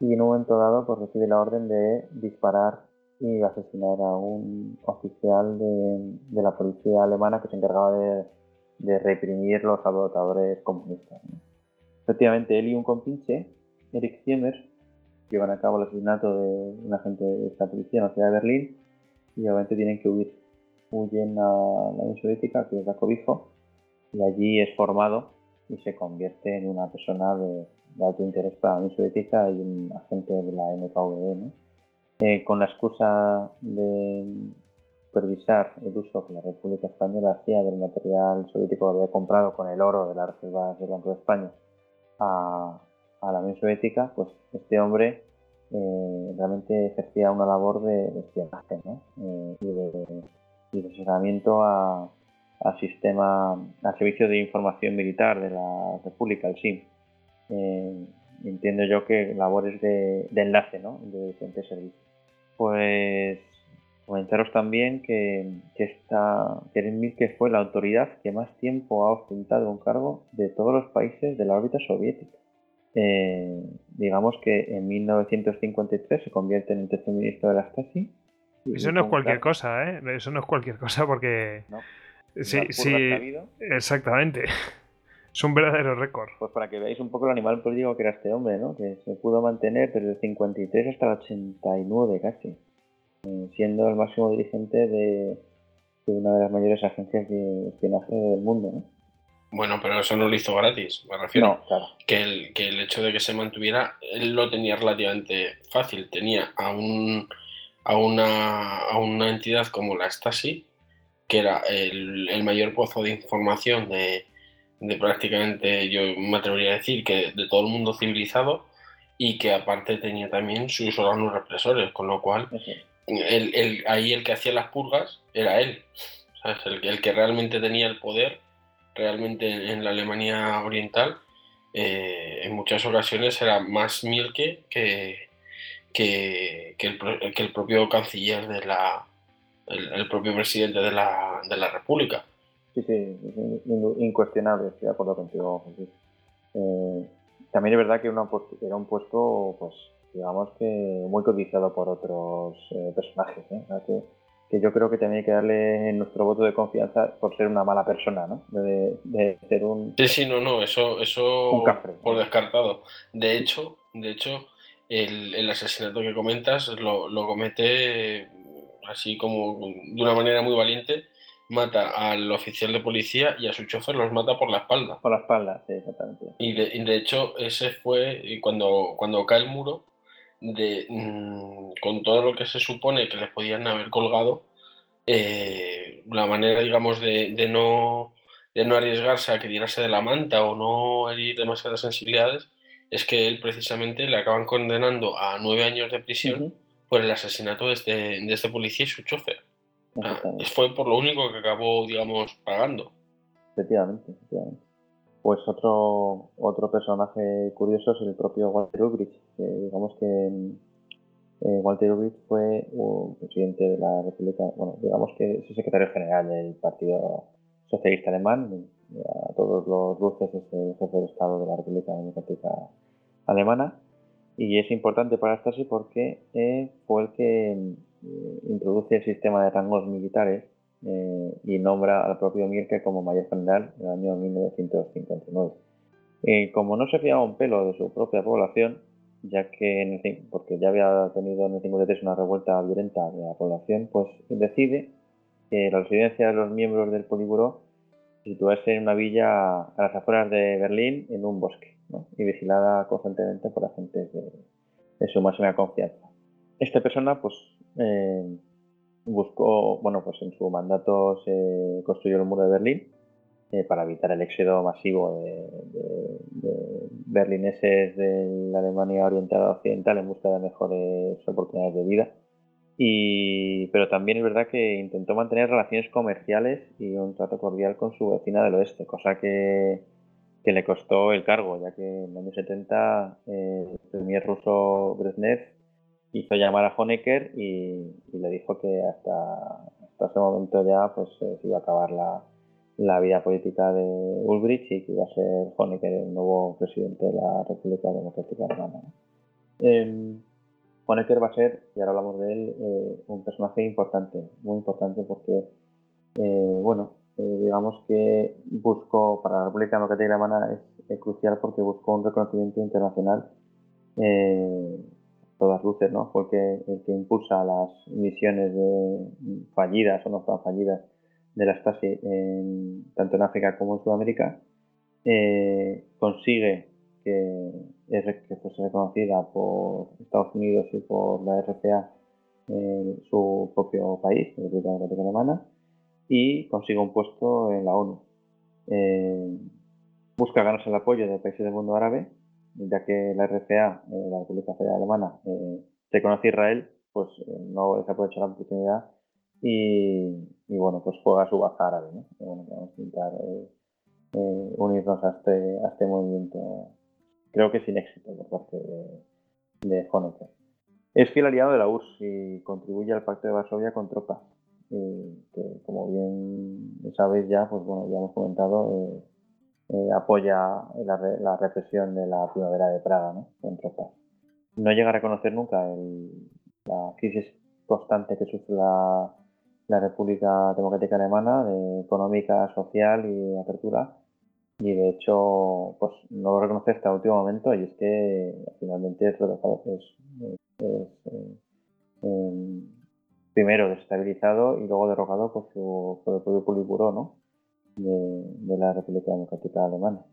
y en un momento dado pues recibe la orden de disparar y asesinar a un oficial de la policía alemana que se encargaba de de reprimir los sabotadores comunistas. Efectivamente, él y un compinche, Eric Ziemer, llevan a cabo el asesinato de un agente de esta policía en la ciudad de Berlín y obviamente tienen que huir. Huyen a la Unión Soviética, que es la cobijo, y allí es formado y se convierte en una persona de, alto interés para la Unión Soviética y un agente de la NKVD. Eh, con la excusa de supervisar el uso que la República Española hacía del material soviético que había comprado con el oro de las reservas del Banco de España a, la Unión Soviética, pues este hombre eh, realmente ejercía una labor de, espionaje eh, y, de, asesoramiento al sistema, al servicio de información militar de la República, el SIM. Eh, entiendo yo que labores de, de enlace ¿no? de diferentes servicios. Pues Comentaros también que, que esta que fue la autoridad que más tiempo ha ostentado un cargo de todos los países de la órbita soviética. Eh, digamos que en 1953 se convierte en el tercer ministro de la Stasi. Eso no es cualquier cosa, ¿eh? Eso no es cualquier cosa porque... Sí, sí, exactamente. Es un verdadero récord. Pues para que veáis un poco el animal político que era este hombre, ¿no? Que se pudo mantener desde el 53 hasta el 89 casi. Eh, siendo el máximo dirigente de, una de las mayores agencias de espionaje del mundo. Bueno, pero eso no lo hizo gratis, me refiero. que, el, que el hecho de que se mantuviera, él lo tenía relativamente fácil. Tenía a, un, a, una, a una entidad como la Stasi, que era el, el mayor pozo de información de, de prácticamente, yo me atrevería a decir, que de todo el mundo civilizado, y que aparte tenía también sus órganos represores, con lo cual el, el, ahí el que hacía las purgas era él, El, el, que realmente tenía el poder, realmente en, la Alemania Oriental, eh, en muchas ocasiones era más Mielke que, que, que, el, que el propio canciller de la, el, propio presidente de la, de la República. Sí, sí, incuestionable, estoy de acuerdo contigo, eh, también es verdad que era un puesto, pues, digamos que muy codiciado por otros eh, personajes, ¿eh? Que, yo creo que también hay que darle nuestro voto de confianza por ser una mala persona, ¿no? De, ser un... Sí, sí, no, no, eso, eso por descartado. De hecho, de hecho, el, el asesinato que comentas lo, lo comete así como de una manera muy valiente mata al oficial de policía y a su chofer los mata por la espalda. Por la espalda, sí, exactamente. Y de, de hecho, ese fue cuando, cuando cae el muro, de, mm, con todo lo que se supone que les podían haber colgado, eh, la manera, digamos, de, de, no, de no arriesgarse a que tirase de la manta o no herir demasiadas sensibilidades, es que él precisamente le acaban condenando a nueve años de prisión por el asesinato de este, de este policía y su chofer. Ah, fue por lo único que acabó, digamos, pagando. Efectivamente, efectivamente. Pues otro, otro personaje curioso es el propio Walter Ulbricht, digamos que eh, Walter Ulbricht fue un presidente de la República, bueno, digamos que es el secretario general del Partido Socialista Alemán, a todos los luces es el jefe de Estado de la República Democrática Alemana, y es importante para Stasi porque eh, fue el que eh, introduce el sistema de rangos militares eh, y nombra al propio Mirke como mayor general en el año 1959. Eh, como no se fiaba un pelo de su propia población, ya que en el, porque ya había tenido en el 53 una revuelta violenta de la población, pues decide que la residencia de los miembros del Poliburo situarse en una villa a las afueras de Berlín en un bosque y vigilada constantemente por agentes de, de su máxima confianza. Esta persona pues eh, buscó, bueno, pues en su mandato se construyó el muro de Berlín eh, para evitar el éxodo masivo de, berlineses de la Alemania orientada occidental en busca de mejores oportunidades de vida. Y, pero también es verdad que intentó mantener relaciones comerciales y un trato cordial con su vecina del oeste, cosa que, que le costó el cargo, ya que en los años 70 eh, el premier ruso Brezhnev hizo llamar a Honecker y, le dijo que hasta, hasta, ese momento ya pues eh, se iba a acabar la, la, vida política de Ulbricht y que iba a ser Honecker el nuevo presidente de la República Democrática Alemana. Eh, Honecker va a ser, y ahora hablamos de él, eh, un personaje importante, muy importante porque, eh, bueno, digamos que buscó, para la República Democrática Alemana es, es crucial porque buscó un reconocimiento internacional todas luces, ¿no? Fue el que, impulsa las misiones de, fallidas o no fallidas de la Stasi tanto en África como en Sudamérica. Eh, consigue que, fuese reconocida por Estados Unidos y por la RCA en su propio país, la República Democrática Alemana, y consigue un puesto en la ONU. Eh, busca ganarse el apoyo de países del mundo árabe ya que la RCA, eh, la República Federal Alemana, eh, reconoce a Israel, pues eh, no desaprovecha la oportunidad y, bueno, pues juega su baza árabe. ¿no? bueno, vamos a intentar unirnos a este, a este movimiento, creo que sin éxito por parte de, de Honecker. Es fiel aliado de la URSS y contribuye al Pacto de Varsovia con tropas, que como bien sabéis ya, pues bueno, ya hemos comentado, eh, apoya la, represión de la primavera de Praga, ¿no? No llega a reconocer nunca la crisis constante que sufre la, República Democrática Alemana, económica, social y apertura. Y de hecho, pues no lo reconoce hasta el último momento y es que finalmente es, es, eh, primero desestabilizado y luego derrocado por, su, el propio Politburó, ¿no? De, la República Democrática Alemana.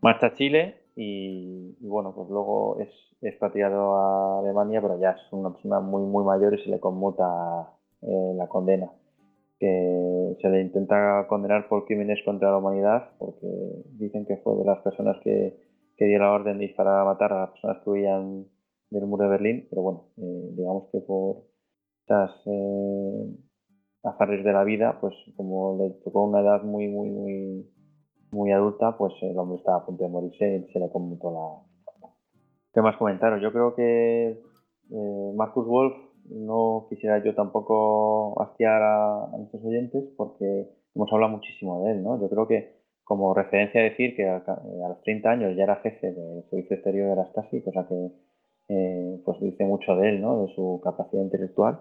Marcha Chile y, bueno, pues luego es expatriado a Alemania, pero ya es una persona muy, muy mayor y se le conmuta eh, la condena. Que se le intenta condenar por crímenes contra la humanidad, porque dicen que fue de las personas que, que dio la orden de disparar a matar a las personas que huían del muro de Berlín, pero bueno, eh, digamos que por estas eh, azares de la vida, pues como le tocó una edad muy, muy, muy, muy adulta, pues el hombre estaba a punto de morirse y se le conmutó la... ¿Qué más comentaros? Yo creo que eh, Marcus Wolf no quisiera yo tampoco hastiar a, a nuestros oyentes porque hemos hablado muchísimo de él, ¿no? Yo creo que como referencia decir que a, a los 30 años ya era jefe del servicio exterior de la Stasi, cosa que eh, pues dice mucho de él, ¿no? De su capacidad intelectual.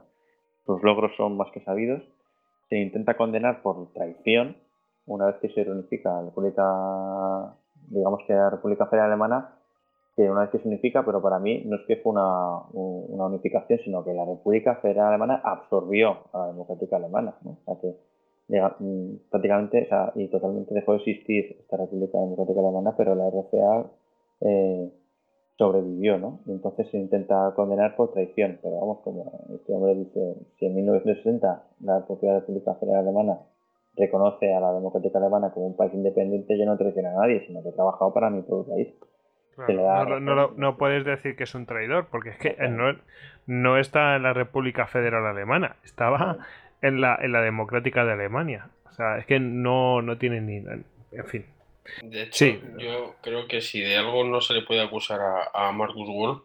Sus logros son más que sabidos. Se intenta condenar por traición una vez que se reunifica la República, digamos que la República Federal Alemana, que una vez que se unifica, pero para mí no es que fue una, una unificación, sino que la República Federal Alemana absorbió a la Democrática Alemana, ¿no? O sea que mm, prácticamente o sea, y totalmente dejó de existir esta República Democrática Alemana, pero la eh, sobrevivió, ¿no? Y entonces se intenta condenar por traición, pero vamos, como este hombre dice, si en 1960 la propia República Federal Alemana reconoce a la democrática alemana como un país independiente, yo no traiciono a nadie, sino que he trabajado para mi propio país. no, no, no, puedes decir que es un traidor, porque es que no, no está en la República Federal Alemana, estaba en la, en la democrática de Alemania. O sea, es que no, no tiene ni... En fin, de hecho, yo creo que si de algo no se le puede acusar a, Marcus Wolf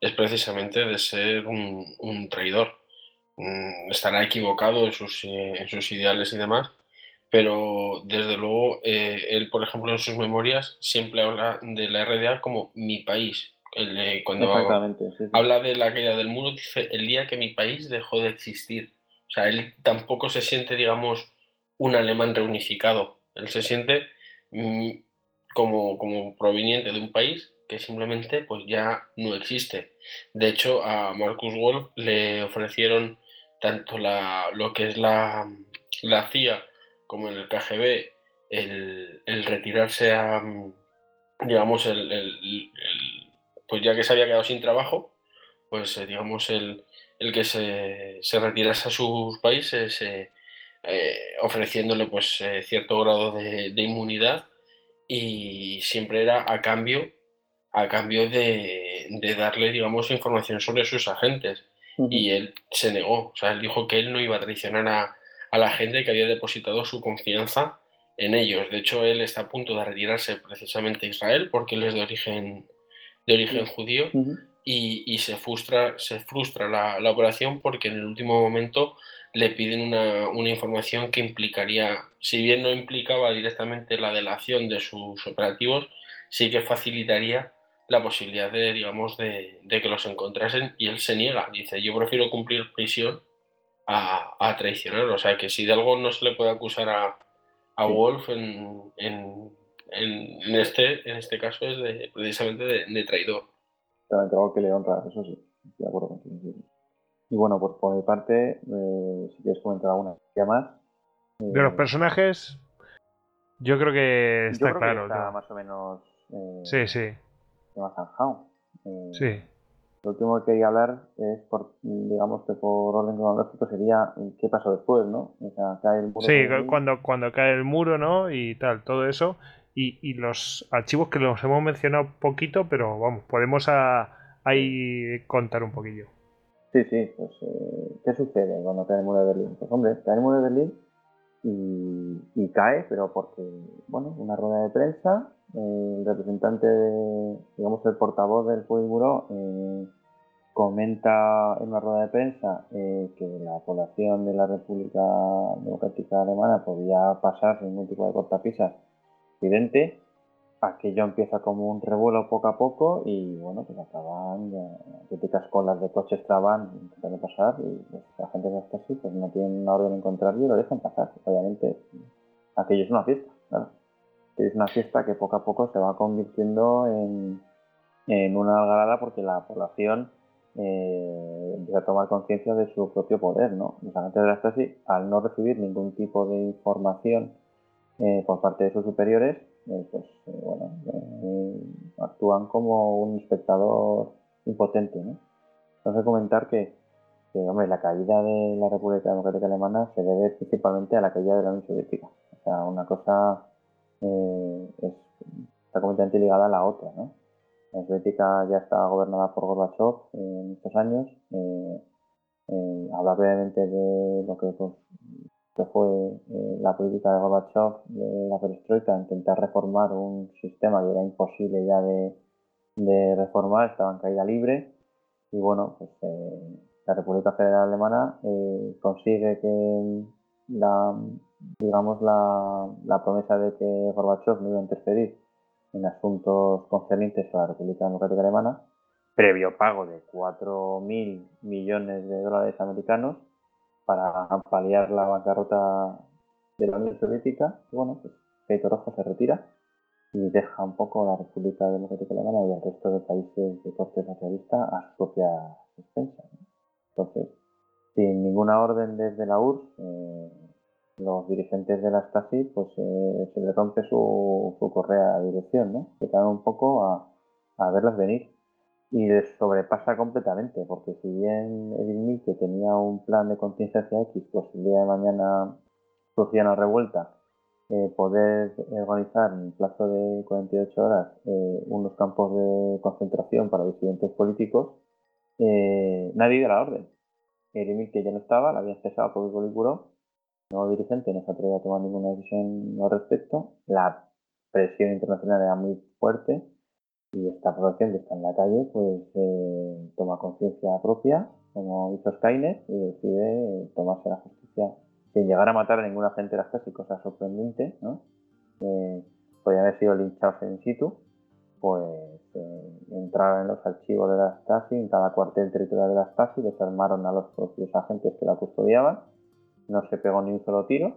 es precisamente de ser un, traidor. Mm, estará equivocado en sus, eh, en sus, ideales y demás, pero desde luego eh, él, por ejemplo, en sus memorias siempre habla de la RDA como mi país. cuando habla de la caída del muro, dice el día que mi país dejó de existir. O sea, él tampoco se siente, digamos, un alemán reunificado. Él se siente como, como proveniente de un país que simplemente pues ya no existe. De hecho, a Marcus Wolf le ofrecieron tanto la, lo que es la, la CIA como en el KGB el, el retirarse a, digamos, el, el, pues ya que se había quedado sin trabajo, pues eh, digamos el, el que se, se, retirase a sus países eh, eh, ofreciéndole pues eh, cierto grado de, inmunidad y siempre era a cambio a cambio de, darle digamos información sobre sus agentes. Y él se negó. O sea él dijo que él no iba a traicionar a, la gente que había depositado su confianza en ellos. De hecho él está a punto de retirarse precisamente a Israel porque él es de origen de origen judío y, se frustra se frustra la, la operación porque en el último momento le piden una, una, información que implicaría, si bien no implicaba directamente la delación de sus operativos, sí que facilitaría la posibilidad de, digamos, de, que los encontrasen y él se niega. Dice, yo prefiero cumplir prisión a, a traicionar. O sea, que si de algo no se le puede acusar a, a Wolf en, en, en, este, en este caso es de, precisamente de, de traidor. Algo que le honra, eso sí, de acuerdo contigo. Y bueno, pues por mi parte, eh, si quieres comentar alguna más. de los eh, personajes, yo creo que está yo creo claro. Que está más o menos. Eh, sí, sí. Más zanjado. sí. Lo último que quería hablar es, por, digamos que por orden cronológico, sería qué pasó después, ¿no? O sea, cae el muro. Sí, cuando, cuando cae el muro, ¿no? Y tal, todo eso. Y, y los archivos que los hemos mencionado poquito, pero vamos, podemos a, ahí contar un poquillo. Sí, sí, pues eh, ¿qué sucede cuando cae el muro de Berlín? Pues hombre, cae el muro de Berlín y, cae, pero porque, bueno, una rueda de prensa, eh, el representante, digamos, el portavoz del Politburo eh, comenta en una rueda de prensa que la población de la República Democrática Alemana podía pasar sin ningún tipo de cortapisas evidente aquello empieza como un revuelo poco a poco y bueno, pues acaban típicas colas de coches traban intentando pasar y pues, la gente está así pues no tienen una orden en contra y lo dejan pasar. Obviamente aquello es una fiesta, claro. Es una fiesta que poco a poco se va convirtiendo en, en una algarada porque la población eh, empieza a tomar conciencia de su propio poder, ¿no? Los agentes de la Stasi, al no recibir ningún tipo de información eh, por parte de sus superiores, eh, pues eh, bueno, eh, actúan como un espectador impotente. ¿no? Entonces comentar que, la caída de la República Democrática Alemana se debe principalmente a la caída de la Unión Soviética. O sea, una cosa es, está completamente ligada a la otra, ¿no? La soviética ya está gobernada por Gorbachev en estos años. Eh, brevemente de lo que, pues, que fue eh, la política de Gorbachev, de la perestroika, intentar reformar un sistema que era imposible ya de, de reformar, estaba en caída libre. Y bueno, pues la República Federal Alemana consigue que la, digamos, la, la promesa de que Gorbachev no iba a interferir en asuntos concernientes a la República Democrática Alemana, previo pago de 4.000 millones de dólares americanos para paliar la bancarrota de la Unión Soviética. Bueno, pues Peito Rojo se retira y deja un poco la República Democrática Alemana y al resto de países de corte socialista a su propia defensa. Entonces, sin ninguna orden desde la URSS, eh, los dirigentes de la Stasi, pues eh, se le rompe su, su, correa de dirección, ¿no? Se quedan un poco a, a verlas venir. Y les sobrepasa completamente, porque si bien Edil que tenía un plan de contingencia X, pues el día de mañana surgía una revuelta, eh, poder organizar en plazo de 48 horas eh, unos campos de concentración para disidentes políticos, nadie dio la orden. Edil que ya no estaba, la había cesado por el nuevo dirigente no se atreve a tomar ninguna decisión al respecto. La presión internacional era muy fuerte y esta población que está en la calle pues eh, toma conciencia propia, como hizo Skynet, y decide tomarse la justicia sin llegar a matar a ninguna gente de las casi cosa sorprendente, ¿no? Eh, haber sido linchados en situ, pues eh, entraron en los archivos de la Stasi, en cada cuartel territorial de la Stasi, desarmaron a los propios agentes que la custodiaban no se pegó ni un solo tiro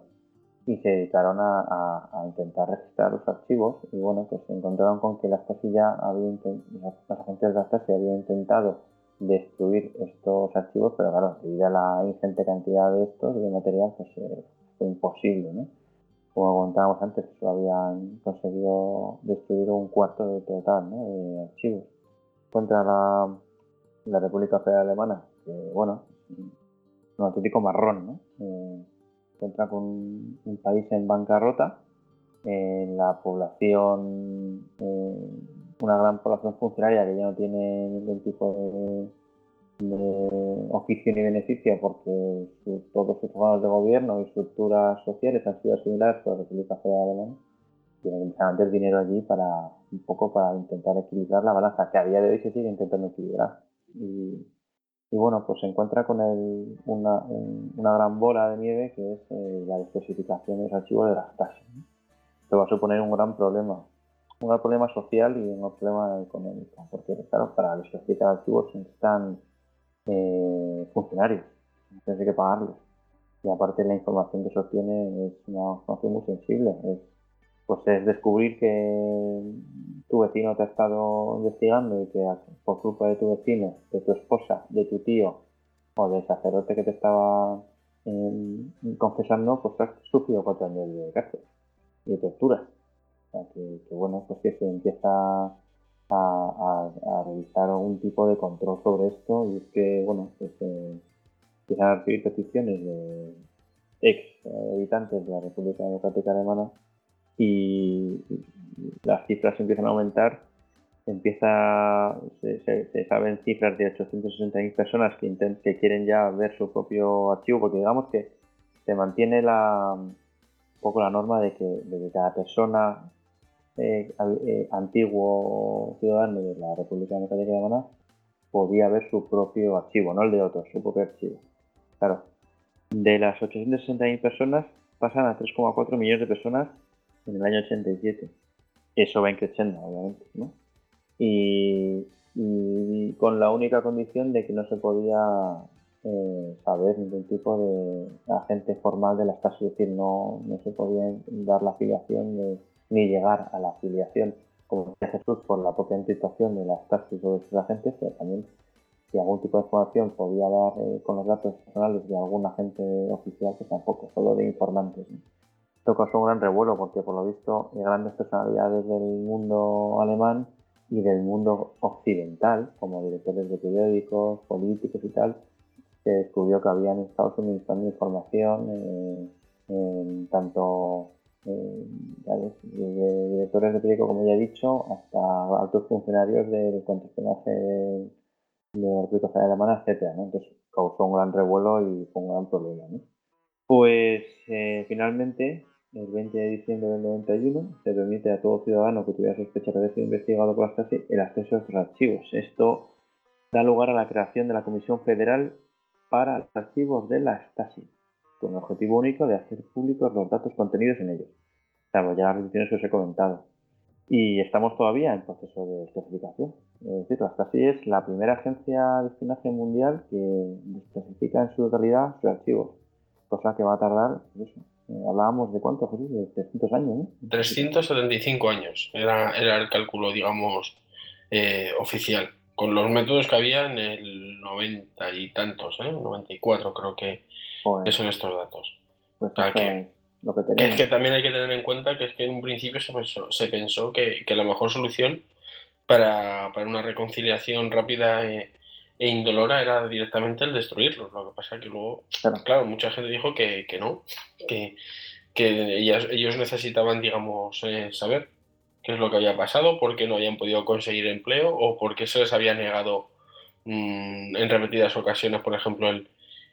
y se dedicaron a, intentar registrar los archivos y bueno, pues se encontraron con que la Stasi ya había los agentes de la Stasi habían intentado destruir estos archivos, pero claro, debido a la ingente cantidad de estos, de material, pues eh, fue imposible. Como comentábamos antes, habían conseguido destruir un cuarto de total. De archivos. Contra la, la República Federal Alemana, que bueno, un auténtico marrón, ¿no? Eh, encuentra con un país en bancarrota, en la población, eh, una gran población funcionaria que ya no tiene ningún tipo de, oficio ni beneficio porque todos sus órganos de gobierno y estructuras sociales han sido similares a la República Federal Alemana. Que meter dinero allí para un poco para intentar equilibrar la balanza, que a día de hoy se sigue intentando equilibrar. Y bueno, pues se encuentra con una, una, gran bola de nieve que es eh, la desclasificación de los archivos de las tasas. Esto va a suponer un gran problema, un gran problema social y un problema económico, porque claro, para desclasificar archivos necesitan eh, funcionarios, entonces hay que pagarlos. Y aparte la información que se obtiene es una información muy sensible, es pues es descubrir que tu vecino te ha estado investigando y que por culpa de tu vecino, de tu esposa, de tu tío o del sacerdote que te estaba em, confesando, pues has sufrido cuatro años de cárcel y de tortura. O sea, que, bueno, pues que se empieza a, a, realizar algún tipo de control sobre esto y es que, bueno, pues eh, empiezan a recibir peticiones de ex habitantes de la República Democrática Alemana y las cifras empiezan a aumentar, empieza, se, saben cifras de 860.000 personas que, que quieren ya ver su propio archivo, porque digamos que se mantiene la, un poco la norma de que, cada persona eh, eh, antiguo ciudadano de la República Democrática de Alemania podía ver su propio archivo, no el de otros, su propio archivo. Claro, de las 860.000 personas pasan a 3,4 millones de personas en el año 87. Eso va creciendo, obviamente, ¿no? Y, con la única condición de que no se podía eh, saber ningún tipo de agente formal de la Stasi, es decir, no, no se podía dar la afiliación ni llegar a la afiliación, como decía Jesús, por la propia situación de la Stasi sobre sus agentes, pero también si algún tipo de información podía dar eh, con los datos personales de algún agente oficial, que tampoco, solo de informantes. ¿no? Esto causó un gran revuelo porque por lo visto grandes personalidades del mundo alemán y del mundo occidental, como directores de periódicos, políticos y tal, se descubrió que habían estado suministrando información eh, tanto eh, desde directores de periódico, como ya he dicho, hasta altos funcionarios del contraespionaje de la República Federal Alemana, etcétera, ¿no? Entonces causó un gran revuelo y fue un gran problema, ¿no? Pues eh, finalmente, el 20 de diciembre del 91, se permite a todo ciudadano que tuviera sospecha de haber sido investigado por la Stasi el acceso a estos archivos. Esto da lugar a la creación de la Comisión Federal para los archivos de la Stasi, con el objetivo único de hacer públicos los datos contenidos en ellos, salvo ya las restricciones que os he comentado. Y estamos todavía en proceso de especificación. Es decir, la Stasi es la primera agencia de espionaje mundial que especifica en su totalidad sus archivos, cosa que va a tardar, pues hablábamos de cuánto, Jesús, de 300 años, ¿no? 375 años era, era el cálculo, digamos, eh, oficial, con los métodos que había en el 90 y tantos, ¿eh? 94 creo que, Joder, son estos datos. pues o sea, esto que- es lo que Es que también hay que tener en cuenta que es que en un principio se pensó, se pensó que, que la mejor solución para, para una reconciliación rápida e, e indolora era directamente el destruirlos. Lo que pasa que luego, Claro. claro, mucha gente dijo que, que no, que, que ellas- ellos necesitaban, digamos, eh, saber qué es lo que había pasado, por qué no habían podido conseguir empleo o por qué se les había negado mm, en repetidas ocasiones, por ejemplo, el,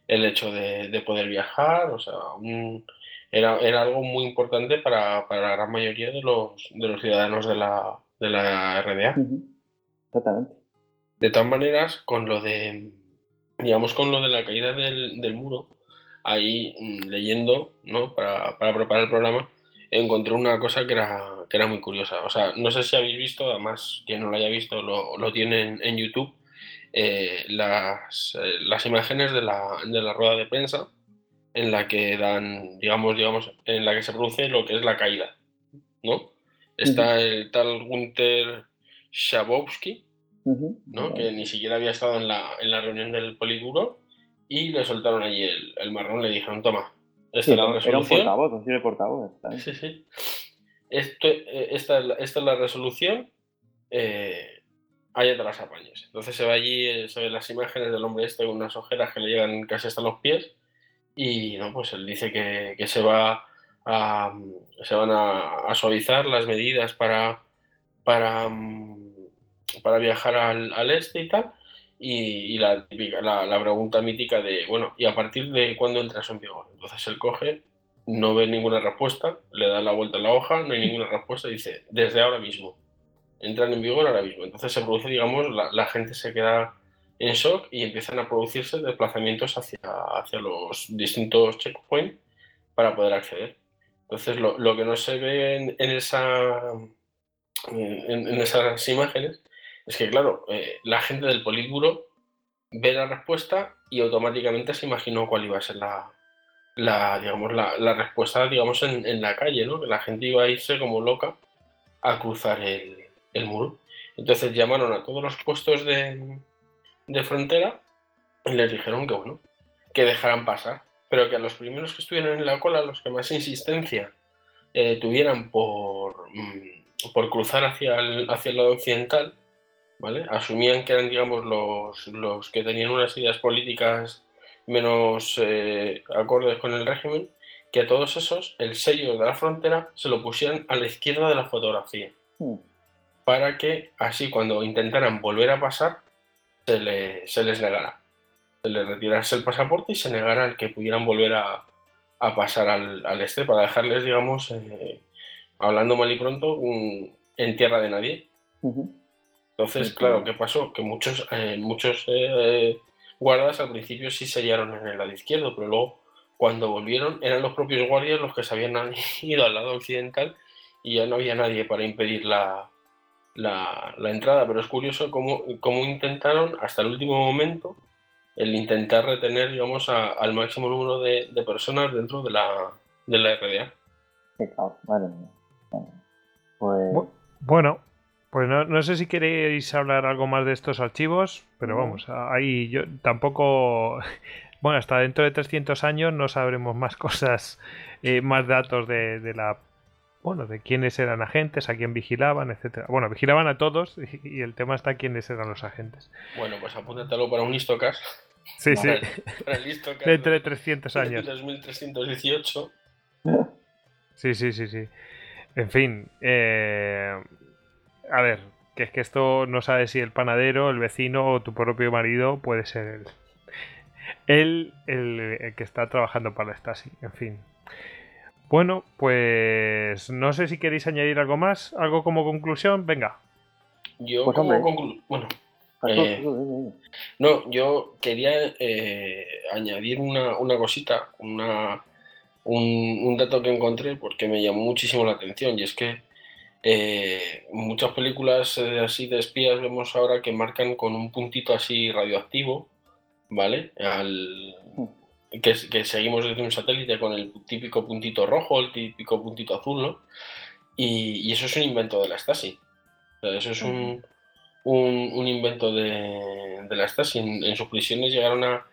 el hecho de, de poder viajar. O sea, un- era, era algo muy importante para, para la gran mayoría de los, de los ciudadanos de la, de la RDA. Ujú. Exactamente. De todas maneras, con lo de, digamos, con lo de la caída del, del muro, ahí mm, leyendo, ¿no? Para, para preparar el programa, encontré una cosa que era, que era muy curiosa. O sea, no sé si habéis visto, además, quien no lo haya visto lo, lo tiene en, en YouTube, eh, las, eh, las imágenes de la, de la rueda de prensa en la que dan, digamos, digamos, en la que se produce lo que es la caída, ¿no? Está el tal Gunther Schabowski, ¿no? Que ni siquiera había estado en la, en la reunión del Politburo y le soltaron allí el, el marrón, le dijeron, toma, esta Sí, es la era un resolución. portavoz, un portavoz. está. Sí, sí. Esto, eh, esta, esta es la resolución, eh, allá te las apañes. Entonces se ve allí, eh, se ven las imágenes del hombre este con unas ojeras que le llegan casi hasta los pies y no, pues él dice que, que se va a, se van a, a suavizar las medidas para, para, mm, para viajar al, este y tal. Y, la, la, pregunta mítica de, bueno, ¿y a partir de cuándo entra eso en vigor? Entonces él coge, no ve ninguna respuesta, le da la vuelta a la hoja, no hay ninguna respuesta, dice, desde ahora mismo. Entran en vigor ahora mismo. Entonces se produce, digamos, la, gente se queda en shock y empiezan a producirse desplazamientos hacia, hacia los distintos checkpoints para poder acceder. Entonces, lo, lo que no se ve en, esa, en esas imágenes es que, claro, eh, la gente del Politburo ve la respuesta y automáticamente se imaginó cuál iba a ser la, la, digamos, la, respuesta digamos, en, en la calle, ¿no? que la gente iba a irse como loca a cruzar el, el muro. Entonces llamaron a todos los puestos de, de frontera y les dijeron que bueno, que dejaran pasar, pero que a los primeros que estuvieran en la cola, los que más insistencia eh, tuvieran por, mm, por cruzar hacia el, hacia el lado occidental, ¿vale? Asumían que eran, digamos, los, los que tenían unas ideas políticas menos eh, acordes con el régimen, que a todos esos el sello de la frontera se lo pusieran a la izquierda de la fotografía Mm. para que así cuando intentaran volver a pasar se, le- se les negara. Se les retirase el pasaporte y se negara el que pudieran volver a, a pasar al, al este para dejarles, digamos, eh, hablando mal y pronto, un- en tierra de nadie. Ujú. Entonces, Sí, claro. ¿qué pasó? Que muchos, eh, muchos eh, guardas al principio sí sellaron en el lado izquierdo, pero luego cuando volvieron eran los propios guardias los que se habían ido al lado occidental y ya no había nadie para impedir la, la, la entrada. Pero es curioso cómo, cómo intentaron hasta el último momento el intentar retener, digamos, a- al máximo número de, de personas dentro de la, de la RDA. Qué caos, madre mía. Madre mía. Pues. Bu- Bueno, pues no, no sé si queréis hablar algo más de estos archivos, pero vamos, ahí yo tampoco... Bueno, hasta dentro de 300 años no sabremos más cosas, eh, más datos de, de la... Bueno, de quiénes eran agentes, a quién vigilaban, etcétera. Bueno, vigilaban a todos y, y el tema está quiénes eran los agentes. Bueno, pues apúntatelo para un Istocast. Sí, sí, Para el- para el Istocast dentro de 300 años. 2318. Sí, sí, sí, sí. En fin, eh, a ver, que es que esto no sabe si el panadero, el vecino o tu propio marido puede ser él. Él, el, que está trabajando para la Stasi, en fin. Bueno, pues no sé si queréis añadir algo más, algo como conclusión, venga. Yo pues como conclusión, bueno, eh, no, yo quería eh, añadir una, una cosita, una, un, dato que encontré porque me llamó muchísimo la atención y es que eh, muchas películas así de espías vemos ahora que marcan con un puntito así radioactivo, ¿vale? Al, que, que, seguimos desde un satélite con el típico puntito rojo, el típico puntito azul, ¿no? Y, eso es un invento de la Stasi. eso es un, un, invento de, la Stasi. En, sus prisiones llegaron a,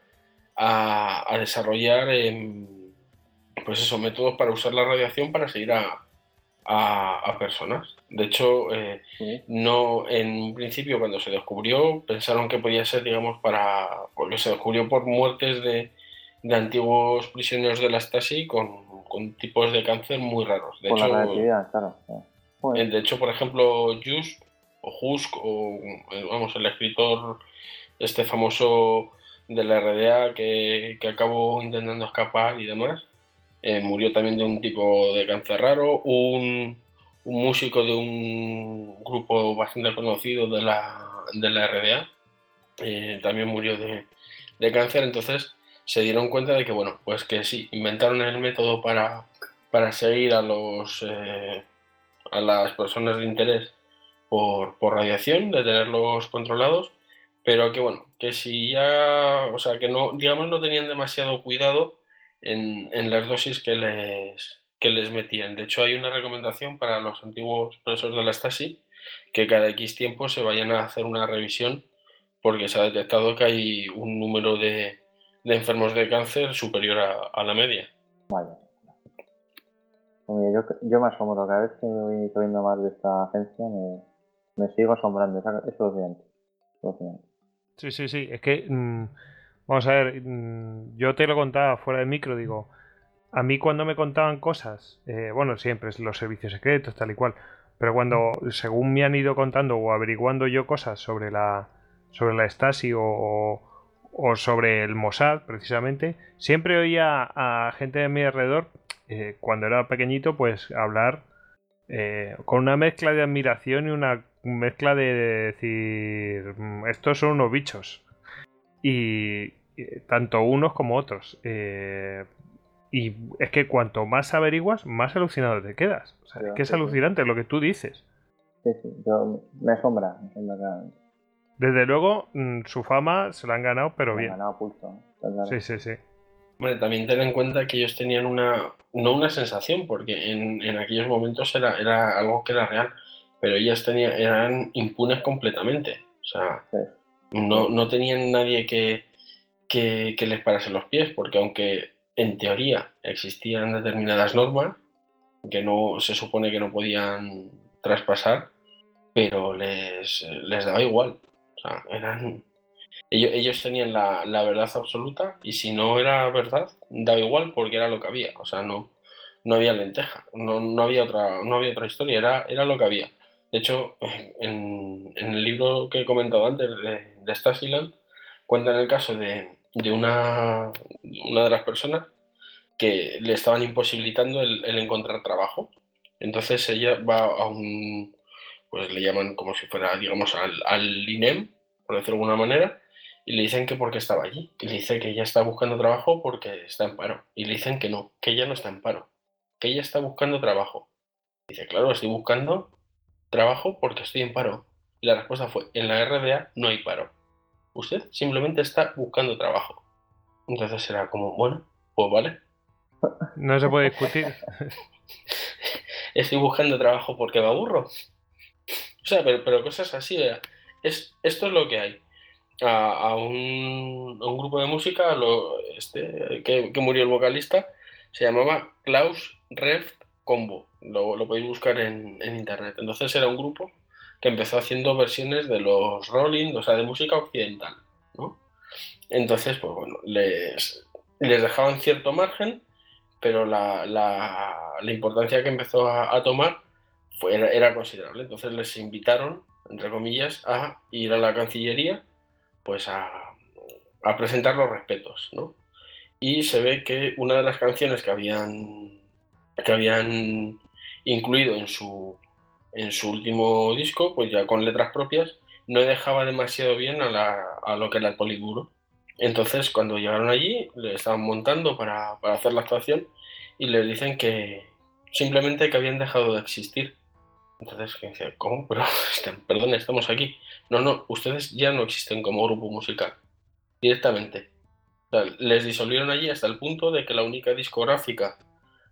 a, desarrollar em, pues eso, métodos para usar la radiación para seguir a, a, personas. De hecho, eh, no en un principio cuando se descubrió pensaron que podía ser, digamos, para porque se descubrió por muertes de, de antiguos prisioneros de la Stasi con, con, tipos de cáncer muy raros. De hecho, claro. De hecho, por ejemplo, Just o Husk o eh, vamos el escritor este famoso de la RDA que, que acabó intentando escapar y demás eh, murió también de un tipo de cáncer raro, un, músico de un grupo bastante conocido de la, de la RDA eh, también murió de, cáncer, entonces se dieron cuenta de que, bueno, pues que sí, inventaron el método para, para seguir a, los, eh, a las personas de interés por, por radiación, de tenerlos controlados, pero que, bueno, que si ya, o sea, que no, digamos, no tenían demasiado cuidado en, las dosis que les, que les metían. De hecho, hay una recomendación para los antiguos profesores de la Stasi que cada X tiempo se vayan a hacer una revisión porque se ha detectado que hay un número de, enfermos de cáncer superior a, la media. Vale. Yo, yo me asombro, cada vez que me voy sabiendo más de esta agencia me, sigo asombrando, eso es bien. Sí, sí, sí, es que... Mm, Vamos a ver, mm, yo te lo contaba fuera de micro, digo, a mí cuando me contaban cosas, eh, bueno, siempre es los servicios secretos, tal y cual, pero cuando, según me han ido contando o averiguando yo cosas sobre la, sobre la Stasi o, sobre el Mossad, precisamente, siempre oía a gente de mi alrededor, eh, cuando era pequeñito, pues hablar eh, con una mezcla de admiración y una mezcla de decir, mm, estos son unos bichos. Y, tanto unos como otros. Eh, y es que cuanto más averiguas, más alucinado te quedas. es que es alucinante lo que tú dices. Sí, sí, me asombra. Desde luego, mm, su fama se la han ganado, pero bien. ganado pulso. Sí, sí, sí. Bueno, también ten en cuenta que ellos tenían una, no una sensación, porque en, en aquellos momentos era, era algo que era real, pero ellas tenían, eran impunes completamente. O sea, no, no tenían nadie que, que, les parase los pies, porque aunque en teoría existían determinadas normas que no se supone que no podían traspasar, pero les, les daba igual. O sea, eran, ellos, ellos tenían la, la, verdad absoluta y si no era verdad, daba igual porque era lo que había. O sea, no, no había lenteja, no, no, había, otra, no había otra historia, era, era lo que había. De hecho, en, en el libro que he comentado antes de Stasiland, cuentan el caso de, de una, una de las personas que le estaban imposibilitando el, encontrar trabajo. Entonces ella va a un, pues le llaman como si fuera, digamos, al, al INEM, por decirlo de alguna manera, y le dicen que porque estaba allí. Y le dice que ella está buscando trabajo porque está en paro. Y le dicen que no, que ella no está en paro, que ella está buscando trabajo. Dice, claro, estoy buscando trabajo porque estoy en paro. Y la respuesta fue, en la RDA no hay paro. Usted simplemente está buscando trabajo. Entonces será como, bueno, pues vale. No se puede discutir. Estoy buscando trabajo porque me aburro. O sea, pero, cosas así. Es, esto es lo que hay. A, un, grupo de música este, que, murió el vocalista se llamaba Klaus Reft Combo. Lo, lo podéis buscar en, en internet. Entonces era un grupo que empezó haciendo versiones de los Rolling, o sea, de música occidental, ¿no? Entonces, pues bueno, les, les dejaban cierto margen, pero la, importancia que empezó a, tomar fue, era, considerable. Entonces les invitaron, entre comillas, a ir a la Cancillería pues a, presentar los respetos, ¿no? Y se ve que una de las canciones que habían, que habían incluido en su, en su último disco, pues ya con letras propias, no dejaba demasiado bien a, lo que era el Politburo. Entonces, cuando llegaron allí, le estaban montando para, hacer la actuación y les dicen que simplemente que habían dejado de existir. Entonces, dice, ¿cómo? Pero, este, perdón, estamos aquí. No, no, ustedes ya no existen como grupo musical. Directamente. les disolvieron allí hasta el punto de que la única discográfica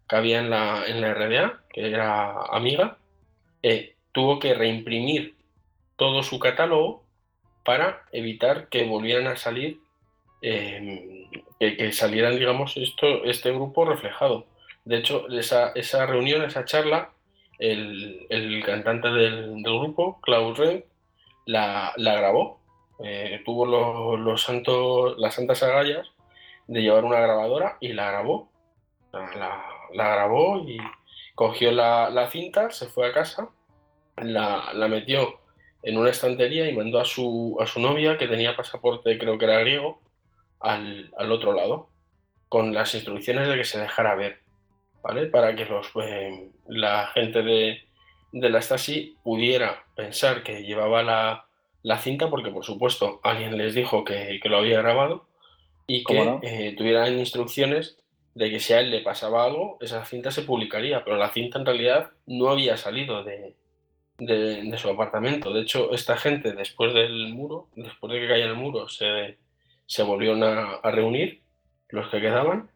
que había en la RDA, que era Amiga, eh, tuvo que reimprimir todo su catálogo para evitar que volvieran a salir, em, que, salieran, digamos, esto, este grupo reflejado. De hecho, esa, esa reunión, esa charla, el, cantante del, grupo, Klaus Ren, la, grabó. Eh, tuvo los, santos, las santas agallas de llevar una grabadora y la grabó. La, grabó y cogió la, cinta, se fue a casa, la, la metió en una estantería y mandó a su, a su novia, que tenía pasaporte, creo que era griego, al, otro lado, con las instrucciones de que se dejara ver, ¿vale? Para que los, eh, la gente de, la Stasi pudiera pensar que llevaba la, cinta, porque por supuesto alguien les dijo que, lo había grabado, y que eh, tuvieran instrucciones de que si a él le pasaba algo, esa cinta se publicaría, pero la cinta en realidad no había salido de, de, su apartamento. De hecho, esta gente, después del muro, después de que cayera el muro, se, se volvieron a, reunir, los que quedaban,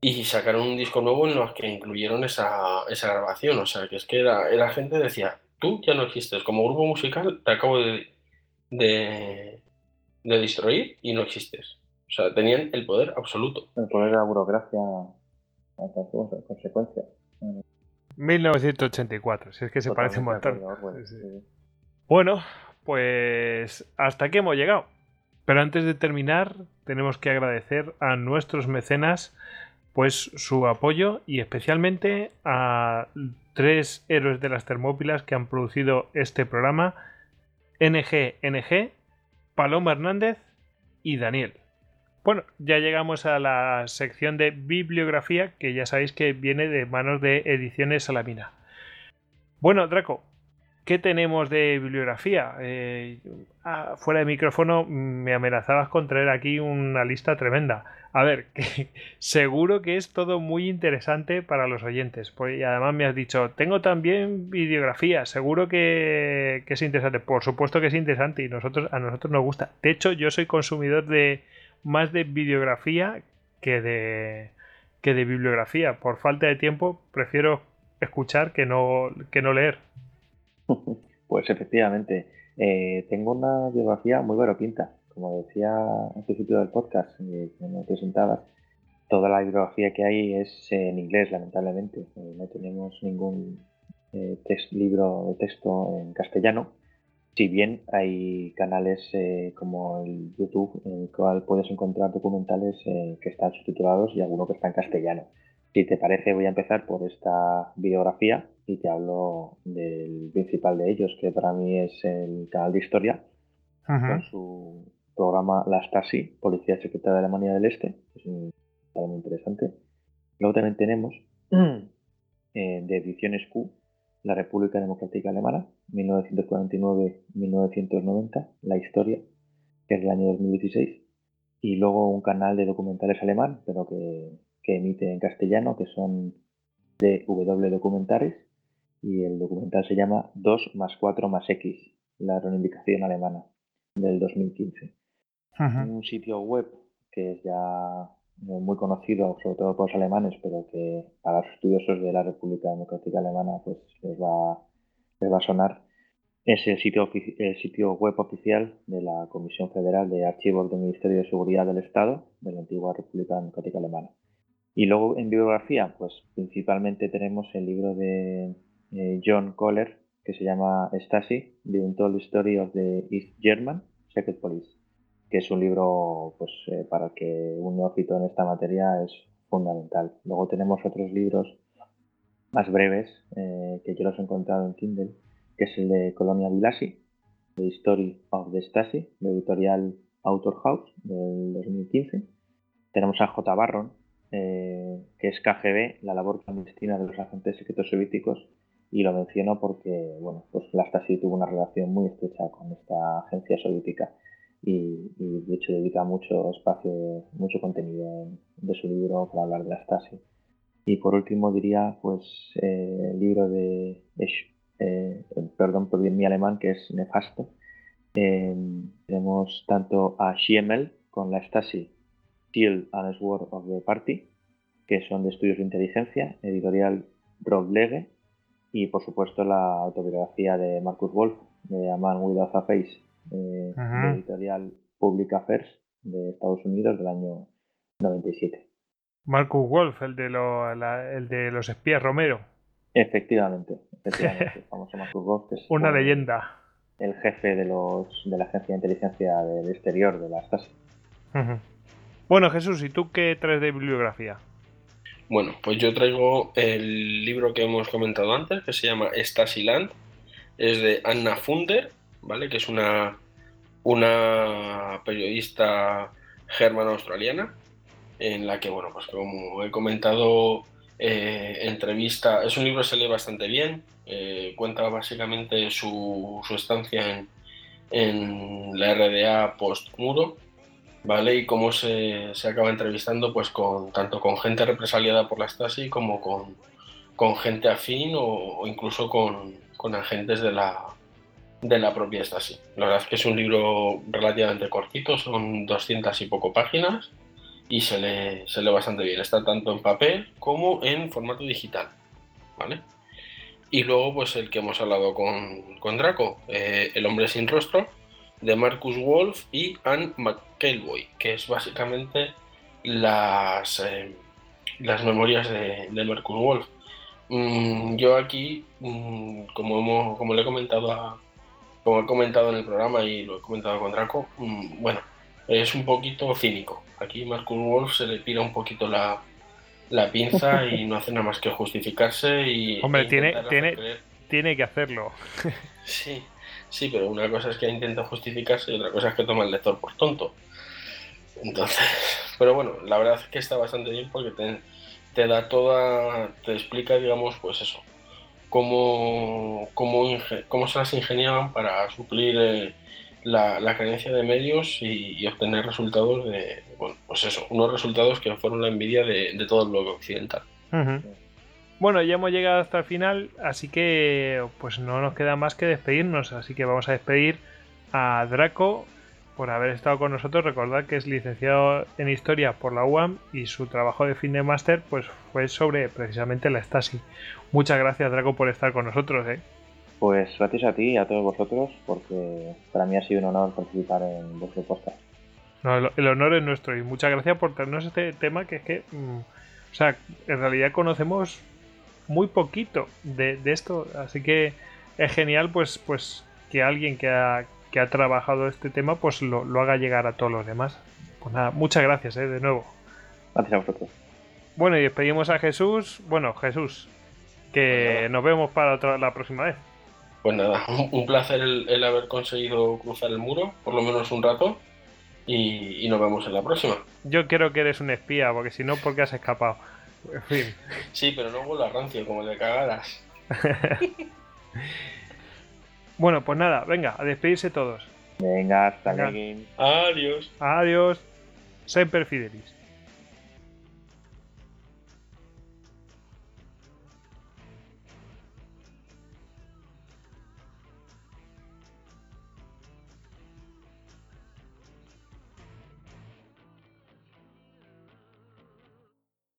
y sacaron un disco nuevo en los que incluyeron esa, esa grabación. O sea, que es que era, era gente decía, tú ya no existes, como grupo musical te acabo de, de, de destruir y no existes. O sea, tenían el poder absoluto. El poder de la burocracia, en consecuencia. 1984, si es que se parece un montón. Bueno, pues hasta aquí hemos llegado. Pero antes de terminar, tenemos que agradecer a nuestros mecenas pues su apoyo y especialmente a tres héroes de las Termópilas que han producido este programa, NG, NG, Paloma Hernández y Daniel. Bueno, ya llegamos a la sección de bibliografía, que ya sabéis que viene de manos de Ediciones Salamina. Bueno, Draco, ¿qué tenemos de bibliografía? Eh, ah, fuera de micrófono me amenazabas con traer aquí una lista tremenda. A ver, seguro que es todo muy interesante para los oyentes. Pues, y además me has dicho, tengo también bibliografía, seguro que, es interesante. Por supuesto que es interesante y a nosotros nos gusta. De hecho, yo soy consumidor de más de videografía que de, que de bibliografía. Por falta de tiempo, prefiero escuchar que no, que no leer. Pues efectivamente, eh, tengo una biografía muy variopinta. Como decía al principio del podcast, eh, me presentabas, toda la bibliografía que hay es en inglés, lamentablemente. Eh, no tenemos ningún libro de texto en castellano. Si bien hay canales eh, como el YouTube en el cual puedes encontrar documentales eh, que están subtitulados y alguno que está en castellano. Si te parece, voy a empezar por esta biografía y te hablo del principal de ellos, que para mí es el canal de historia, con su programa La Stasi, Policía Secreta de Alemania del Este, es un muy interesante. Luego también tenemos eh, de Ediciones Q, la República Democrática Alemana, 1949-1990, la historia, que es del año 2016, y luego un canal de documentales alemán, pero que, emite en castellano, que son DW Documentares, y el documental se llama 2 más 4 más X, la reivindicación alemana, del 2015. Un sitio web que es ya muy conocido, sobre todo por los alemanes, pero que para los estudiosos de la República Democrática Alemana pues les va, les va a sonar, es el sitio, el sitio web oficial de la Comisión Federal de Archivos del Ministerio de Seguridad del Estado de la antigua República Democrática Alemana. Y luego en bibliografía, pues principalmente tenemos el libro de eh, John Kohler que se llama Stasi, The Untold Story of the East German Secret Police que es un libro pues, eh, para que un neófito en esta materia es fundamental. Luego tenemos otros libros más breves eh, que yo los he encontrado en Kindle, que es el de Colonia Vilasi, The History of the Stasi, de editorial Author House del 2015. Tenemos a J. Barron, eh, que es KGB, la labor clandestina de los agentes secretos soviéticos, y lo menciono porque bueno, pues la Stasi tuvo una relación muy estrecha con esta agencia soviética y, de hecho dedica mucho espacio, mucho contenido de su libro para hablar de la Stasi. Y por último diría pues eh, el libro de, eh, perdón por mi alemán que es nefasto. tenemos tanto a Schiemel con la Stasi, Shield and Sword of the Party, que son de estudios de inteligencia, editorial Rob Lege, y por supuesto la autobiografía de Marcus Wolf, de A Man Without a Face, eh, de editorial Public Affairs de Estados Unidos del año 97. Marcus Wolf, el de, el de los espías Romero. Efectivamente, efectivamente, el famoso Marcus Wolf, que es una leyenda. El jefe de, los, de la Agencia de Inteligencia del Exterior de la Stasi. Bueno, Jesús, ¿y tú qué traes de bibliografía? Bueno, pues yo traigo el libro que hemos comentado antes, que se llama Stasiland. Es de Anna Funder, ¿vale? Que es una, una periodista germano-australiana, en la que, bueno, pues como he comentado, eh, entrevista. Es un libro que se lee bastante bien. Eh, cuenta básicamente su, estancia en, en la RDA post-muro ¿vale? Y cómo se, acaba entrevistando pues con tanto con gente represaliada por la Stasi como con, con gente afín o, incluso con, agentes de la, de la propia Stasi. La verdad es que es un libro relativamente cortito, son 200 y poco páginas y se lee, se lee bastante bien. Está tanto en papel como en formato digital, ¿vale? Y luego pues el que hemos hablado con, Draco, eh, El hombre sin rostro, de Marcus Wolf y Anne McElvoy, que es básicamente las, eh, las memorias de, Marcus Wolf. Mm, yo aquí, mm, como, como le he comentado como he comentado en el programa y lo he comentado con Draco, mm, bueno, es un poquito cínico. Aquí Marcus Wolf se le tira un poquito la, pinza y no hace nada más que justificarse y... Hombre, e tiene, tiene, tiene que hacerlo. sí, Sí, pero una cosa es que intenta justificarse y otra cosa es que toma el lector por tonto. Entonces, pero bueno, la verdad es que está bastante bien porque te, da toda, te explica, digamos, pues eso, cómo, cómo, cómo se las ingeniaban para suplir eh, la, la, carencia de medios y, obtener resultados de, bueno, pues eso, unos resultados que fueron la envidia de, todo el bloque occidental. Bueno, ya hemos llegado hasta el final, así que pues no nos queda más que despedirnos, así que vamos a despedir a Draco por haber estado con nosotros. Recordad que es licenciado en Historia por la UAM y su trabajo de fin de máster pues fue sobre precisamente la Stasi. Muchas gracias Draco por estar con nosotros. ¿eh? Pues gracias a ti y a todos vosotros porque para mí ha sido un honor participar en vuestro podcast. No, el, honor es nuestro y muchas gracias por traernos este tema que es que, mm, o sea, en realidad conocemos muy poquito de, esto, así que es genial pues, pues que alguien que ha, que ha trabajado este tema pues lo, haga llegar a todos los demás. Pues nada, muchas gracias ¿eh? de nuevo. Gracias a vosotros. Bueno, y despedimos a Jesús. Bueno, Jesús, que pues nos vemos para otra, la próxima vez. Pues nada, un placer el, haber conseguido cruzar el muro, por lo menos un rato, y, y nos vemos en la próxima. Yo creo que eres un espía, porque si no, ¿por qué has escapado? En fin. Sí, pero no huele a rancio, como de cagadas. bueno, pues nada, venga, a despedirse todos. Venga, hasta luego. Adiós. Adiós. Semper Fidelis.